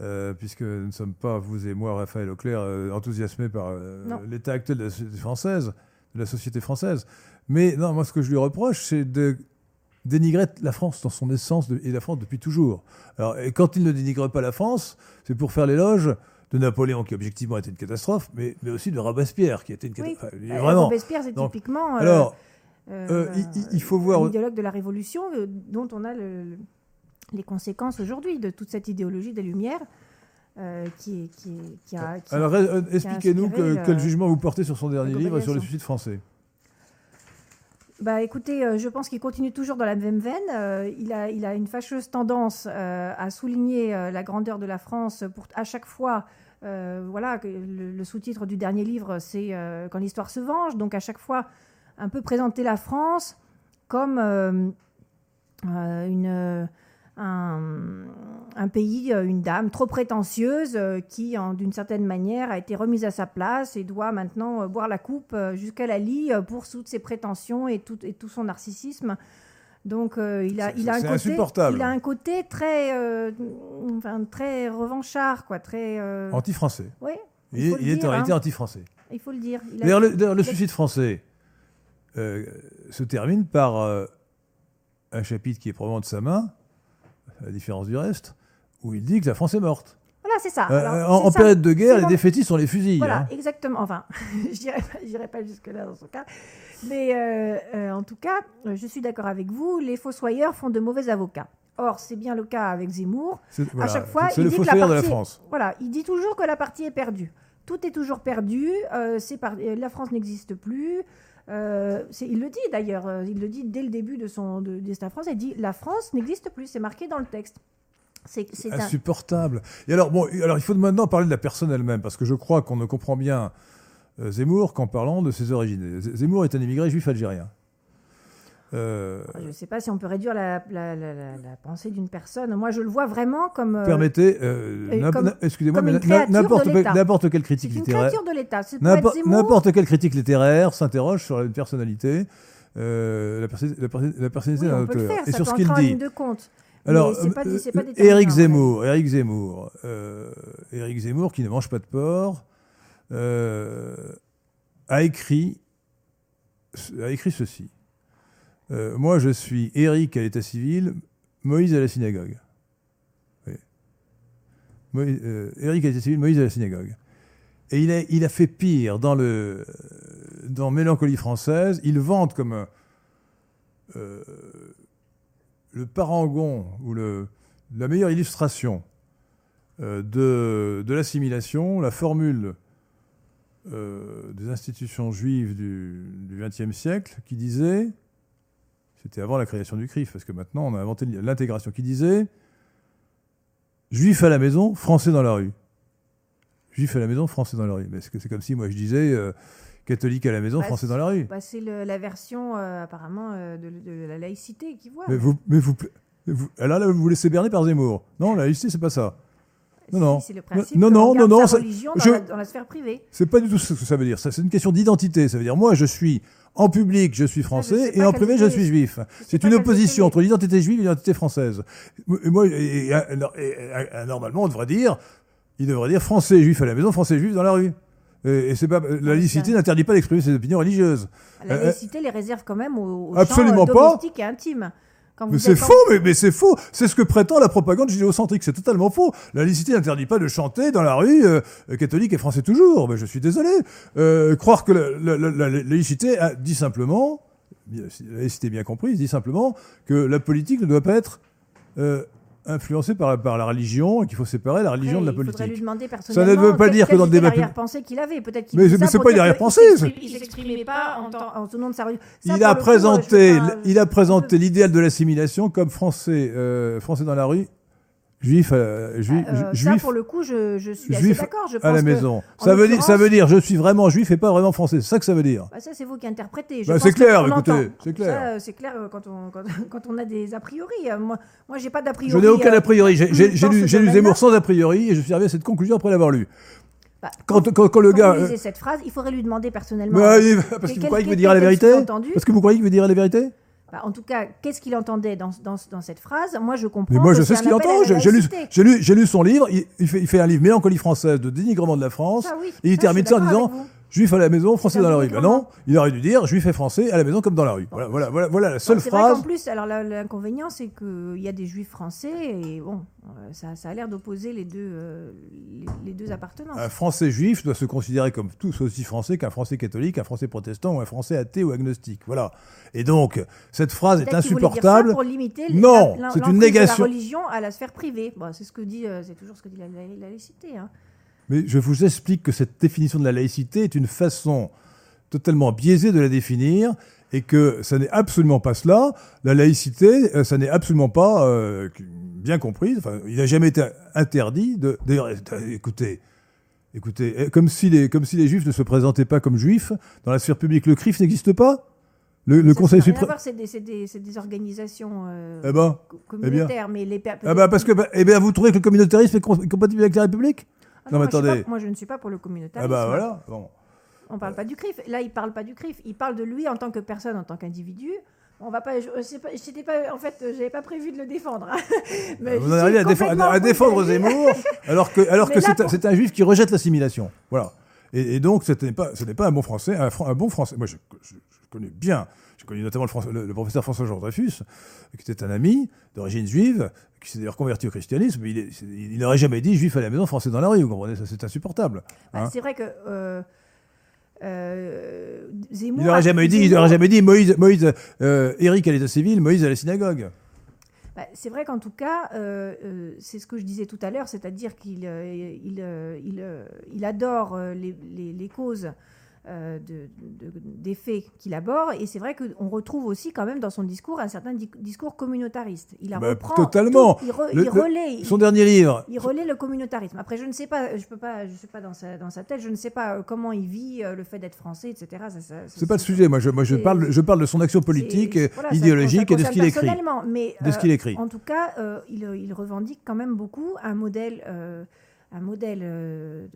Euh, puisque nous ne sommes pas, vous et moi, Raphaël Auclair, euh, enthousiasmés par euh, l'état actuel de la société française, de la société française. Mais non, moi, ce que je lui reproche, c'est de dénigrer la France dans son essence et la France depuis toujours. Alors, et quand il ne dénigre pas la France, c'est pour faire l'éloge de Napoléon, qui objectivement était une catastrophe, mais, mais aussi de Robespierre, qui était une catastrophe. Oui. vraiment. Robespierre, c'est typiquement. Alors, Euh, il, faut voir. Un idéologue de la Révolution dont on a les conséquences aujourd'hui de toute cette idéologie des Lumières. qui, qui, a, Alors, expliquez-nous quel jugement vous portez sur son dernier livre, sur le suicide français? Bah, écoutez, euh, je pense qu'il continue toujours dans la même veine. Euh, il, a, il a une fâcheuse tendance euh, à souligner la grandeur de la France pour à chaque fois. Voilà, le, sous-titre du dernier livre, c'est Quand l'histoire se venge. Donc à chaque fois, un peu présenter la France comme une un, pays, euh, une dame trop prétentieuse euh, qui, d'une certaine manière, a été remise à sa place et doit maintenant euh, boire la coupe jusqu'à la lie pour toutes ses prétentions et et tout son narcissisme. Donc il a, il a un côté, il a un côté très, enfin, très revanchard, quoi, très anti-français. Oui. Il, est en réalité hein. anti-français. Il faut le dire. D'ailleurs, le, suicide français se termine par un chapitre qui est probablement de sa main, à la différence du reste, où il dit que la France est morte. Voilà, c'est ça. Euh, en, période de guerre, les défaitistes sont les fusils. Voilà, hein. exactement. Enfin, je n'irai pas, jusque-là dans son cas. Mais euh, euh, en tout cas, je suis d'accord avec vous, les fossoyeurs font de mauvais avocats. Or, c'est bien le cas avec Zemmour. à chaque fois, il le dit que la, partie, de la France. Voilà, il dit toujours que la partie est perdue. Tout est toujours perdu. c'est par, la France n'existe plus. il le dit d'ailleurs, il le dit dès le début de son de, destin France. Il dit la France n'existe plus. C'est marqué dans le texte. C'est insupportable. Et alors, bon, alors, il faut maintenant parler de la personne elle-même, parce que je crois qu'on ne comprend bien euh, Zemmour qu'en parlant de ses origines. Zemmour est un immigré juif algérien. Euh, je ne sais pas si on peut réduire la, pensée d'une personne. Moi, je le vois vraiment comme. Euh, Permettez, excusez-moi, mais n'importe quelle critique littéraire. N'importe quelle critique littéraire s'interroge sur une personnalité, la, personnalité d'un auteur, et sur ce qu'il dit. De compte. Alors, Éric Zemmour, Éric Zemmour, Éric Zemmour, qui ne mange pas de porc, euh, a écrit, ceci. Euh, moi, je suis Éric à l'état civil, Moïse à la synagogue. Euh, Éric à l'état civil, Moïse à la synagogue. Et il a, fait pire dans, le, Mélancolie française. Il vante comme le parangon ou la meilleure illustration de l'assimilation, la formule euh, des institutions juives du XXe siècle qui disait, c'était avant la création du CRIF, parce que maintenant on a inventé l'intégration, qui disait Juif à la maison, français dans la rue. Juif à la maison, français dans la rue. Mais c'est comme si moi je disais euh, catholique à la maison, bah, français dans la rue. Bah, c'est la version euh, apparemment de, la laïcité qui voit. Mais vous, mais vous, vous, là, là, vous vous laissez berner par Zemmour. Non, la laïcité, c'est pas ça. Non, non. C'est le principe non, non, non, non, sa religion dans, la, dans, la, sphère privée. C'est pas du tout ce que ça veut dire. C'est une question d'identité. Ça veut dire, moi, je suis en public, je suis français, et en privé, je suis juif. C'est une opposition entre l'identité juive et l'identité française. Et moi, et, normalement, on devrait dire, il devrait dire français juif à la maison, français juif dans la rue. Et, c'est pas la laïcité n'interdit pas d'exprimer ses opinions religieuses. La euh, laïcité les réserve quand même aux, aux absolument champs et intimes. Mais c'est faux, mais, mais c'est faux. C'est ce que prétend la propagande judéocentrique. C'est totalement faux. La laïcité n'interdit pas de chanter dans la rue euh, catholique et français toujours. Mais je suis désolé. Euh, croire que la, la, laïcité a dit simplement, la laïcité bien comprise, dit simplement que la politique ne doit pas être influencé par, par la religion et qu'il faut séparer la religion de la politique. Lui demander ça ne veut pas dire que dans le débat arrière-pensée qu'il avait, peut-être qu'il Mais, mais c'est pas une arrière-pensée. Il s'exprimait pas en, en, nom de sa religion. Il a, présenté, il a présenté l'idéal de l'assimilation comme français, euh, français dans la rue juif, euh, juif, euh, juif. Ça, pour le coup, je, je suis assez d'accord. à la maison. Ça veut, dire, ça veut dire, je suis vraiment juif et pas vraiment français. C'est ça que ça veut dire. Bah, ça, c'est vous qui interprétez. Bah, c'est clair, écoutez. C'est clair. C'est clair euh, quand on, quand, on a des a priori. Euh, moi, moi j'ai pas d'a priori. Je n'ai aucun a priori. J'ai lu, lu Zemmour sans a priori et je suis arrivé à cette conclusion après l'avoir lu. Bah, quand, quand, quand, le gars. Quand cette phrase, il faudrait lui demander personnellement. Bah, parce que vous croyez qu'il veut dire la vérité Parce que vous croyez qu'il veut dire la vérité bah, en tout cas, qu'est-ce qu'il entendait dans, dans, dans, cette phrase? Moi, je comprends. Mais moi, je sais ce qu'il entend. J'ai lu, lu, lu, son livre. Il, fait, il, fait, un livre Mélancolie française de dénigrement de la France. et il termine ça en disant Juif à la maison, français dans la rue. Ben non, il aurait dû dire juif et français à la maison comme dans la rue. Voilà, voilà, voilà, voilà la seule phrase. vrai qu'en plus, alors l'inconvénient, c'est qu'il y a des juifs français et bon, euh, ça, ça a l'air d'opposer les deux, euh, les, les deux appartenances. Un français juif doit se considérer comme tous aussi français qu'un français catholique, un français protestant ou un français athée ou agnostique. Voilà. Et donc, cette phrase est dire ça insupportable. pour limiter Non, c'est une négation. De la religion à la sphère privée. Bon, c'est ce que dit, euh, c'est toujours ce que dit la, la- la laïcité. hein. Mais je vous explique que cette définition de la laïcité est une façon totalement biaisée de la définir et que ça n'est absolument pas cela. La laïcité, euh, ça n'est absolument pas euh, bien comprise. Enfin, il n'a jamais été interdit de. D'ailleurs, écoutez. Écoutez, euh, comme si, les, comme si les juifs ne se présentaient pas comme juifs dans la sphère publique. Le CRIF n'existe pas? Le, le Conseil suprême C'est des, des- des organisations euh, Eh ben, co- communautaires, mais les ah bah parce que bah, eh bien, vous trouvez que le communautarisme est com- compatible avec la République? Ah non, mais je attendez. pas- moi, je ne suis pas pour le Ah communautarisme. bah voilà. Bon. On parle pas du CRIF. Là, il parle pas du CRIF. Il parle de lui en tant que personne, en tant qu'individu. On va pas. Je, pas- pas. En fait, j'avais pas prévu de le défendre. Mais Vous en arrivez à, défendre- à défendre. Zemmour alors que, alors Mais que c'est un, pour- c'est un juif qui rejette l'assimilation. Voilà. Et, et donc, ce n'est pas, pas un bon français, un, Fran- un bon français. Moi, je, je- je connais bien, j'ai connu notamment le, François- le- le professeur François-Jean Dreyfus, qui était un ami d'origine juive, qui s'est d'ailleurs converti au christianisme. C'est- il n'aurait jamais dit juif à la maison, français dans la rue. Vous comprenez Ça, c'est insupportable. Bah, hein. c'est vrai que. euh, euh, Zemmour. Il n'aurait jamais dit, il Zemmour- n'aurait jamais dit Moïse, Moïse, euh, Éric à l'état civil, Moïse à la synagogue. Bah, c'est vrai qu'en tout cas, euh, euh, c'est ce que je disais tout à l'heure, c'est-à-dire qu'il euh, il, il, il adore les, les- les causes des faits qu'il aborde, et c'est vrai qu'on retrouve aussi quand même dans son discours un certain di- discours communautariste. Il a Bah, reprend totalement. tout, il, re- Le- il le- relaie, Son dernier livre, il relaie le communautarisme. Après, je ne sais pas, je peux pas, je suis pas dans sa, dans sa tête, je ne sais pas euh, comment il vit euh, le fait d'être français, etc. C'est pas le sujet. Moi, je, moi, je parle, je parle de son action politique, voilà, idéologique ça et de ce qu'il écrit. personnellement, Mais, De ce euh, qu'il écrit. En tout cas, euh, il, il revendique quand même beaucoup un modèle, euh, un modèle euh,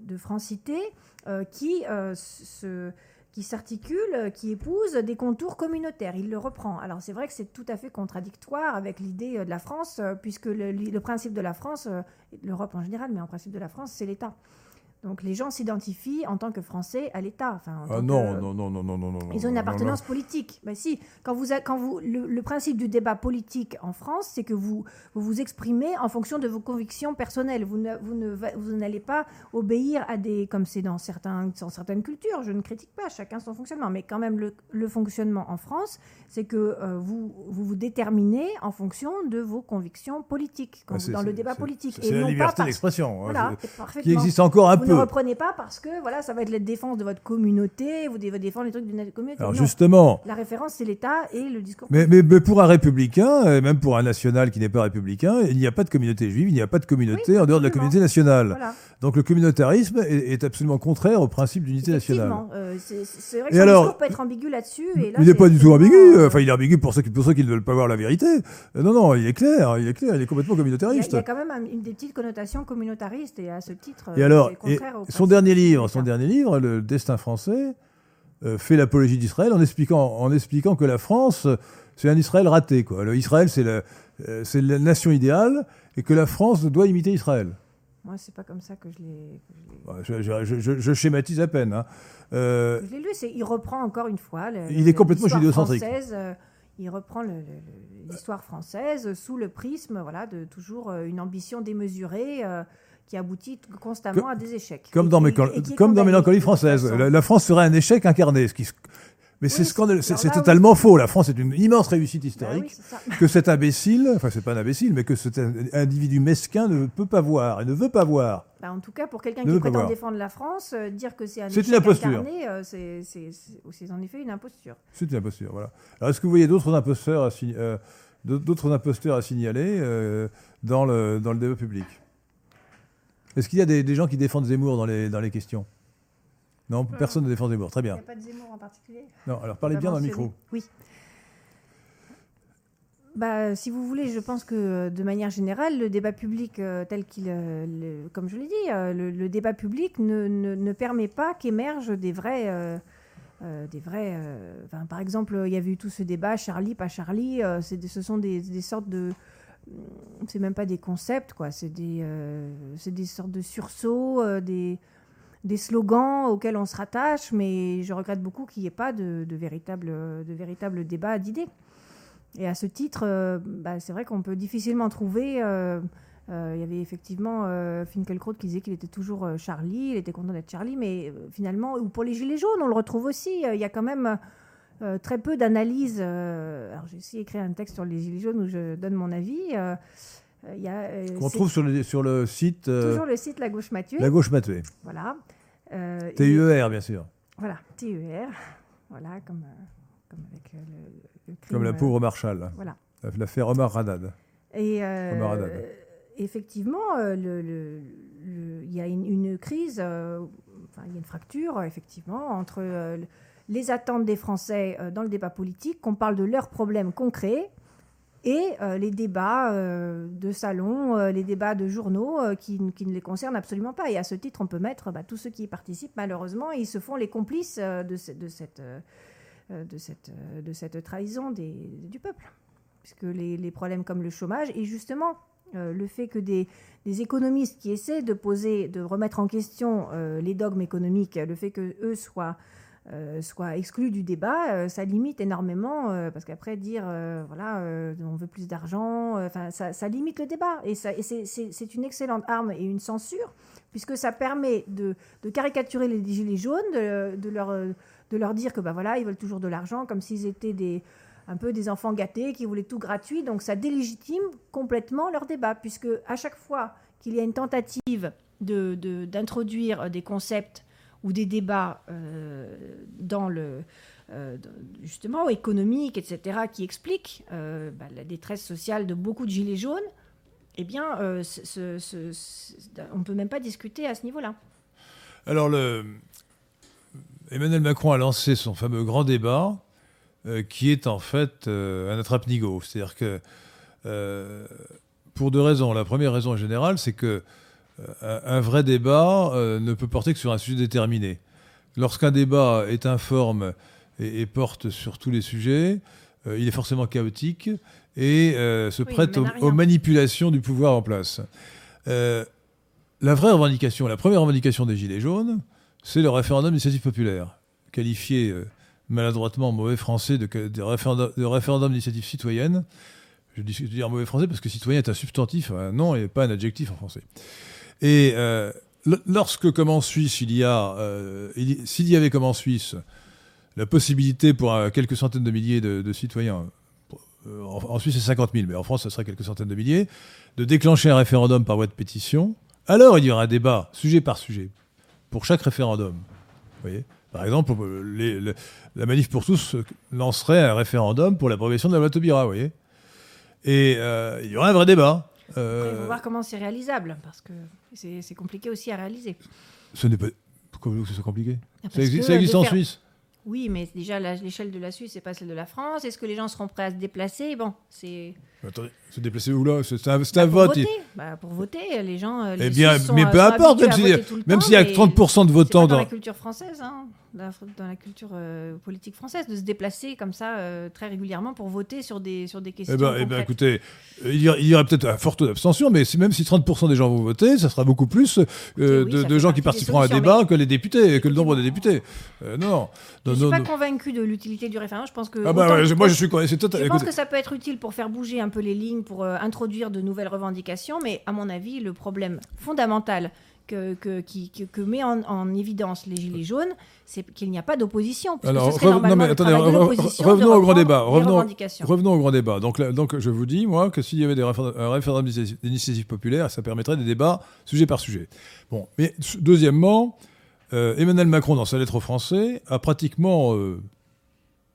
de, francité euh, qui euh, qui s'articule, qui épouse des contours communautaires. Il le reprend. Alors c'est vrai que c'est tout à fait contradictoire avec l'idée de la France, puisque le, le principe de la France, l'Europe en général, mais en principe de la France, c'est l'État. Donc les gens s'identifient en tant que Français à l'État. Enfin, Ah non, que- non, non, non, non, non, non. ils ont une non, appartenance politique. Ben si, quand vous, quand vous, le, le principe du débat politique en France, c'est que vous, vous vous exprimez en fonction de vos convictions personnelles. Vous ne, vous ne, va- vous n'allez pas obéir à des, comme c'est dans, certains, dans certaines cultures. Je ne critique pas, chacun son fonctionnement, mais quand même le, le fonctionnement en France, c'est que euh, vous, vous vous déterminez en fonction de vos convictions politiques quand Ah, vous- dans le débat politique. C'est la non liberté d'expression. hein, Voilà, qui existe encore un peu. Ne reprenez pas parce que voilà, ça va être la défense de votre communauté, vous devez défendre les trucs d'une communauté. Alors Non. justement, La référence, c'est l'État et le discours. mais, mais- mais pour un républicain, et même pour un national qui n'est pas républicain, il n'y a pas de communauté juive, il n'y a pas de communauté Oui, en dehors de la communauté nationale. Voilà. Donc le communautarisme est, est absolument contraire au principe d'unité nationale. Euh, c'est vrai que Et alors, discours peut être ambigu là-dessus. là, il n'est pas du tout ambigu, euh, enfin il est ambigu pour ceux, qui, pour ceux qui ne veulent pas voir la vérité. Euh, Non, non, il est clair, il est clair, il est complètement il y, a, communautariste. il y a quand même un- une des petites connotations communautaristes et à ce titre, Et euh, alors, et contraire au son dernier de livre, son dernier livre, Le Destin français, euh, fait l'apologie d'Israël en expliquant, en expliquant que la France, c'est un Israël raté. Quoi. Le Israël, c'est la, euh, c'est la nation idéale et que la France doit imiter Israël. Moi, c'est pas comme ça que je l'ai je Je, schématise à peine. hein. Euh, je l'ai lu. Il reprend encore une fois. le- Il le- est complètement judéocentrique. euh, il reprend l'histoire française sous le prisme, voilà, de toujours une ambition démesurée. euh, qui aboutit constamment à des échecs. comme Et dans, qui- comme dans Mélancolie française. La, la France serait un échec incarné. Ce qui, se- mais c'est Oui, scandaleux, c'est- oui. totalement faux. La France est une immense réussite Bah historique. oui, que cet imbécile, enfin c'est pas un imbécile, mais que cet individu mesquin ne peut pas voir et ne veut pas voir. Bah, en tout cas, pour quelqu'un Ne qui prétend défendre la France, euh, dire que c'est un C'est échec une imposture. incarné, euh, c'est en effet une imposture. C'est une imposture, voilà. Alors est-ce que vous voyez d'autres imposteurs à, euh, d'autres imposteurs à signaler euh, dans, le, dans le débat public? Est-ce qu'il y a des, des gens qui défendent Zemmour dans les, dans les questions? Non, personne ne défend Zemmour. Très Il bien. n'y a pas de Zemmour en particulier? Non, alors parlez bien dans le micro. Oui. Bah, si vous voulez, je pense que euh, de manière générale, le débat public euh, tel qu'il, euh, le- comme je l'ai dit, euh, le, le débat public ne, ne- ne permet pas qu'émergent des vrais, euh, euh, des vrais. euh, par exemple, il y avait eu tout ce débat Charlie, pas Charlie. euh, ce sont des, des sortes de, c'est même pas des concepts, quoi. C'est des, euh, c'est des sortes de sursauts, euh, des des slogans auxquels on se rattache, mais je regrette beaucoup qu'il n'y ait pas de, de véritable, de véritable débat d'idées. Et à ce titre, euh, bah, c'est vrai qu'on peut difficilement trouver. Euh, euh, il y avait effectivement Finkelkraut qui disait qu'il était toujours Charlie, il était content d'être Charlie, mais finalement, ou pour les Gilets jaunes, on le retrouve aussi. Il y a quand même très peu d'analyse. alors, j'ai aussi écrit un texte sur les Gilets jaunes où je donne mon avis. Qu'on trouve sur le, sur le site. toujours le site La Gauche Matuée. La Gauche Matuée. Voilà. TUER, bien sûr. Voilà, TUER. Voilà, comme, comme avec comme la pauvre Marshall. Voilà. L'affaire Omar Radad. Et euh, effectivement, euh, il y a une, crise, euh, il y a une fracture, effectivement, entre les attentes des Français dans le débat politique, qu'on parle de leurs problèmes concrets, et les débats de salon, les débats de journaux qui, ne les concernent absolument pas. Et à ce titre, on peut mettre bah, tous ceux qui y participent, malheureusement, ils se font les complices de, cette euh, euh, trahison du peuple. Puisque les, problèmes comme le chômage, et justement euh, le fait que des, économistes qui essaient de poser, de remettre en question les dogmes économiques, le fait que eux soient soient exclus du débat, ça limite énormément, parce qu'après dire, voilà, on veut plus d'argent, ça, limite le débat. Et, c'est une excellente arme et une censure, puisque ça permet de, caricaturer les gilets jaunes, de, leur de leur dire que bah voilà, ils veulent toujours de l'argent, comme s'ils étaient des, un peu des enfants gâtés qui voulaient tout gratuit. Donc ça délégitime complètement leur débat, puisque à chaque fois qu'il y a une tentative d'introduire de, des concepts ou des débats euh, dans le euh, justement économique, etc., qui expliquent euh, bah, la détresse sociale de beaucoup de gilets jaunes, eh bien, on ne peut même pas discuter à ce niveau-là. Alors, le, Emmanuel Macron a lancé son fameux grand débat, qui est en fait un attrape-nigo. C'est-à-dire que, pour deux raisons. La première raison générale, c'est que un vrai débat ne peut porter que sur un sujet déterminé. Lorsqu'un débat est informe et, porte sur tous les sujets, il est forcément chaotique et se prête aux, manipulations du pouvoir en place. la vraie revendication, la première revendication des Gilets jaunes, c'est le référendum d'initiative populaire, qualifié euh, maladroitement en mauvais français de, de référendum, d'initiative citoyenne. Je dis, dire mauvais français parce que citoyen est un substantif, un nom et pas un adjectif en français. Et euh, lorsque, comme en Suisse, il y a, euh, s'il y avait comme en Suisse la possibilité pour quelques centaines de milliers de, citoyens, en, Suisse c'est 50 000, mais en France ce serait quelques centaines de milliers, de déclencher un référendum par voie de pétition, alors il y aura un débat sujet par sujet pour chaque référendum. voyez? Par exemple, la manif pour tous lancerait un référendum pour l'approbation de la loi Taubira, vous voyez? Et euh, il y aurait un vrai débat. Euh, il faut voir comment c'est réalisable, parce que c'est compliqué aussi à réaliser. Ce n'est pas... Pourquoi voulez-vous que ce soit compliqué ah, ça, existe, en Suisse oui, mais déjà, l'échelle de la Suisse, c'est pas celle de la France. Est-ce que les gens seront prêts à se déplacer? Bon, c'est. Attendez, se déplacer où là? C'est un, bah, vote. Voter. Bah, pour voter, les gens. Euh, eh bien, mais peu importe, même s'il y a 30% de votants dans. la culture française, hein dans la culture euh, politique française, de se déplacer comme ça euh, très régulièrement pour voter sur des, sur des questions. Eh ben, eh ben écoutez, il y, aurait peut-être un fort taux d'abstention, mais même si 30% des gens vont voter, ça sera beaucoup plus euh, de, gens qui participeront à un débat que les députés, que le nombre des députés. non. Je ne suis pas convaincu de l'utilité du référendum. Je pense que. Ah bah moi, je suis convaincu. Je pense que ça peut être utile pour faire bouger un peu les lignes, pour introduire de nouvelles revendications, mais à mon avis, le problème fondamental que, que, qui, que, met en, évidence les Gilets jaunes, c'est qu'il n'y a pas d'opposition. Alors, non, mais attendez, revenons au grand débat. Revenons, revenons, au grand débat. Donc, donc, je vous dis, moi, que s'il y avait des un référendum d'initiative populaire, ça permettrait des débats sujet par sujet. Bon, mais deuxièmement, euh, Emmanuel Macron, dans sa lettre aux Français, a pratiquement euh,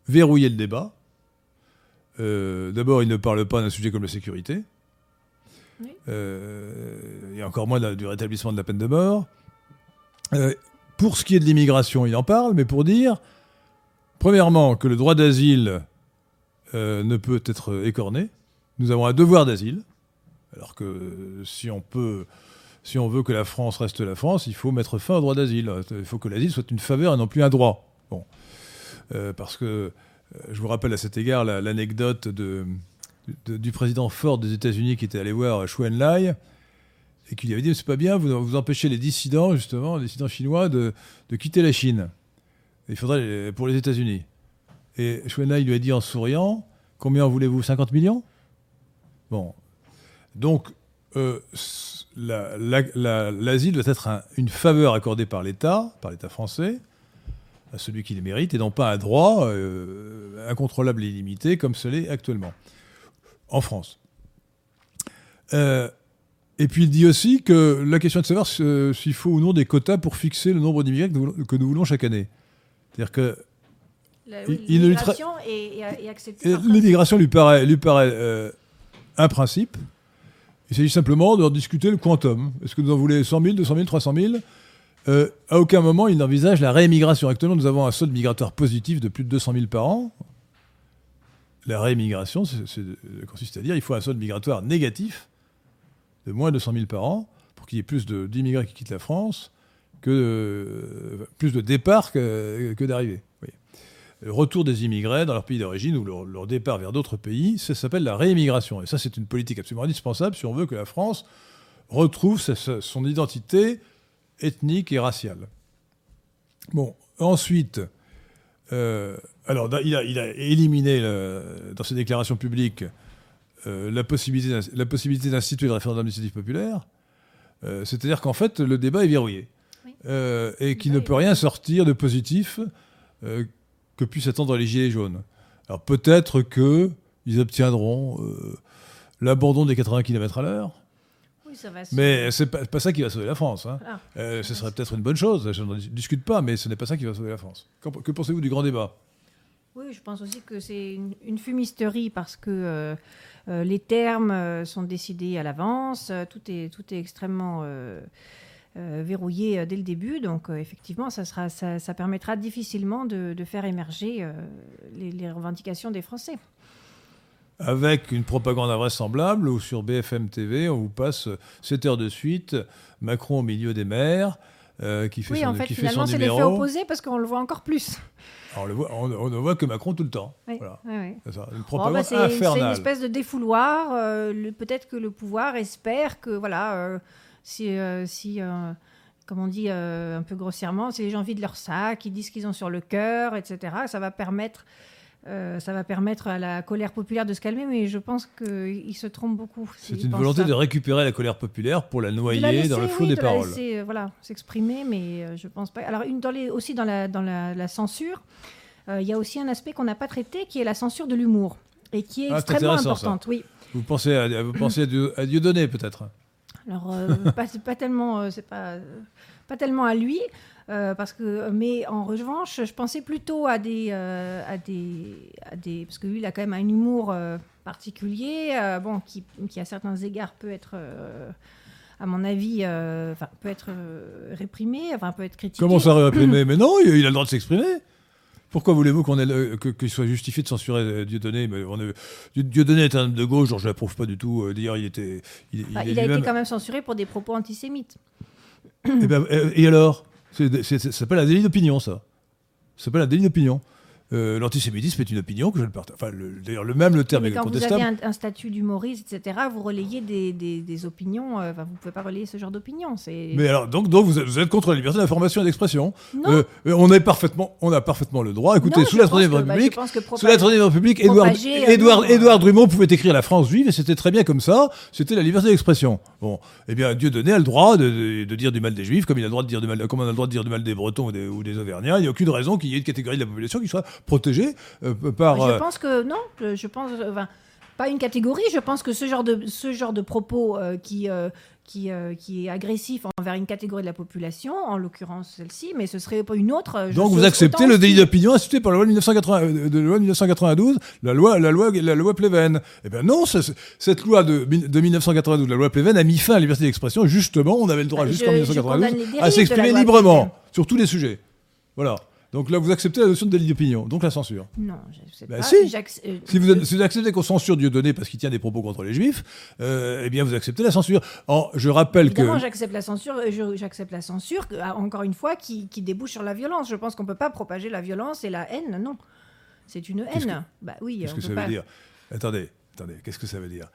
verrouillé le débat. Euh, d'abord, il ne parle pas d'un sujet comme la sécurité. Euh, et encore moins du rétablissement de la peine de mort. Euh, pour ce qui est de l'immigration, il en parle, mais pour dire, premièrement, que le droit d'asile ne peut être écorné. Nous avons un devoir d'asile, alors que si on peut si on veut que la France reste la France, il faut mettre fin au droit d'asile. Il faut que l'asile soit une faveur et non plus un droit. Bon. parce que je vous rappelle à cet égard l'anecdote du président Ford des États-Unis qui était allé voir Chou Lai, et qu'il lui avait dit c'est pas bien, vous, vous empêchez les dissidents, justement, les dissidents chinois, de, de quitter la Chine. Il faudrait les- pour les États-Unis. Et Chou En-lai lui a dit en souriant Combien en voulez-vous 50 millions? Bon. Donc, euh, l'asile doit être un- une faveur accordée par l'État, par l'État français, à celui qui le mérite, et non pas un droit euh, incontrôlable et illimité comme ce l'est actuellement, en France. Euh, et puis il dit aussi que la question est de savoir si- s'il faut ou non des quotas pour fixer le nombre d'immigrés que, nous voulons- que nous voulons chaque année. C'est-à-dire que l'immigration lui paraît, lui paraît euh, un principe. Il s'agit simplement de discuter le quantum. Est-ce que nous en voulez 100 000, 200 000, 300 000 Euh, À aucun moment, il n'envisage la réémigration. Actuellement, nous avons un solde migratoire positif de plus de 200 000 par an. La réémigration euh, consiste à dire qu'il faut un solde migratoire négatif de moins de 200 000 par an pour qu'il y ait plus d'immigrés qui quittent la France que euh, plus de départs que, d'arrivées. Le retour des immigrés dans leur pays d'origine ou leur, départ vers d'autres pays, ça s'appelle la réémigration. Et ça, c'est une politique absolument indispensable si on veut que la France retrouve son identité ethnique et raciale. Bon, ensuite, euh, alors il a, il a éliminé le- dans ses déclarations publiques euh, la possibilité d'ins- la possibilité d'instituer le référendum d'initiative populaire. Euh, C'est-à-dire qu'en fait, le débat est verrouillé. Oui. Euh, et qu'il Oui, ne peut rien sortir de positif euh, que puissent attendre les Gilets jaunes. Alors peut-être qu'ils obtiendront euh, l'abandon des 80 km à l'heure, Oui, ça va se- mais c'est pas, pas ça qui va sauver la France. hein. Voilà. Euh, ce serait peut-être une bonne chose, je n'en dis- discute pas, mais ce n'est pas ça qui va sauver la France. Que pensez-vous du grand débat? Oui, je pense aussi que c'est une, une fumisterie parce que euh, euh, les termes sont décidés à l'avance, tout est, tout est extrêmement verrouillé dès le début. Donc, effectivement, ça, sera, ça, ça permettra difficilement de, de faire émerger les, les revendications des Français. Avec une propagande invraisemblable où sur BFM TV, on vous passe 7 heures de suite, Macron au milieu des mers, euh, qui fait Oui, son, en fait, qui finalement, c'est l'effet opposé parce qu'on le voit encore plus. Alors, on, le voit- on- on ne voit que Macron tout le temps. Oui, Voilà. oui, oui. C'est une Oh, propagande bah, c'est c'est une infernale. espèce de défouloir. euh, Peut-être que le pouvoir espère que, voilà, euh, si, si comme on dit un peu grossièrement, si les gens vident leur sac, ils disent ce qu'ils ont sur le cœur, etc., ça va permettre. Euh, ça va permettre à la colère populaire de se calmer, mais je pense qu'il se trompe beaucoup. C'est une volonté ça. de récupérer la colère populaire pour la noyer la laisser, dans le flot oui, des de la paroles. laisser, euh, voilà, s'exprimer, mais euh, je pense pas. Alors, une, dans les, aussi dans la, dans la, la censure, euh, il y a aussi un aspect qu'on n'a pas traité, qui est la censure de l'humour, et qui est Ah, extrêmement ça. importante. Oui. Vous pensez à, vous pensez à, Dieu, à Dieudonné, peut-être Alors, euh, pas, tellement, euh, c'est pas, pas tellement à lui, euh, parce que, mais en revanche, je pensais plutôt à des, euh, à des, à des, parce que lui, il a quand même un humour euh, particulier, bon, qui, qui à certains égards peut être, à mon avis, enfin, peut être réprimé, enfin, peut être critiqué. Comment ça réprimer Mais non, il a le droit de s'exprimer. Pourquoi voulez-vous qu'on ait qu'il soit justifié de censurer Dieudonné? Mais on est- Dieu- Dieudonné est un homme de gauche, genre je l'approuve pas du tout. D'ailleurs, il était. Il, Bah, il a été quand même censuré pour des propos antisémites. Eh ben, et alors? C'est- c'est- Ça s'appelle un délit d'opinion, ça. Ça s'appelle un délit d'opinion. Euh, L'antisémitisme est une opinion que je ne partage. Enfin, le- d'ailleurs, le même le terme Mais est quand vous contestable. avez un, un statut d'humoriste, etc., vous relayez des, des- des opinions. euh, vous ne pouvez pas relayer ce genre d'opinions. C'est Mais alors, donc, donc vous, êtes, vous êtes contre la liberté d'information et d'expression. Euh, euh, on, est parfaitement, on a parfaitement le droit. Écoutez, non, sous la que- bah, République, Sous la Troisième République, Édouard, euh, Édouard, Drummond pouvait écrire la France juive et c'était très bien comme ça. C'était la liberté d'expression. Bon, eh bien, Dieu donné a le droit de, de- de dire du mal des juifs, comme il a le droit de dire du mal, comme on a le droit de dire du mal des Bretons ou des, ou des Auvergnats. Il n'y a aucune raison qu'il y ait une catégorie de la population qui soit protégée euh, par. Je euh, pense que non. Je pense, euh, enfin, pas une catégorie. Je pense que ce genre de ce genre de propos euh, qui euh, qui euh, qui est agressif envers une catégorie de la population, en l'occurrence celle-ci, mais ce serait pas une autre. je donc vous acceptez le délit d'opinion institué par la loi de, 1980, euh, de, loi de 1992, la loi, la loi, la loi Pleven. Eh bien non, cette loi de, de 1992, la loi Pleven, a mis fin à la liberté d'expression. Justement, on avait le droit jusqu'en je- je 1992 condamne les dérives à s'exprimer librement sur tous les sujets. Voilà. Donc là, vous acceptez la notion de délit d'opinion, donc la censure. Non, je sais Bah, pas. si. Euh, Si vous, si vous acceptez qu'on censure Dieudonné parce qu'il tient des propos contre les juifs, euh, eh bien vous acceptez la censure. Or, je rappelle que... Évidemment, j'accepte la censure. euh, J'accepte la censure. que- ah, encore une fois, qui, qui débouche sur la violence. Je pense qu'on peut pas propager la violence et la haine. Non, c'est une haine. Bah oui. Qu'est-ce on que peut ça pas- veut dire? Attendez, attendez, qu'est-ce que ça veut dire?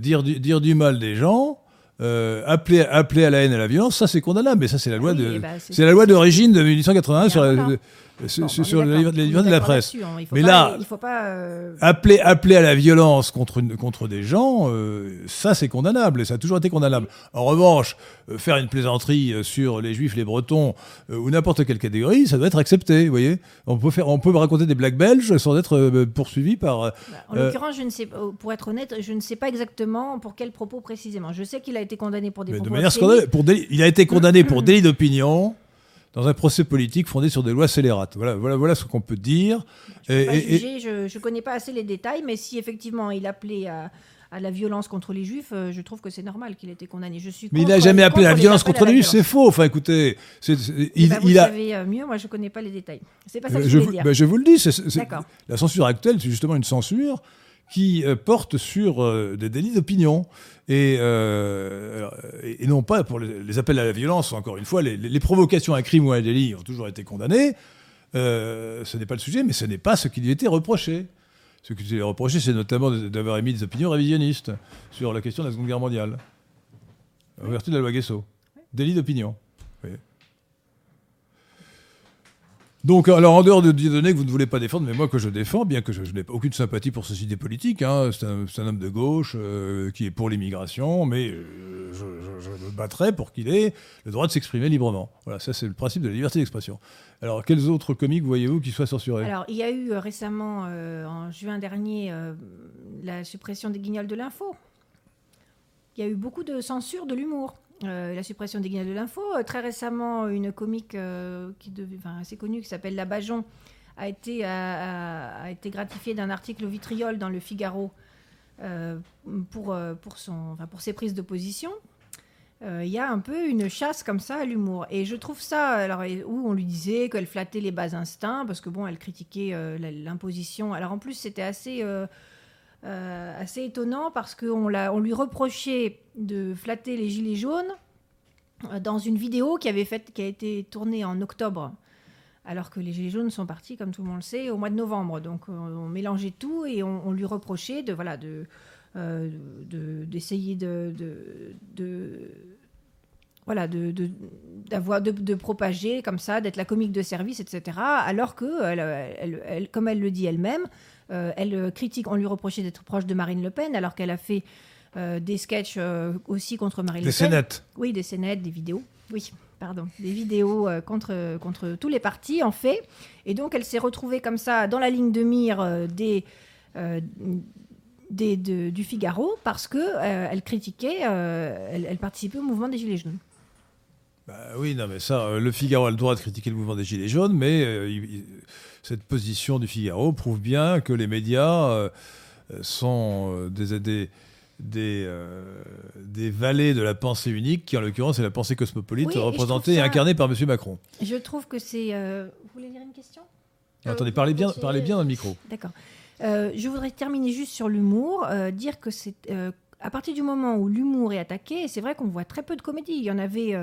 Dire, du, dire du mal des gens, euh, appeler, appeler à la haine et à la violence, ça c'est condamnable, mais ça c'est la loi Ah oui, de, eh ben, c'est- la loi d'origine de 1881 sur, la- voilà. de- Sur, On est de la presse. hein. Mais pas- là- il faut pas. euh, Appeler, appeler à la violence contre, une- contre des gens, euh, ça c'est condamnable, et ça a toujours été condamnable. En revanche, euh, faire une plaisanterie sur les juifs, les bretons, ou n'importe quelle catégorie, ça doit être accepté, vous voyez. On peut, faire, on peut raconter des blagues belges sans être poursuivi par... Bah, En l'occurrence, je ne sais pas, pour être honnête, je ne sais pas exactement pour quels propos précisément. Je sais qu'il a été condamné pour des Mais de manière scandaleuse. Pour délit- il a été condamné pour délit d'opinion dans un procès politique fondé sur des lois scélérates. Voilà, voilà, voilà ce qu'on peut dire. Je Et- ne connais pas assez les détails, mais si effectivement il appelait à, à la violence contre les juifs, euh, je trouve que c'est normal qu'il ait été condamné. Je suis mais il n'a jamais appelé à la violence contre les juifs, c'est faux. Enfin, écoutez, Eh il, ben, vous il a. savez euh, mieux, moi je ne connais pas les détails. C'est pas ça que je, je voulais vous, dire. ben, je vous le dis, D'accord. la censure actuelle, c'est justement une censure qui euh, porte sur euh, des délits d'opinion et, euh, non pas pour les, appels à la violence. Encore une fois, les, provocations à un crime ou à un délit ont toujours été condamnées. Ce n'est pas le sujet, mais ce n'est pas ce qui lui était reproché. Ce qui lui est reproché, c'est notamment d'avoir émis des opinions révisionnistes sur la question de la Seconde Guerre mondiale, en vertu de la loi Guesso. Délit d'opinion. Donc, alors, en dehors de données que vous ne voulez pas défendre, mais moi que je défends, bien que je, n'ai aucune sympathie pour cette idée politique, hein, c'est un, homme de gauche euh, qui est pour l'immigration, mais euh, je, me battrai pour qu'il ait le droit de s'exprimer librement. Voilà, ça c'est le principe de la liberté d'expression. Alors, quels autres comiques voyez-vous qui soient censurés? Alors, il y a eu euh, récemment, en juin dernier, la suppression des guignols de l'info. Il y a eu beaucoup de censure de l'humour. Euh, la suppression des guignols de l'info. Euh, très récemment, une comique euh, qui dev- enfin, assez connue qui s'appelle La Bajon a été, a, été gratifiée d'un article au vitriol dans le Figaro pour, pour, son, enfin, pour ses prises de position. Il y a un peu une chasse comme ça à l'humour. Et je trouve ça, alors, où on lui disait qu'elle flattait les bas instincts, parce que bon, elle critiquait l'imposition. Alors en plus, c'était assez, euh, assez étonnant parce qu'on on lui reprochait de flatter les gilets jaunes euh, dans une vidéo qui, avait a été tournée en octobre. Alors que les Gilets jaunes sont partis, comme tout le monde le sait, au mois de novembre. Donc on, mélangeait tout et on, lui reprochait de voilà de euh, de- d'essayer de, de, voilà de, d'avoir de, propager comme ça, d'être la comique de service, etc. Alors que comme elle le dit elle-même, elle critique, on lui reprochait d'être proche de Marine Le Pen, alors qu'elle a fait euh, des sketchs euh, aussi contre Marine Le Pen. scénettes. Oui, des scénettes, des vidéos. Oui, pardon. Des vidéos euh, contre, contre tous les partis, en fait. Et donc, elle s'est retrouvée comme ça dans la ligne de mire euh, des, euh, des, de- du Figaro parce que euh, elle critiquait, euh, elle, elle participait au mouvement des Gilets jaunes. Bah oui, non, mais ça, euh, le Figaro a le droit de critiquer le mouvement des Gilets jaunes, mais euh, il- il- cette position du Figaro prouve bien que les médias euh, sont euh, des, des, des, euh, des valets de la pensée unique, qui en l'occurrence est la pensée cosmopolite, Oui, représentée et ça- incarnée par M. Macron. Je trouve que c'est. Vous voulez lire une question? Attendez, parlez bien, parlez bien dans le micro. D'accord. Euh, je voudrais terminer juste sur l'humour, euh, dire que c'est euh, à partir du moment où l'humour est attaqué, c'est vrai qu'on voit très peu de comédies. Il y en avait, il y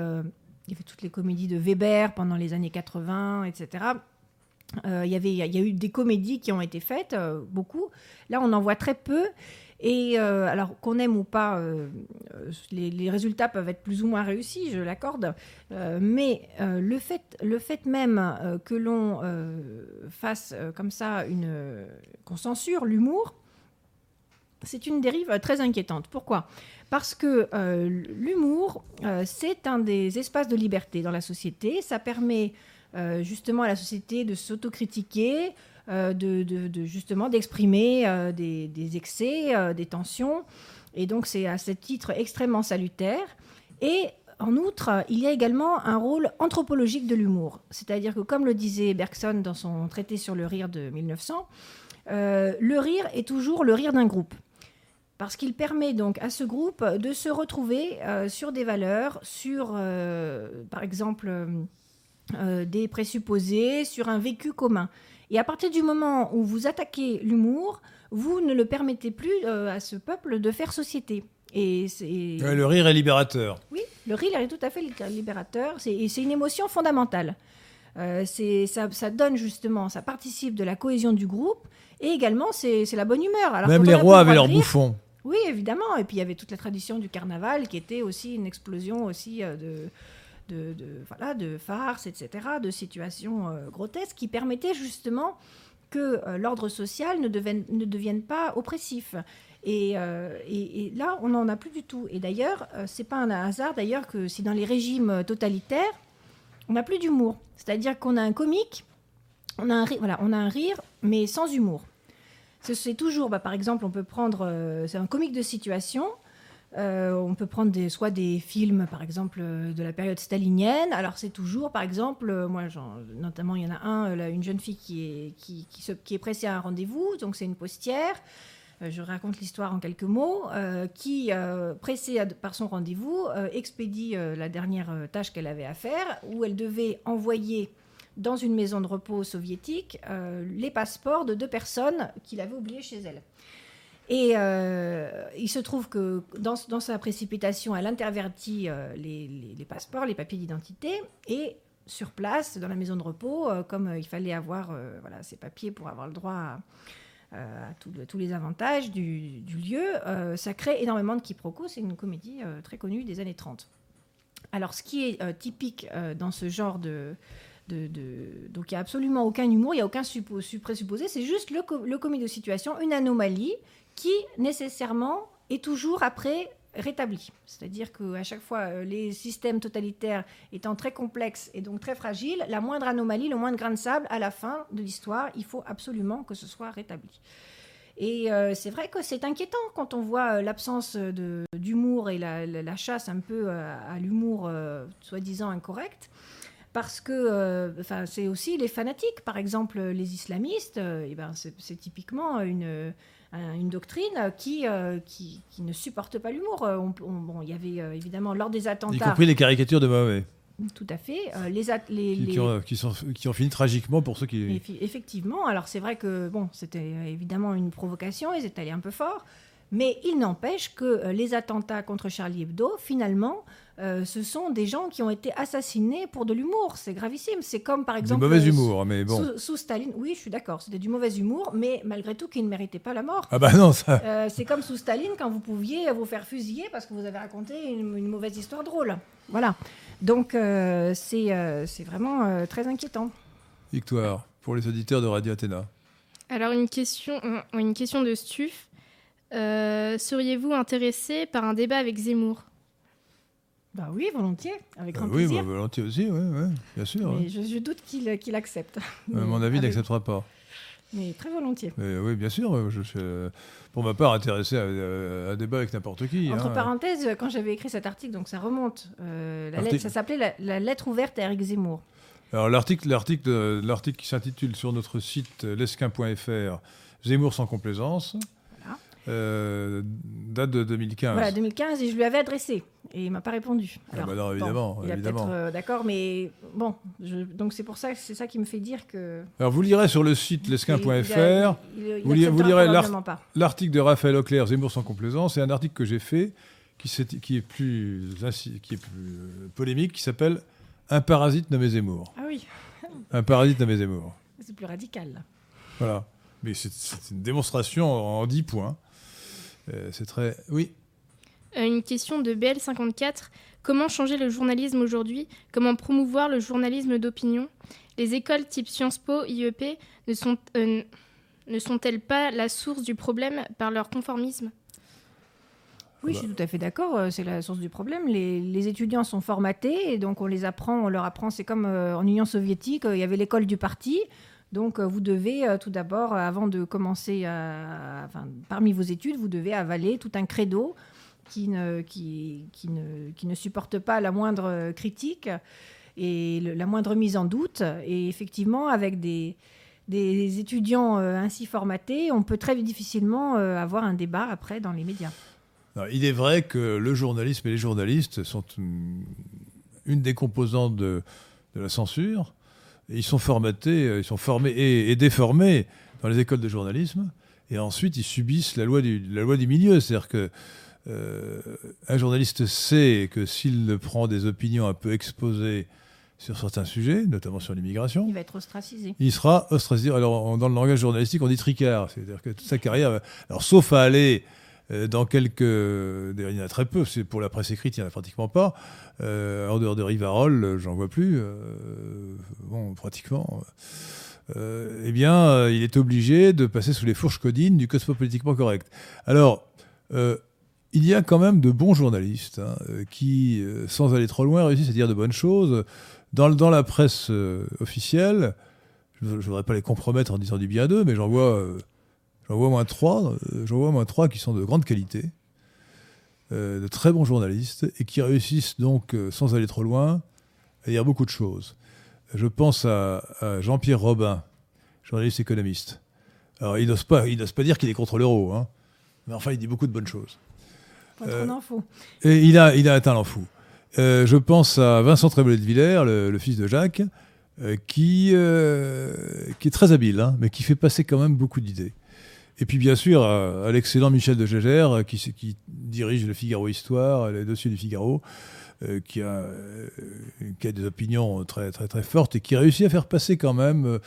avait toutes les comédies de Weber pendant les années 80, etc. Euh, y il y a eu des comédies qui ont été faites, euh, beaucoup. Là, on en voit très peu. Et euh, alors qu'on aime ou pas, euh, les, les résultats peuvent être plus ou moins réussis, je l'accorde. Mais le, fait, le fait même que l'on fasse comme ça une, qu'on censure l'humour, c'est une dérive très inquiétante. Pourquoi? Parce que l'humour, c'est un des espaces de liberté dans la société. Ça permet euh, justement à la société de s'autocritiquer, euh, de, justement d'exprimer euh, des, excès, euh, des tensions. Et donc c'est à ce titre extrêmement salutaire. Et en outre, il y a également un rôle anthropologique de l'humour. C'est-à-dire que, comme le disait Bergson dans son traité sur le rire de 1900, euh, le rire est toujours le rire d'un groupe. Parce qu'il permet donc à ce groupe de se retrouver sur des valeurs, sur, par exemple, euh, euh, des présupposés, sur un vécu commun. Et à partir du moment où vous attaquez l'humour, vous ne le permettez plus euh, à ce peuple de faire société. Et c'est Ouais, le rire est libérateur. oui, le rire est tout à fait libérateur. C'est et c'est une émotion fondamentale. Euh, ça, ça donne justement, ça participe de la cohésion du groupe et également c'est la bonne humeur. Alors, Même les rois avaient leurs bouffons. Oui, évidemment. Et puis il y avait toute la tradition du carnaval qui était aussi une explosion aussi de, de, voilà, de farces, etc., de situations grotesques qui permettaient justement que l'ordre social ne, devienne, ne devienne pas oppressif. Euh, et, et, là, on n'en a plus du tout. Et d'ailleurs, euh, c'est pas un hasard d'ailleurs que si dans les régimes totalitaires, on n'a plus d'humour. C'est-à-dire qu'on a un comique, on a un, voilà, on a un rire, mais sans humour. C'est toujours, bah, par exemple, on peut prendre, euh, c'est un comique de situation. On peut prendre des, soit des films, par exemple, de la période stalinienne. Alors c'est toujours, par exemple, moi, notamment, il y en a un, une jeune fille qui est, pressée à un rendez-vous, donc c'est une postière. Euh, je raconte l'histoire en quelques mots, euh, qui, euh, pressée par son rendez-vous, expédie la dernière tâche qu'elle avait à faire, où elle devait envoyer dans une maison de repos soviétique les passeports de deux personnes qu'il avait oubliées chez elle. Et il se trouve que dans, sa précipitation, elle intervertit les, passeports, les papiers d'identité, et sur place, dans la maison de repos, comme il fallait avoir voilà, ces papiers pour avoir le droit à euh, tous les avantages du, lieu, euh, ça crée énormément de quiproquos. C'est une comédie euh, très connue des années 30. Alors, ce qui est typique dans ce genre de, donc il n'y a absolument aucun humour, il n'y a aucun présupposé, c'est juste le, le comédie de situation, une anomalie qui nécessairement est toujours après rétabli. C'est-à-dire qu'à chaque fois, euh, les systèmes totalitaires étant très complexes et donc très fragiles, la moindre anomalie, le moindre grain de sable, à la fin de l'histoire, il faut absolument que ce soit rétabli. Et euh, c'est vrai que c'est inquiétant quand on voit euh, l'absence d'humour et la, chasse un peu à, l'humour soi-disant incorrect. Parce que c'est aussi les fanatiques, par exemple les islamistes, et eh ben c'est typiquement une, une doctrine qui, euh, qui, qui, ne supporte pas l'humour. Euh, bon, il y avait euh, évidemment lors des attentats. Y compris les caricatures de Mahomet. Tout à fait. les, les, qui, ont, qui, sont, qui, ont, fini tragiquement pour ceux qui. Effectivement. Alors c'est vrai que bon, c'était évidemment une provocation. Ils étaient allés un peu fort. Mais il n'empêche que les attentats contre Charlie Hebdo, finalement, euh, ce sont des gens qui ont été assassinés pour de l'humour. C'est gravissime. C'est comme par exemple. Du mauvais humour, mais bon. Sous, Staline, oui, je suis d'accord, c'était du mauvais humour, mais malgré tout, qui ne méritait pas la mort. Ah bah non, ça. Euh, c'est comme sous Staline quand vous pouviez vous faire fusiller parce que vous avez raconté une, mauvaise histoire drôle. Voilà. Donc euh, c'est vraiment très inquiétant. Victoire, pour les auditeurs de Radio Athéna. Alors une question, une question de Stuf. Seriez-vous intéressé par un débat avec Zemmour? Bah oui, volontiers, avec grand bah oui, plaisir. Bah, volontiers aussi, oui, bien sûr. Mais je, doute qu'il accepte. À mon avis, il n'acceptera pas. Mais très volontiers. oui, bien sûr. Je suis, pour ma part, intéressé à, à, débat avec n'importe qui. Entre hein. parenthèses, quand j'avais écrit cet article, donc ça remonte, euh, la lettre, ça s'appelait la, lettre ouverte à Eric Zemmour. Alors l'article, l'article, l'article qui s'intitule sur notre site lesquin.fr, Zemmour sans complaisance. Euh, date de 2015. Voilà, 2015, et je lui avais adressé. Et il m'a pas répondu. Ah bah Alors, évidemment. il évidemment. Euh, d'accord, mais bon, donc c'est pour ça que c'est ça qui me fait dire que. Alors vous lirez sur le site lesquin.fr, vous, lirez l'article de Raphaël Auclair, Zemmour sans complaisance, et un article que j'ai fait qui, est, qui, est plus, qui est plus euh, polémique, qui s'appelle Un parasite nommé Zemmour. Ah oui. Un parasite nommé Zemmour. C'est plus radical. Voilà. Mais c'est une démonstration en 10 points. Euh, c'est très. Oui. Euh, une question de BL54. Comment changer le journalisme aujourd'hui? Comment promouvoir le journalisme d'opinion? Les écoles type Sciences Po, IEP ne, sont, euh, ne sont-elles pas la source du problème par leur conformisme? Oui, je suis tout à fait d'accord. C'est la source du problème. Les, les, étudiants sont formatés et donc on les apprend, on leur apprend. C'est comme en Union soviétique, il y avait l'école du parti. Donc, euh, vous devez euh, tout d'abord, euh, avant de commencer, parmi vos études, vous devez avaler tout un credo qui ne, supporte pas la moindre critique et la moindre mise en doute. Et effectivement, avec des, étudiants ainsi formatés, on peut très difficilement avoir un débat après dans les médias. il est vrai que le journalisme et les journalistes sont une, des composantes de la censure ils sont formatés, euh, ils sont formés et, déformés dans les écoles de journalisme, et ensuite ils subissent la loi du, la loi du milieu. C'est-à-dire que euh, un journaliste sait que s'il prend des opinions un peu exposées sur certains sujets, notamment sur l'immigration, il va être ostracisé. Il sera ostracisé. Alors dans le langage journalistique, on dit tricard, c'est-à-dire que toute sa carrière, alors sauf à aller dans quelques. Il y en a très peu, c'est pour la presse écrite, il n'y en a pratiquement pas. en dehors de Rivarol, j'en vois plus. bon, pratiquement. eh bien, il est obligé de passer sous les fourches codines du cosmopolitiquement correct. Alors, il y a quand même de bons journalistes hein, qui, sans aller trop loin, réussissent à dire de bonnes choses. Dans, dans la presse officielle, je ne voudrais pas les compromettre en disant du bien d'eux, mais j'en vois, euh, j'en vois moins trois, euh, j'en vois moins trois qui sont de grande qualité, euh, de très bons journalistes et qui réussissent donc, sans aller trop loin, à dire beaucoup de choses. Je pense à, Jean-Pierre Robin, journaliste économiste. Alors, il n'ose pas, pas dire qu'il est contre l'euro, hein, mais enfin, il dit beaucoup de bonnes choses. Pas trop fou. Et il a, il a atteint l'en fou. je pense à Vincent Trémolet de Villers, le, fils de Jacques, euh, qui, euh, qui est très habile, hein, mais qui fait passer quand même beaucoup d'idées. Et puis bien sûr, à, l'excellent Michel de Gégère, qui, qui, dirige le Figaro Histoire, les dossiers du Figaro, euh, qui, a, des opinions très, très, très fortes et qui réussit à faire passer quand même,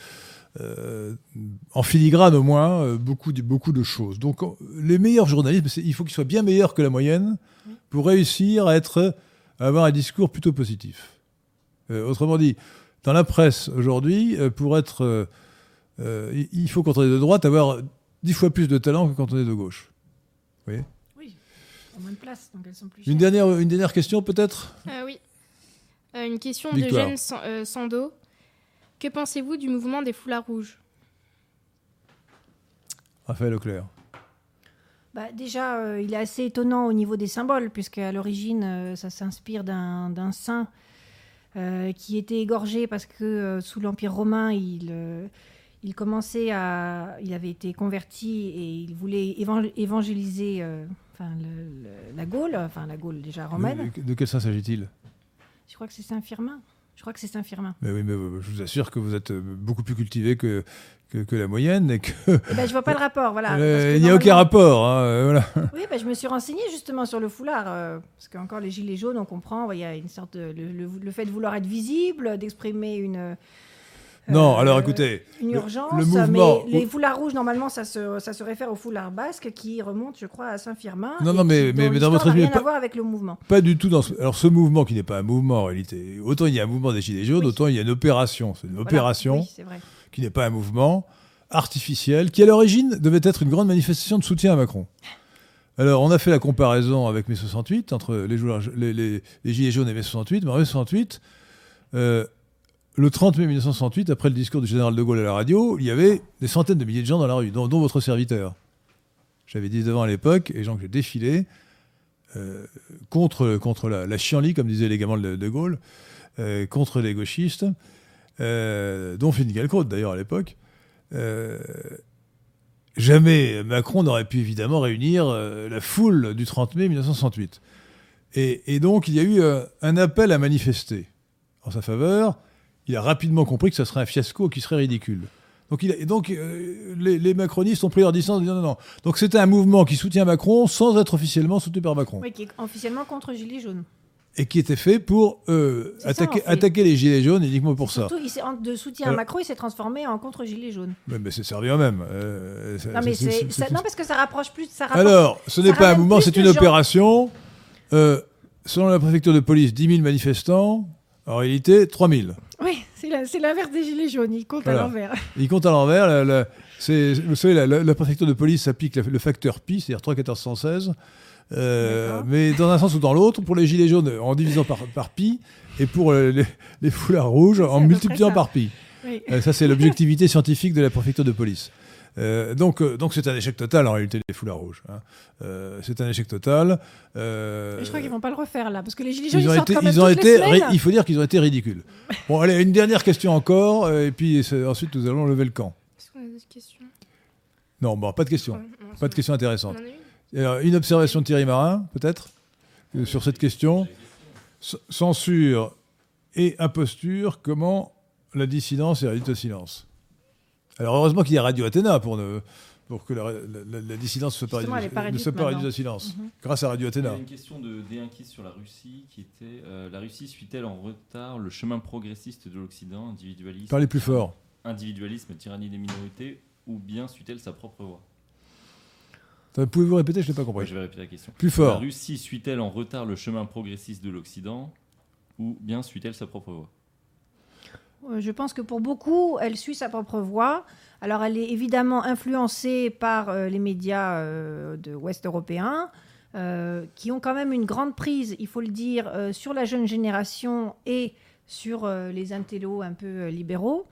en filigrane au moins, beaucoup, de, beaucoup de choses. Donc les meilleurs journalistes, il faut qu'ils soient bien meilleurs que la moyenne pour réussir à, être, avoir un discours plutôt positif. autrement dit, dans la presse aujourd'hui, euh, pour être. Euh, euh, il faut, quand on est de droite, avoir dix fois plus de talent que quand on est de gauche. Vous voyez Oui, en moins de place, donc elles sont plus Une dernière, une dernière question, peut-être? Oui. une question de Jeanne Sando. Que pensez-vous du mouvement des foulards rouges? Raphaël Leclerc. Bah, déjà, il est assez étonnant au niveau des symboles, puisque à l'origine, ça s'inspire d'un saint euh, qui était égorgé parce que euh, sous l'Empire romain, il, euh, il commençait à, il avait été converti et il voulait évangéliser enfin, la Gaule, enfin la Gaule déjà romaine. De, quel saint s'agit-il? Je crois que c'est Saint-Firmin. Je crois que c'est Saint-Firmin. Mais oui, mais je vous assure que vous êtes beaucoup plus cultivé que, que, la moyenne et que. Eh ben, je vois pas le rapport, voilà. il n'y a aucun rapport, hein, voilà. Oui, ben, je me suis renseignée justement sur le foulard, euh, parce qu'encore les gilets jaunes, on comprend, il y a une sorte de le, fait de vouloir être visible, d'exprimer une non, euh, alors écoutez. Une urgence, le, mouvement... mais les foulards rouges, normalement, ça se, ça se réfère au foulard basque qui remonte, je crois, à Saint-Firmin. Non, non, mais, mais, dans votre résumé. rien à voir avec le mouvement. Pas du tout dans ce... Alors, ce mouvement qui n'est pas un mouvement en réalité, autant il y a un mouvement des Gilets jaunes, autant il y a une opération. C'est une opération qui n'est pas un mouvement artificiel, qui à l'origine devait être une grande manifestation de soutien à Macron. Alors, on a fait la comparaison avec mai 68, entre les, joueurs, les, les, Gilets jaunes et mai 68. Mais en mai 68, euh, le 30 mai 1968, après le discours du général de Gaulle à la radio, il y avait des centaines de milliers de gens dans la rue, dont, votre serviteur. J'avais 19 ans à l'époque, et que j'ai défilé euh, contre, la, la chienlit, comme disaient les gamins de, Gaulle, euh, contre les gauchistes, euh, dont Finkielkraut d'ailleurs à l'époque. jamais Macron n'aurait pu évidemment réunir la foule du 30 mai 1968. Et, et donc il y a eu un appel à manifester en sa faveur il a rapidement compris que ce serait un fiasco qui serait ridicule. Donc, il a, donc euh, les, macronistes ont pris leur distance en disant non, non. Donc c'était un mouvement qui soutient Macron sans être officiellement soutenu par Macron. Oui, qui est officiellement contre Gilets jaunes. Et qui était fait pour euh, attaquer, attaquer les Gilets jaunes uniquement pour ça. Surtout, de soutien à Macron, il s'est transformé en contre Gilets jaunes. Mais, mais c'est servi au même. Euh, non, mais non, parce que ça rapproche plus. Ça Alors, ce n'est pas un mouvement, c'est une opération. selon la préfecture de police, 10 000 manifestants. En réalité, 3 000. C'est l'inverse des gilets jaunes, ils comptent à l'envers. Ils comptent à l'envers. vous savez, la, préfecture de police applique le facteur pi, c'est-à-dire 3 1416. Euh, mais dans un sens ou dans l'autre, pour les gilets jaunes en divisant par, par pi, et pour les, foulards rouges en multipliant par pi. Euh, ça, c'est l'objectivité scientifique de la préfecture de police. Euh, donc, euh, donc c'est un échec total en réalité les foulards rouges. Hein. Euh, c'est un échec total. je crois qu'ils vont pas le refaire là, parce que les gilets jaunes ils, ont été, quand même ils ont été, il faut dire qu'ils ont été ridicules. bon, allez, une dernière question encore, et puis ensuite nous allons lever le camp. Est-ce qu'on a d'autres questions? Non, bon, pas de questions, pas de questions intéressantes. une observation de Thierry Marin, peut-être, sur cette question. censure et imposture, comment la dissidence est réduite au silence? Alors heureusement qu'il y a Radio Athéna pour, pour que la, dissidence ne soit pas, réduite au silence. Mhm. Grâce à Radio Athéna. Il y a une question de Déinquis sur la Russie qui était euh, la Russie suit-elle en retard le chemin progressiste de l'Occident, individualiste Parlez plus fort. Individualisme, tyrannie des minorités, ou bien suit-elle sa propre voie? Pouvez-vous répéter? Je n'ai pas compris. je vais répéter la question. Plus fort. La Russie suit-elle en retard le chemin progressiste de l'Occident ou bien suit-elle sa propre voie? Je pense que pour beaucoup, elle suit sa propre voie. Alors, elle est évidemment influencée par euh, les médias euh, de ouest européens, qui ont quand même une grande prise, il faut le dire, sur la jeune génération et sur les intellos un peu libéraux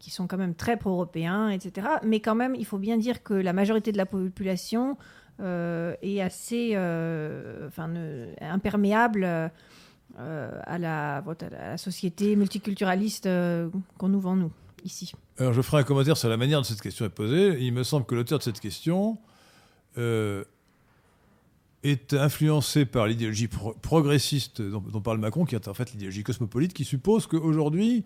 qui sont quand même très pro-européens, etc. Mais quand même, il faut bien dire que la majorité de la population euh, est assez euh, enfin, imperméable euh, à, la, à, la, société multiculturaliste qu'on nous vend, nous, ici. Alors, je ferai un commentaire sur la manière dont cette question est posée. Il me semble que l'auteur de cette question est influencé par l'idéologie progressiste dont, parle Macron, qui est en fait l'idéologie cosmopolite, qui suppose qu'aujourd'hui,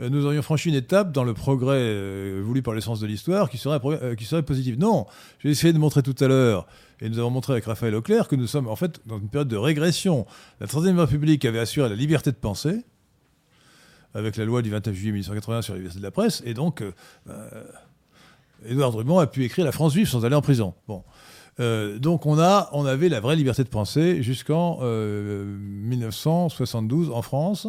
euh, nous aurions franchi une étape dans le progrès euh, voulu par l'essence de l'histoire qui serait, euh, qui serait positif. Non, j'ai essayé de montrer tout à l'heure, et nous avons montré avec Raphaël Auclair, que nous sommes en fait dans une période de régression. La Troisième République avait assuré la liberté de penser, avec la loi du 29 juillet 1880 sur la liberté de la presse, et donc Édouard Drummond a pu écrire La France vive sans aller en prison. Bon. donc on, a, on avait la vraie liberté de penser jusqu'en 1972 en France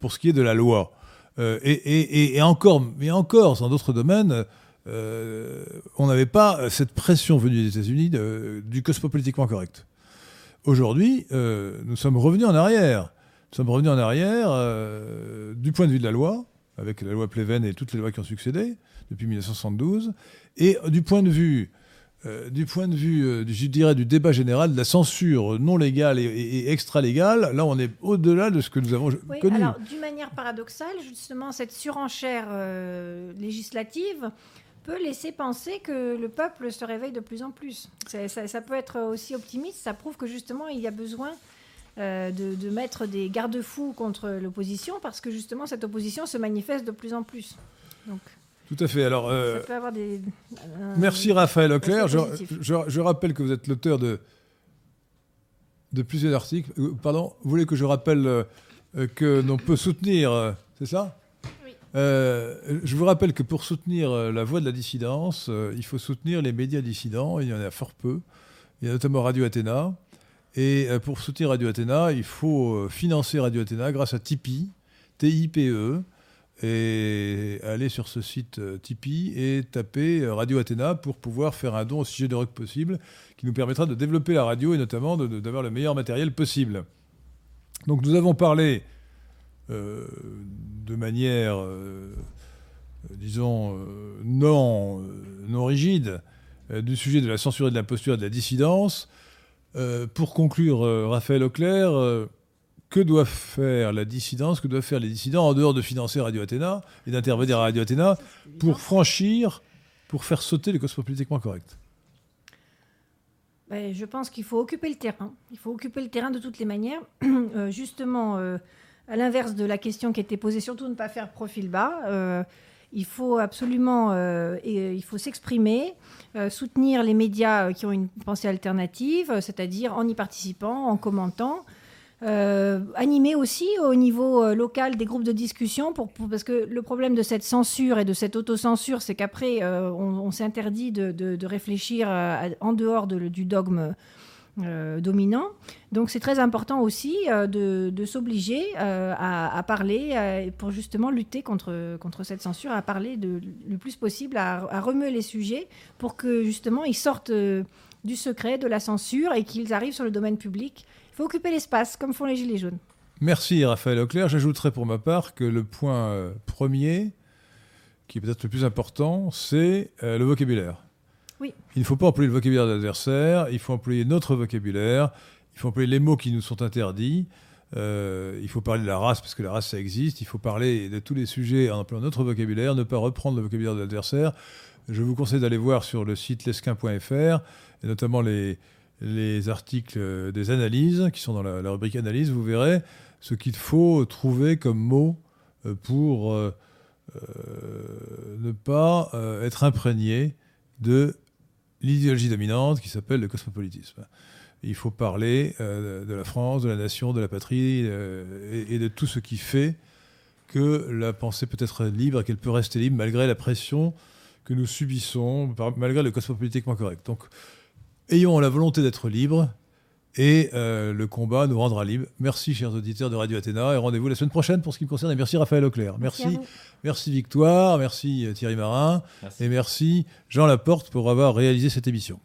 pour ce qui est de la loi. Euh, et, encore, mais encore, dans d'autres domaines, euh, on n'avait pas cette pression venue des États-Unis du cosmopolitiquement correct. Aujourd'hui, euh, nous sommes revenus en arrière. Nous sommes revenus en arrière du point de vue de la loi, avec la loi Pleven et toutes les lois qui ont succédé depuis 1972, et du point de vue euh, du point de vue, euh, je dirais, du débat général, de la censure non légale et, extra-légale, là, on est au-delà de ce que nous avons oui, connu. Alors, d'une manière paradoxale, justement, cette surenchère euh, législative peut laisser penser que le peuple se réveille de plus en plus. Ça, peut être aussi optimiste, ça prouve que justement, il y a besoin de, de, mettre des garde-fous contre l'opposition, parce que justement, cette opposition se manifeste de plus en plus. Donc... Tout à fait. Alors, euh, merci Raphaël Auclair. Je, rappelle que vous êtes l'auteur de, de plusieurs articles. Euh, pardon, vous voulez que je rappelle euh, que l'on peut soutenir, c'est ça? Oui. je vous rappelle que pour soutenir la voix de la dissidence, il faut soutenir les médias dissidents. Il y en a fort peu. Il y a notamment Radio Athéna. Et pour soutenir Radio Athéna, il faut financer Radio Athéna grâce à Tipeee, T-I-P-E et aller sur ce site euh, Tipeee et taper euh, Radio Athéna pour pouvoir faire un don aussi généreux que possible, qui nous permettra de développer la radio et notamment d'avoir le meilleur matériel possible. Donc nous avons parlé euh, de manière, disons, non, non rigide du sujet de la censure et de l'imposture et de la dissidence. pour conclure, Raphaël Auclair, que doit faire la dissidence, que doivent faire les dissidents en dehors de financer Radio Athéna et d'intervenir à Radio Athéna pour franchir, pour faire sauter le cosmopolitiquement correct? Ben, Je pense qu'il faut occuper le terrain. Il faut occuper le terrain de toutes les manières. Euh, justement, euh, à l'inverse de la question qui était posée, surtout ne pas faire profil bas. Euh, il faut absolument et, il faut s'exprimer, soutenir les médias qui ont une pensée alternative, c'est-à-dire en y participant, en commentant, euh, animer aussi au niveau euh, local des groupes de discussion, parce que le problème de cette censure et de cette autocensure, c'est qu'après, euh, on, s'interdit de, réfléchir en dehors du dogme dominant. Donc c'est très important aussi de, s'obliger à, parler pour justement lutter contre, contre cette censure, à parler le plus possible, à, à remuer les sujets pour que justement ils sortent du secret, de la censure et qu'ils arrivent sur le domaine public il faut occuper l'espace, comme font les Gilets jaunes. Merci Raphaël Auclair. J'ajouterai pour ma part que le point euh, premier, qui est peut-être le plus important, c'est euh, le vocabulaire. Il ne faut pas employer le vocabulaire de l'adversaire, il faut employer notre vocabulaire, il faut employer les mots qui nous sont interdits. Euh, il faut parler de la race parce que la race ça existe. Il faut parler de tous les sujets en employant notre vocabulaire, ne pas reprendre le vocabulaire de l'adversaire. Je vous conseille d'aller voir sur le site lesquin.fr et notamment les, les articles des analyses qui sont dans la, rubrique analyse, vous verrez ce qu'il faut trouver comme mot euh, pour euh, ne pas être imprégné de l'idéologie dominante qui s'appelle le cosmopolitisme. Il faut parler de la France, de la nation, de la patrie et, de tout ce qui fait que la pensée peut être libre et qu'elle peut rester libre malgré la pression que nous subissons, malgré le cosmopolitiquement correct. Donc, ayons la volonté d'être libres et euh, le combat nous rendra libres. Merci, chers auditeurs de Radio Athéna, et rendez-vous la semaine prochaine pour ce qui me concerne. Et merci, Raphaël Auclair. Merci, Merci Victoire, merci, euh, Thierry Marin, Merci. et merci, Jean Laporte, pour avoir réalisé cette émission.